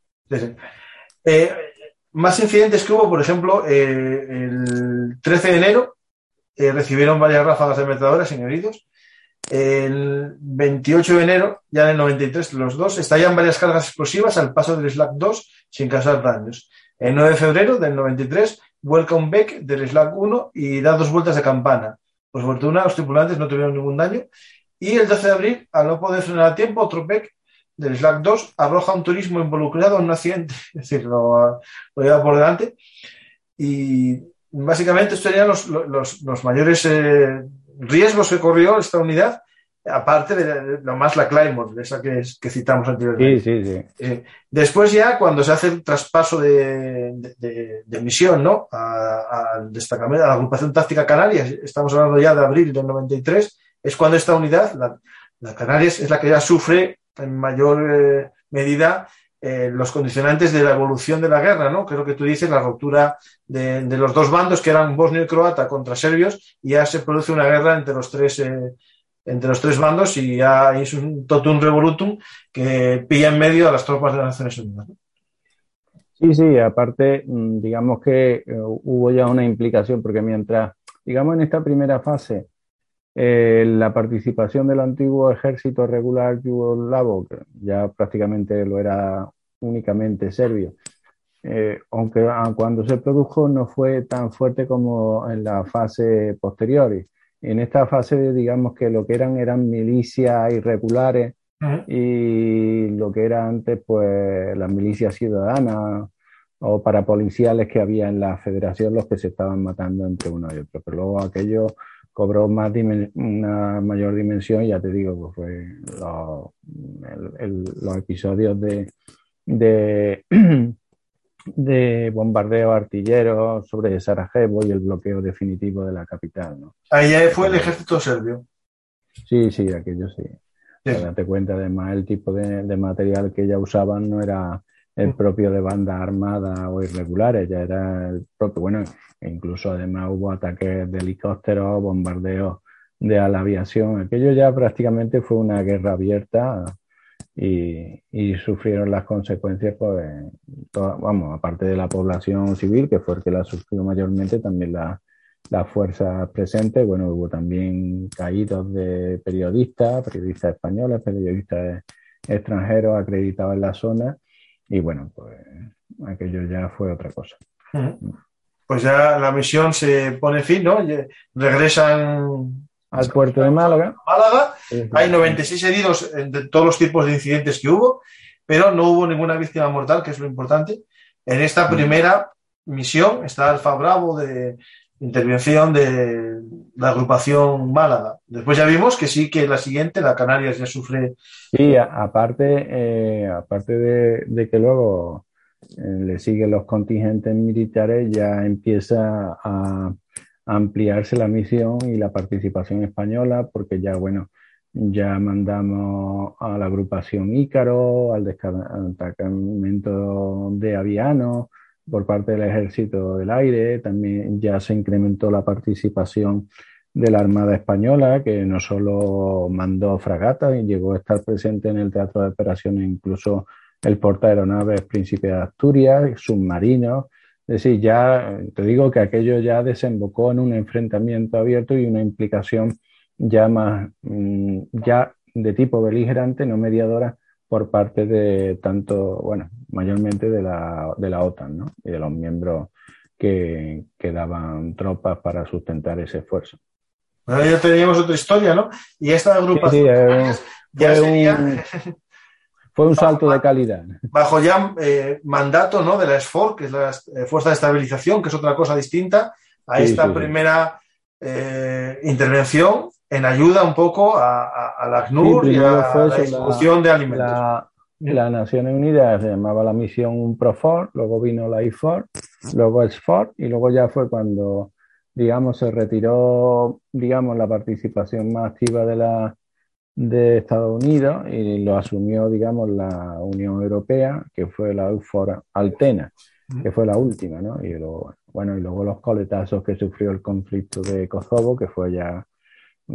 Eh, más incidentes que hubo, por ejemplo, eh, el 13 de enero eh, recibieron varias ráfagas de metradoras sin heridos. El 28 de enero, ya en el 93, los dos estallan varias cargas explosivas al paso del Slack 2 sin causar daños. El 9 de febrero del 93, vuelca un Beck del Slack 1 y da dos vueltas de campana. Por fortuna, los tripulantes no tuvieron ningún daño. Y el 12 de abril, al no poder frenar a tiempo, otro PEC del Slack 2 arroja un turismo involucrado en un accidente, es decir, lo, lleva por delante. Y básicamente estos serían los, mayores eh, riesgos que corrió esta unidad aparte de, lo más la Claymore, de esa que, citamos anteriormente. Sí, sí, sí. Eh, después ya, cuando se hace el traspaso de, misión, ¿no? Al destacamento, a la agrupación táctica Canarias, estamos hablando ya de abril del 93, es cuando esta unidad, la, Canarias, es la que ya sufre en mayor eh, medida eh, los condicionantes de la evolución de la guerra, ¿no? Creo que tú dices la ruptura de, los dos bandos que eran bosnio y croata contra serbios y ya se produce una guerra entre los tres entre los tres bandos y ya es un totum revolutum que pilla en medio a las tropas de las Naciones Unidas. Sí, sí, aparte, mm, digamos que eh, hubo ya una implicación, porque mientras, digamos, en esta primera fase, eh, la participación del antiguo ejército regular yugoslavo, que ya prácticamente lo era únicamente serbio, eh, aunque ah, cuando se produjo no fue tan fuerte como en la fase posterior en esta fase, digamos que lo que eran eran milicias irregulares y lo que era antes, pues las milicias ciudadanas o parapoliciales que había en la federación, los que se estaban matando entre uno y otro. Pero luego aquello cobró más una mayor dimensión, ya te digo, pues fue los episodios de, de, de bombardeo artillero sobre Sarajevo y el bloqueo definitivo de la capital. ¿no? Ahí fue el ejército serbio. Sí, sí, aquello sí. Date cuenta, además, el tipo de, de, material que ya usaban no era el mm. propio de bandas armadas o irregulares, ya era el propio, bueno, e incluso además hubo ataques de helicópteros, bombardeos de la aviación, aquello ya prácticamente fue una guerra abierta y, sufrieron las consecuencias, pues, vamos, aparte de la población civil, que fue el que la sufrió mayormente, también las la fuerzas presentes, bueno, hubo también caídos de periodistas, periodistas españoles, periodistas extranjeros acreditados en la zona, y bueno, pues aquello ya fue otra cosa. Pues ya la misión se pone fin, ¿no? Regresan al puerto de Málaga. Málaga. Hay 96 heridos de todos los tipos de incidentes que hubo, pero no hubo ninguna víctima mortal, que es lo importante. En esta primera misión está Alfa Bravo de intervención de la agrupación Málaga. Después ya vimos que sí que la siguiente, la Canarias, ya sufre. Sí, aparte, eh, aparte de, que luego eh, le siguen los contingentes militares, ya empieza a ampliarse la misión y la participación española, porque ya, bueno, ya mandamos a la agrupación Ícaro, al destacamento de avianos por parte del Ejército del Aire, también ya se incrementó la participación de la Armada Española, que no solo mandó fragatas y llegó a estar presente en el teatro de operaciones, incluso el portaaeronaves Príncipe de Asturias, submarinos, es decir, ya te digo que aquello ya desembocó en un enfrentamiento abierto y una implicación ya más, mm, ya de tipo beligerante, no mediadora, por parte de tanto, bueno, mayormente de la, de la OTAN, ¿no? Y de los miembros que, que daban tropas para sustentar ese esfuerzo. Bueno, ya teníamos otra historia, ¿no? Y esta agrupación eh, ya sería... Fue un salto de calidad. Bajo ya eh, mandato ¿no? de la SFOR, que es la eh, Fuerza de Estabilización, que es otra cosa distinta a esta primera eh, intervención en ayuda un poco a, la ACNUR y a la distribución de alimentos. La, las Naciones Unidas se llamaba la misión PROFOR, luego vino la IFOR, luego SFOR y luego ya fue cuando, digamos, se retiró, digamos, la participación más activa de la de Estados Unidos y lo asumió, digamos, la Unión Europea, que fue la EUFOR Altena, que fue la última, ¿no? Y luego, bueno, y luego los coletazos que sufrió el conflicto de Kosovo, que fue ya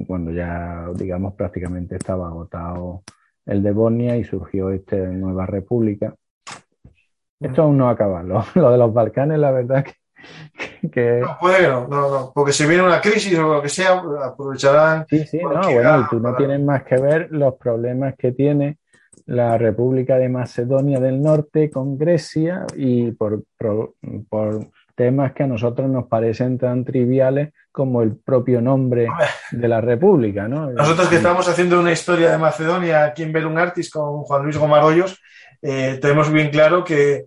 cuando ya, digamos, prácticamente estaba agotado el de Bosnia y surgió esta nueva república. Esto aún no acaba. Lo, lo de los Balcanes, la verdad que no puede no, no, porque si viene una crisis o lo que sea, aprovecharán. Sí, sí, no, bueno, tú no tienes más que ver los problemas que tiene la República de Macedonia del Norte con Grecia y por, por, temas que a nosotros nos parecen tan triviales como el propio nombre de la República, ¿no? Nosotros que estamos haciendo una historia de Macedonia aquí en Belun Artis con Juan Luis Gomarollos, eh, tenemos bien claro que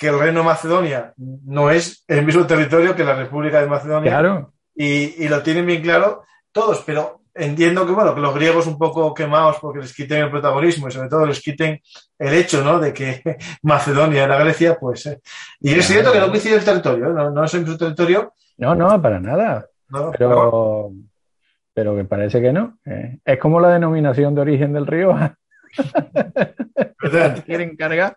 que el Reino de Macedonia no es el mismo territorio que la República de Macedonia. Claro. Y, lo tienen bien claro todos, pero entiendo que, bueno, que los griegos un poco quemados porque les quiten el protagonismo y sobre todo les quiten el hecho, ¿no? De que Macedonia era Grecia, pues. Eh. Y es cierto que no coincide el territorio, ¿eh? no, no es el mismo territorio. No, no, para nada. pero, pero que parece que no. ¿eh? Es como la denominación de origen del río. quieren cargar.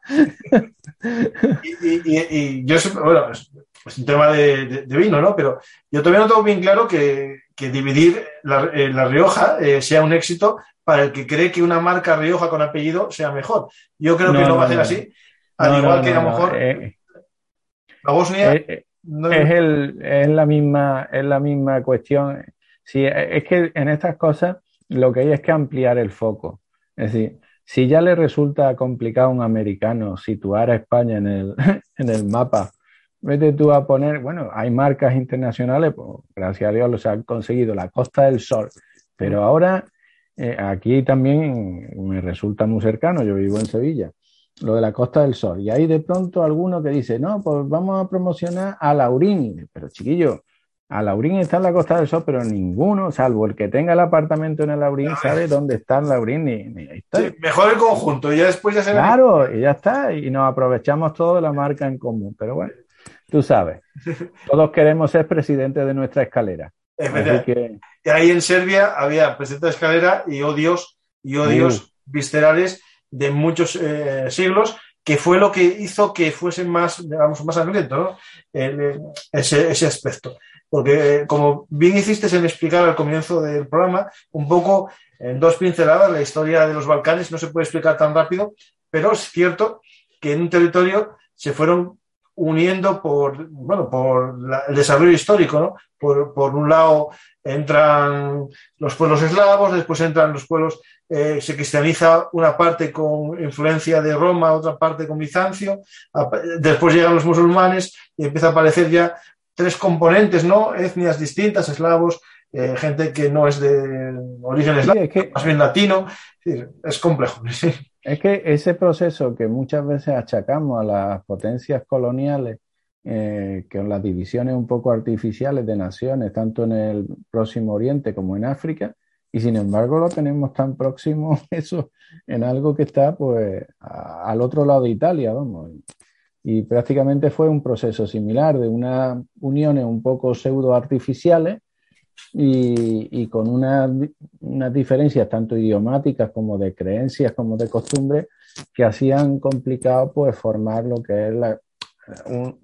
y, yo, bueno, es, un tema de, vino, ¿no? Pero yo todavía no tengo bien claro que, dividir la, eh, Rioja eh, sea un éxito para el que cree que una marca Rioja con apellido sea mejor. Yo creo que no, va a ser así. Al igual que a lo mejor eh, la Bosnia. es, el, es, la misma, es la misma cuestión. Sí, es que en estas cosas lo que hay es que ampliar el foco. Es decir, si ya le resulta complicado a un americano situar a España en el, en el mapa, vete tú a poner, bueno, hay marcas internacionales, pues, gracias a Dios los han conseguido, la Costa del Sol, pero ahora eh, aquí también me resulta muy cercano, yo vivo en Sevilla, lo de la Costa del Sol, y hay de pronto alguno que dice, no, pues vamos a promocionar a Laurín, pero chiquillo, A Laurín está en la Costa del Sol, pero ninguno, salvo el que tenga el apartamento en el Laurín, sabe dónde está el Laurín ni, ni sí, mejor el conjunto, y ya después ya se Claro, y ya está, y nos aprovechamos todo de la marca en común. Pero bueno, tú sabes, todos queremos ser presidentes de nuestra escalera. Es verdad. Que... Y ahí en Serbia había presidente de escalera y odios, y odios uh. viscerales de muchos eh, siglos, que fue lo que hizo que fuese más, digamos, más sangriento, ¿no? ese, ese aspecto porque como bien hiciste en explicar al comienzo del programa, un poco en dos pinceladas, la historia de los Balcanes no se puede explicar tan rápido, pero es cierto que en un territorio se fueron uniendo por, bueno, por el desarrollo histórico, ¿no? Por, por, un lado entran los pueblos eslavos, después entran los pueblos, eh, se cristianiza una parte con influencia de Roma, otra parte con Bizancio, después llegan los musulmanes y empieza a aparecer ya tres componentes, ¿no? Etnias distintas, eslavos, eh, gente que no es de origen eslavo, más bien latino. Es complejo. Es que ese proceso que muchas veces achacamos a las potencias coloniales, eh, con las divisiones un poco artificiales de naciones, tanto en el próximo Oriente como en África, y sin embargo lo tenemos tan próximo eso en algo que está pues al otro lado de Italia, vamos y prácticamente fue un proceso similar de unas uniones un poco pseudo artificiales y, con unas, diferencias tanto idiomáticas como de creencias como de costumbres que hacían complicado pues formar lo que es la,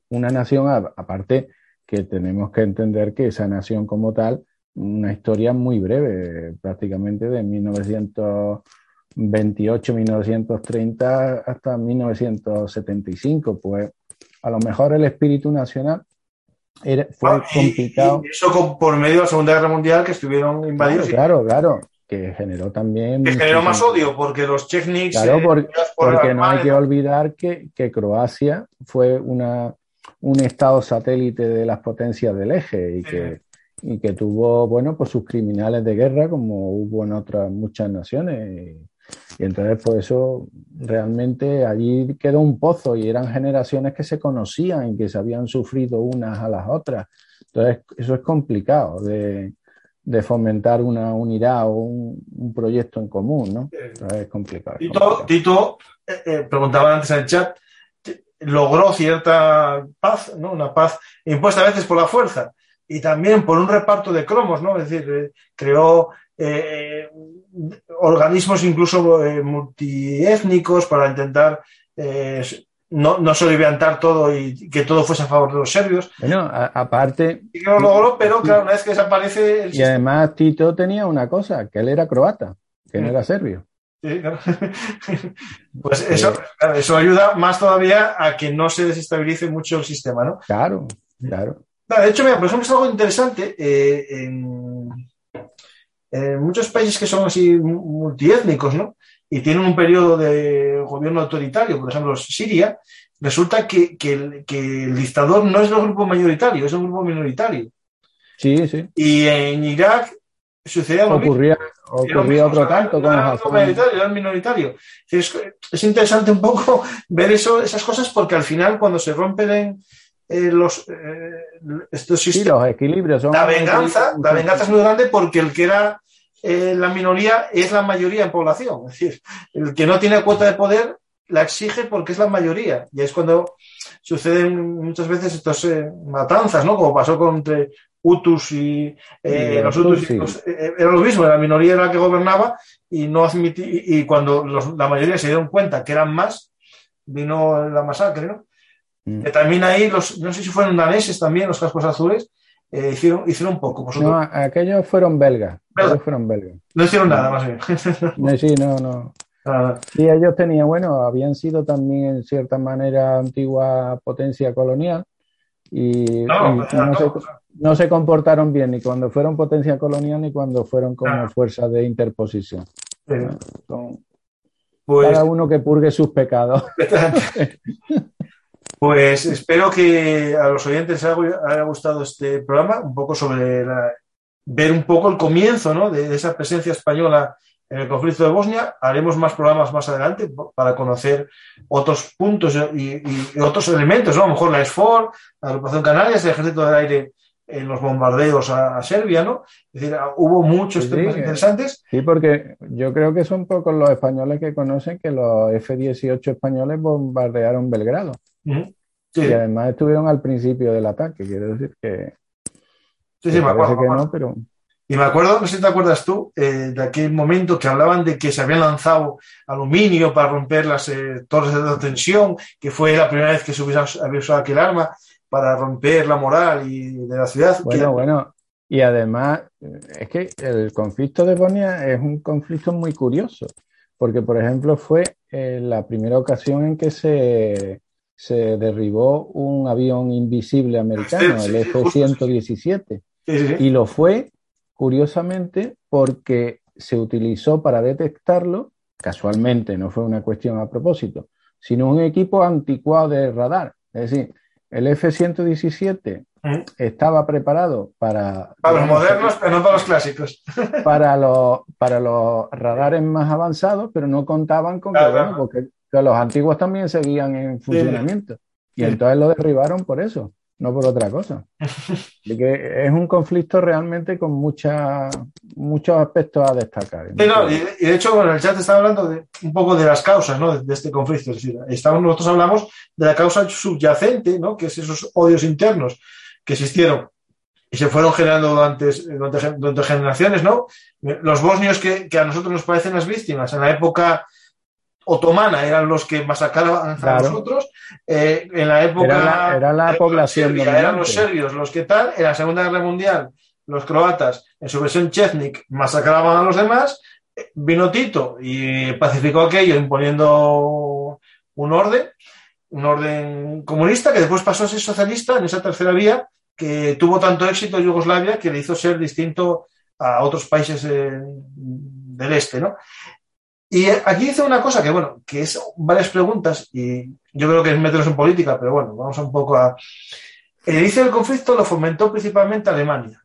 una nación aparte que tenemos que entender que esa nación como tal una historia muy breve prácticamente de 1900 28, 1930 hasta 1975, pues a lo mejor el espíritu nacional era, fue ah, complicado. Y, eso por medio de la Segunda Guerra Mundial que estuvieron invadidos. Claro, claro, que generó también... Que generó más odio, porque los Chechniks... Claro, eh, porque, no hay que olvidar que, que Croacia fue una, un estado satélite de las potencias del eje y que y que tuvo, bueno, pues sus criminales de guerra como hubo en otras muchas naciones. Y entonces, por eso realmente allí quedó un pozo y eran generaciones que se conocían y que se habían sufrido unas a las otras. Entonces, eso es complicado de, fomentar una unidad o un, proyecto en común, ¿no? es complicado. Tito, eh, eh, preguntaba antes en el chat, logró cierta paz, ¿no? Una paz impuesta a veces por la fuerza y también por un reparto de cromos, ¿no? Es decir, eh, creó organismos incluso eh, multiétnicos para intentar eh, no, no soliviantar todo y que todo fuese a favor de los serbios. Bueno, aparte. Y que lo logró, pero claro, una vez que desaparece. El y además Tito tenía una cosa, que él era croata, que no era serbio. Sí, claro. pues eso, eso ayuda más todavía a que no se desestabilice mucho el sistema, ¿no? Claro, claro. De hecho, mira, por ejemplo, es algo interesante. Eh, en, en muchos países que son así multiétnicos, ¿no? Y tienen un periodo de gobierno autoritario, por ejemplo, Siria, resulta que, el, dictador no es el grupo mayoritario, es un grupo minoritario. Sí, sí. Y en Irak sucedía lo ocurría, Ocurría otro tanto con los mayoritario, era minoritario. Es, interesante un poco ver eso, esas cosas porque al final cuando se rompen eh, los, eh, estos los equilibrios la venganza, la venganza es muy grande porque el que era eh, la minoría es la mayoría en población. Es decir, el que no tiene cuota de poder la exige porque es la mayoría. Y es cuando suceden muchas veces estas matanzas, ¿no? Como pasó con entre Hutus y los Hutus. era lo mismo, la minoría era la que gobernaba y no admití, y, cuando la mayoría se dieron cuenta que eran más, vino la masacre, ¿no? Mm. también ahí, los, no sé si fueron daneses también, los cascos azules, eh, hicieron, hicieron un poco. No, aquellos fueron belgas. fueron belgas. No hicieron nada, más bien. sí, no, no. Sí, ellos tenían, bueno, habían sido también en cierta manera antigua potencia colonial y, no, se, comportaron bien ni cuando fueron potencia colonial ni cuando fueron como fuerza de interposición. Pues cada uno que purgue sus pecados. Pues espero que a los oyentes les haya gustado este programa, un poco sobre ver un poco el comienzo ¿no? de, esa presencia española en el conflicto de Bosnia. Haremos más programas más adelante para conocer otros puntos y, otros elementos, ¿no? A lo mejor la SFOR, la agrupación Canarias, el Ejército del Aire en los bombardeos a, Serbia, ¿no? Es decir, hubo muchos temas interesantes. Sí, porque yo creo que son pocos los españoles que conocen que los F-18 españoles bombardearon Belgrado. Y además estuvieron al principio del ataque, quiero decir que... Sí, sí, me acuerdo. Que no, pero... Y me acuerdo, no sé si te acuerdas tú, eh, de aquel momento que hablaban de que se habían lanzado aluminio para romper las eh, torres de tensión, que fue la primera vez que se había usado aquel arma para romper la moral y de la ciudad. Bueno, bueno, y además es que el conflicto de Bosnia es un conflicto muy curioso, porque por ejemplo fue eh, la primera ocasión en que se, se derribó un avión invisible americano, el F-117, y lo fue curiosamente porque se utilizó para detectarlo, casualmente, no fue una cuestión a propósito, sino un equipo anticuado de radar. Es decir, el F-117 mm. estaba preparado para... Para los modernos, pero no para los clásicos. Para los, para los radares más avanzados, pero no contaban con que, bueno, porque los antiguos también seguían en funcionamiento. Y entonces lo derribaron por eso no por otra cosa. que es un conflicto realmente con mucha, muchos aspectos a destacar. y, de hecho, bueno, el chat está hablando de, un poco de las causas ¿no? de, este conflicto. Es decir, estamos, nosotros hablamos de la causa subyacente, ¿no? que es esos odios internos que existieron y se fueron generando durante, durante, generaciones. ¿no? Los bosnios que, que a nosotros nos parecen las víctimas en la época otomana eran los que masacraban a nosotros. Eh, en la época. Era la, población. eran los serbios los que tal. En la Segunda Guerra Mundial, los croatas, en su versión Chechnik, masacraban a los demás. Vino Tito y pacificó aquello imponiendo un orden, un orden comunista que después pasó a ser socialista en esa tercera vía que tuvo tanto éxito en Yugoslavia que le hizo ser distinto a otros países eh, del este, ¿no? Y aquí dice una cosa que, bueno, que es varias preguntas y yo creo que es meternos en política, pero bueno, vamos un poco a... El inicio del conflicto lo fomentó principalmente Alemania,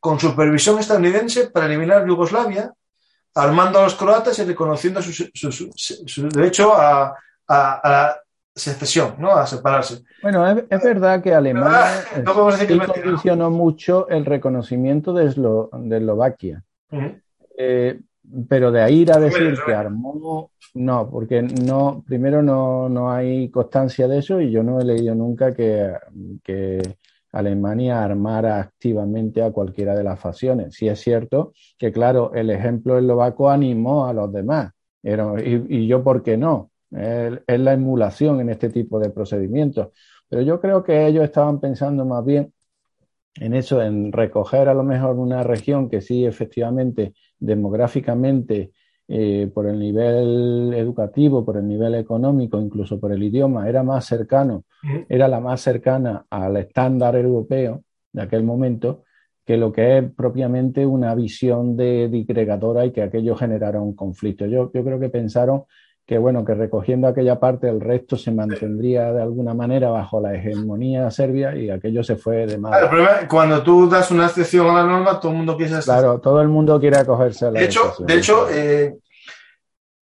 con supervisión estadounidense para eliminar Yugoslavia, armando a los croatas y reconociendo su, derecho a, la secesión, ¿no? a separarse. Bueno, es, verdad que Alemania no condicionó mucho el reconocimiento de, Eslovaquia pero de ahí ir a decir que armó, no, porque no, primero no, no, hay constancia de eso y yo no he leído nunca que, que, Alemania armara activamente a cualquiera de las facciones. Sí es cierto que, claro, el ejemplo eslovaco animó a los demás. y, y, yo, ¿por qué no? Es, es la emulación en este tipo de procedimientos. Pero yo creo que ellos estaban pensando más bien en eso, en recoger a lo mejor una región que sí efectivamente demográficamente, eh, por el nivel educativo, por el nivel económico, incluso por el idioma, era más cercano, era la más cercana al estándar europeo de aquel momento, que lo que es propiamente una visión de digregadora y que aquello generara un conflicto. Yo, yo creo que pensaron que bueno, que recogiendo aquella parte el resto se mantendría de alguna manera bajo la hegemonía serbia y aquello se fue de mal. cuando tú das una excepción a la norma, todo el mundo quiere Claro, todo el mundo quiere acogerse a la De hecho, de hecho eh,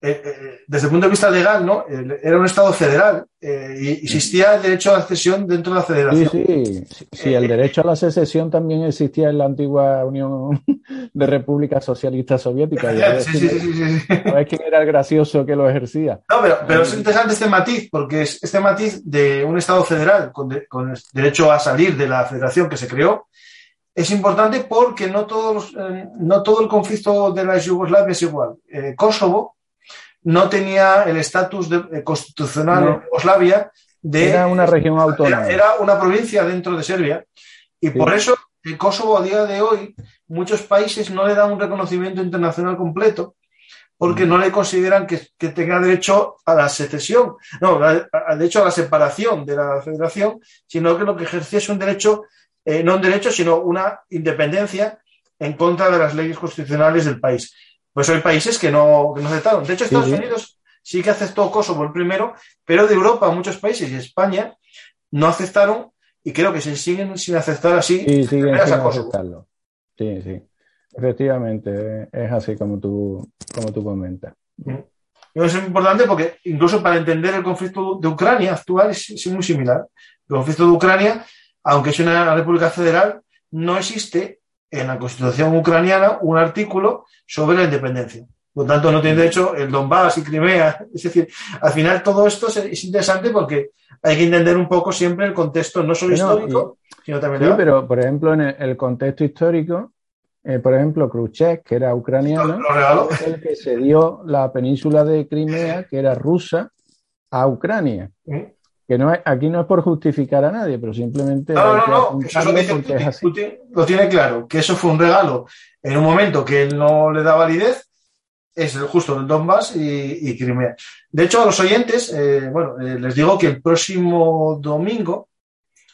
eh, eh, desde el punto de vista legal, ¿no? Era un Estado federal eh, y existía el derecho a la cesión dentro de la federación. Sí, sí, sí, el derecho a la secesión también existía en la antigua Unión de Repúblicas Socialistas Soviéticas. Sí, sí, sí, sí, ¿Sabes quién era el gracioso que lo ejercía? No, pero, pero es interesante este matiz, porque es este matiz de un Estado federal con, con derecho a salir de la federación que se creó, es importante porque no, todos, no todo el conflicto de la Yugoslavia es igual. Kosovo no tenía el estatus eh, constitucional de Yugoslavia de... Era una región autónoma. Era, una provincia dentro de Serbia. Y por eso el Kosovo a día de hoy, muchos países no le dan un reconocimiento internacional completo porque no le consideran que, tenga derecho a la secesión, no, de hecho a la separación de la federación, sino que lo que ejercía es un derecho, eh, no un derecho, sino una independencia en contra de las leyes constitucionales del país. Pues hay países que no, que no aceptaron. De hecho, Estados Unidos sí que aceptó Kosovo el primero, pero de Europa, muchos países y España no aceptaron y creo que se siguen sin aceptar así. Sí, siguen sin aceptarlo. Sí, sí. Efectivamente, es así como tú, como tú comentas. eso es importante porque incluso para entender el conflicto de Ucrania actual es, muy similar. El conflicto de Ucrania, aunque es una república federal, no existe en la Constitución ucraniana un artículo sobre la independencia. Por lo tanto, no tiene derecho el Donbass y Crimea. Es decir, al final todo esto es interesante porque hay que entender un poco siempre el contexto, no solo histórico, sino también... Sí, pero por ejemplo, en el contexto histórico, eh, por ejemplo, Khrushchev, que era ucraniano, el que se dio la península de Crimea, que era rusa, a Ucrania. Que no aquí no es por justificar a nadie, pero simplemente. No, no, no, eso es lo lo tiene claro, que eso fue un regalo en un momento que él no le da validez, es justo el Donbass y, Crimea. De hecho, a los oyentes, eh, bueno, eh, les digo que el próximo domingo,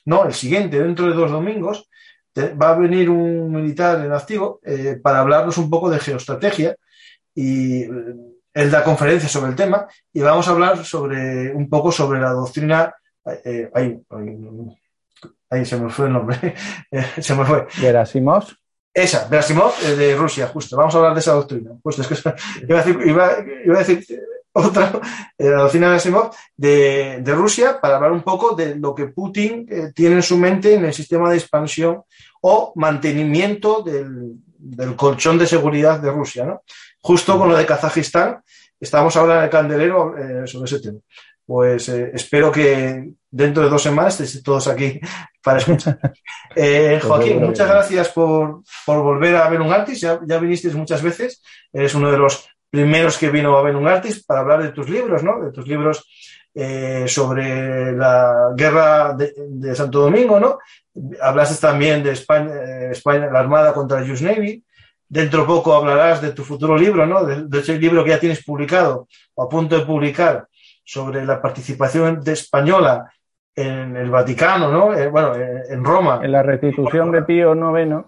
no, el siguiente, dentro de dos domingos, va a venir un militar en activo eh, para hablarnos un poco de geoestrategia y él da conferencias sobre el tema y vamos a hablar sobre un poco sobre la doctrina. ahí, ahí, se me fue el nombre. se me fue. Gerasimov. Esa, Gerasimov eh, de Rusia, justo. Vamos a hablar de esa doctrina. Pues es que iba, a decir, iba, a decir otra, eh, la doctrina de de, de, Rusia para hablar un poco de lo que Putin eh, tiene en su mente en el sistema de expansión o mantenimiento del, del colchón de seguridad de Rusia, ¿no? Justo con lo de Kazajistán, estamos ahora en el candelero sobre ese tema pues eh, espero que dentro de dos semanas estéis todos aquí para escuchar. Eh, Joaquín, muchas gracias por, volver a ver un artist. Ya, ya vinisteis muchas veces. Eres uno de los primeros que vino a ver un artist para hablar de tus libros, ¿no? De tus libros eh, sobre la guerra de, Santo Domingo, ¿no? Hablaste también de España, España la Armada contra la US Navy. Dentro poco hablarás de tu futuro libro, ¿no? De, de ese libro que ya tienes publicado o a punto de publicar sobre la participación de española en el Vaticano, ¿no? Eh, bueno, eh, en Roma. En la restitución de Pío IX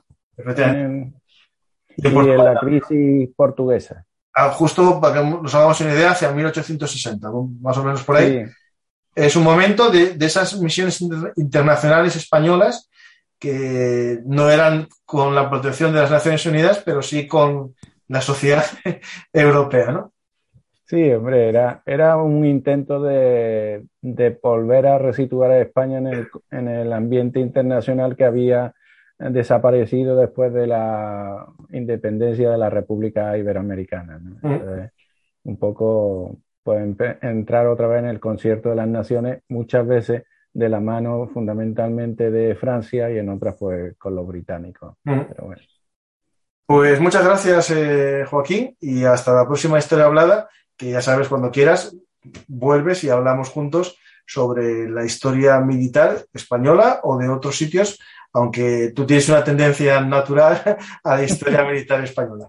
en, y en la crisis portuguesa. Ah, justo para que nos hagamos una idea, hacia 1860, más o menos por ahí. Es un momento de, de esas misiones internacionales españolas que no eran con la protección de las Naciones Unidas, pero sí con la sociedad europea, ¿no? Sí, hombre, era, era un intento de, volver a resituar a España en el, en el ambiente internacional que había desaparecido después de la independencia de la República Iberoamericana. un poco pues, entrar otra vez en el concierto de las naciones, muchas veces de la mano fundamentalmente de Francia y en otras pues con los británicos. Pues muchas gracias, eh, Joaquín, y hasta la próxima historia hablada que ya sabes, cuando quieras, vuelves y hablamos juntos sobre la historia militar española o de otros sitios, aunque tú tienes una tendencia natural a la historia militar española.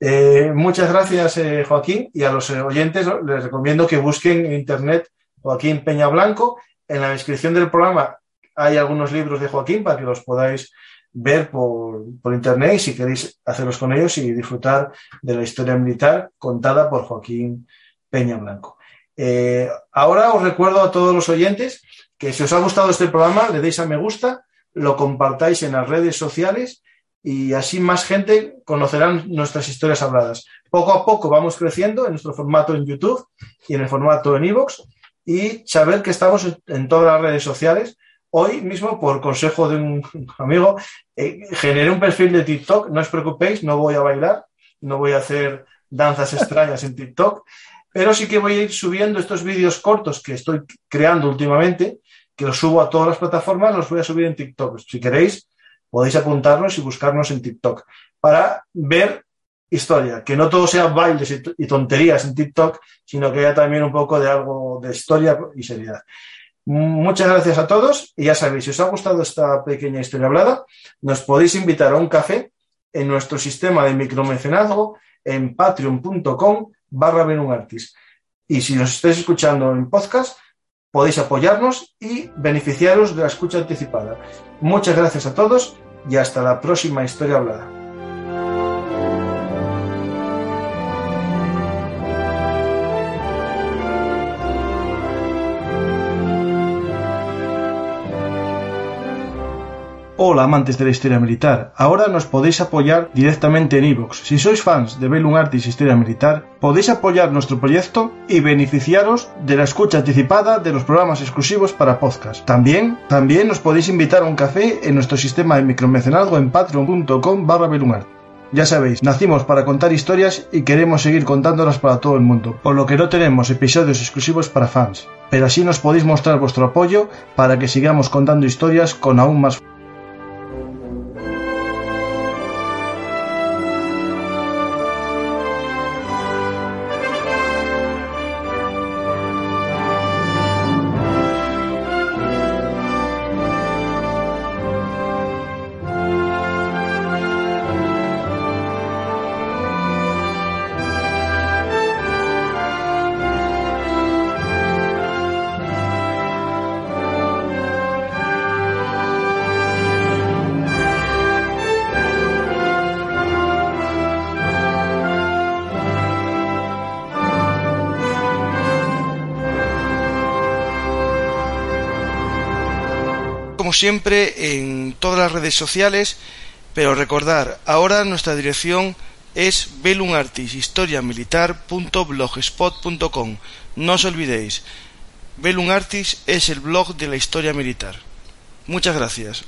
Eh, muchas gracias, eh, Joaquín, y a los oyentes les recomiendo que busquen en Internet Joaquín Peña Blanco. En la descripción del programa hay algunos libros de Joaquín para que los podáis ver por, por, internet y si queréis hacerlos con ellos y disfrutar de la historia militar contada por Joaquín Peña Blanco. Eh, ahora os recuerdo a todos los oyentes que si os ha gustado este programa le deis a me gusta, lo compartáis en las redes sociales y así más gente conocerán nuestras historias habladas. Poco a poco vamos creciendo en nuestro formato en YouTube y en el formato en Evox y saber que estamos en todas las redes sociales Hoy mismo, por consejo de un amigo, eh, generé un perfil de TikTok. No os preocupéis, no voy a bailar, no voy a hacer danzas extrañas en TikTok, pero sí que voy a ir subiendo estos vídeos cortos que estoy creando últimamente, que los subo a todas las plataformas, los voy a subir en TikTok. Si queréis, podéis apuntarnos y buscarnos en TikTok para ver historia, que no todo sea bailes y tonterías en TikTok, sino que haya también un poco de algo de historia y seriedad. Muchas gracias a todos y ya sabéis, si os ha gustado esta pequeña historia hablada, nos podéis invitar a un café en nuestro sistema de micromecenazgo en patreon.com barra. Y si nos estáis escuchando en podcast, podéis apoyarnos y beneficiaros de la escucha anticipada. Muchas gracias a todos y hasta la próxima historia hablada. Hola amantes de la historia militar, ahora nos podéis apoyar directamente en iVoox. Si sois fans de Bellum Artis Historia Militar, podéis apoyar nuestro proyecto y beneficiaros de la escucha anticipada de los programas exclusivos para podcast. También, también nos podéis invitar a un café en nuestro sistema de micromecenazgo en patreon.com barra ya sabéis, nacimos para contar historias y queremos seguir contándolas para todo el mundo, por lo que no tenemos episodios exclusivos para fans. Pero así nos podéis mostrar vuestro apoyo para que sigamos contando historias con aún más siempre en todas las redes sociales, pero recordar, ahora nuestra dirección es belunartishistoriamilitar.blogspot.com. No os olvidéis, Belunartis es el blog de la historia militar. Muchas gracias.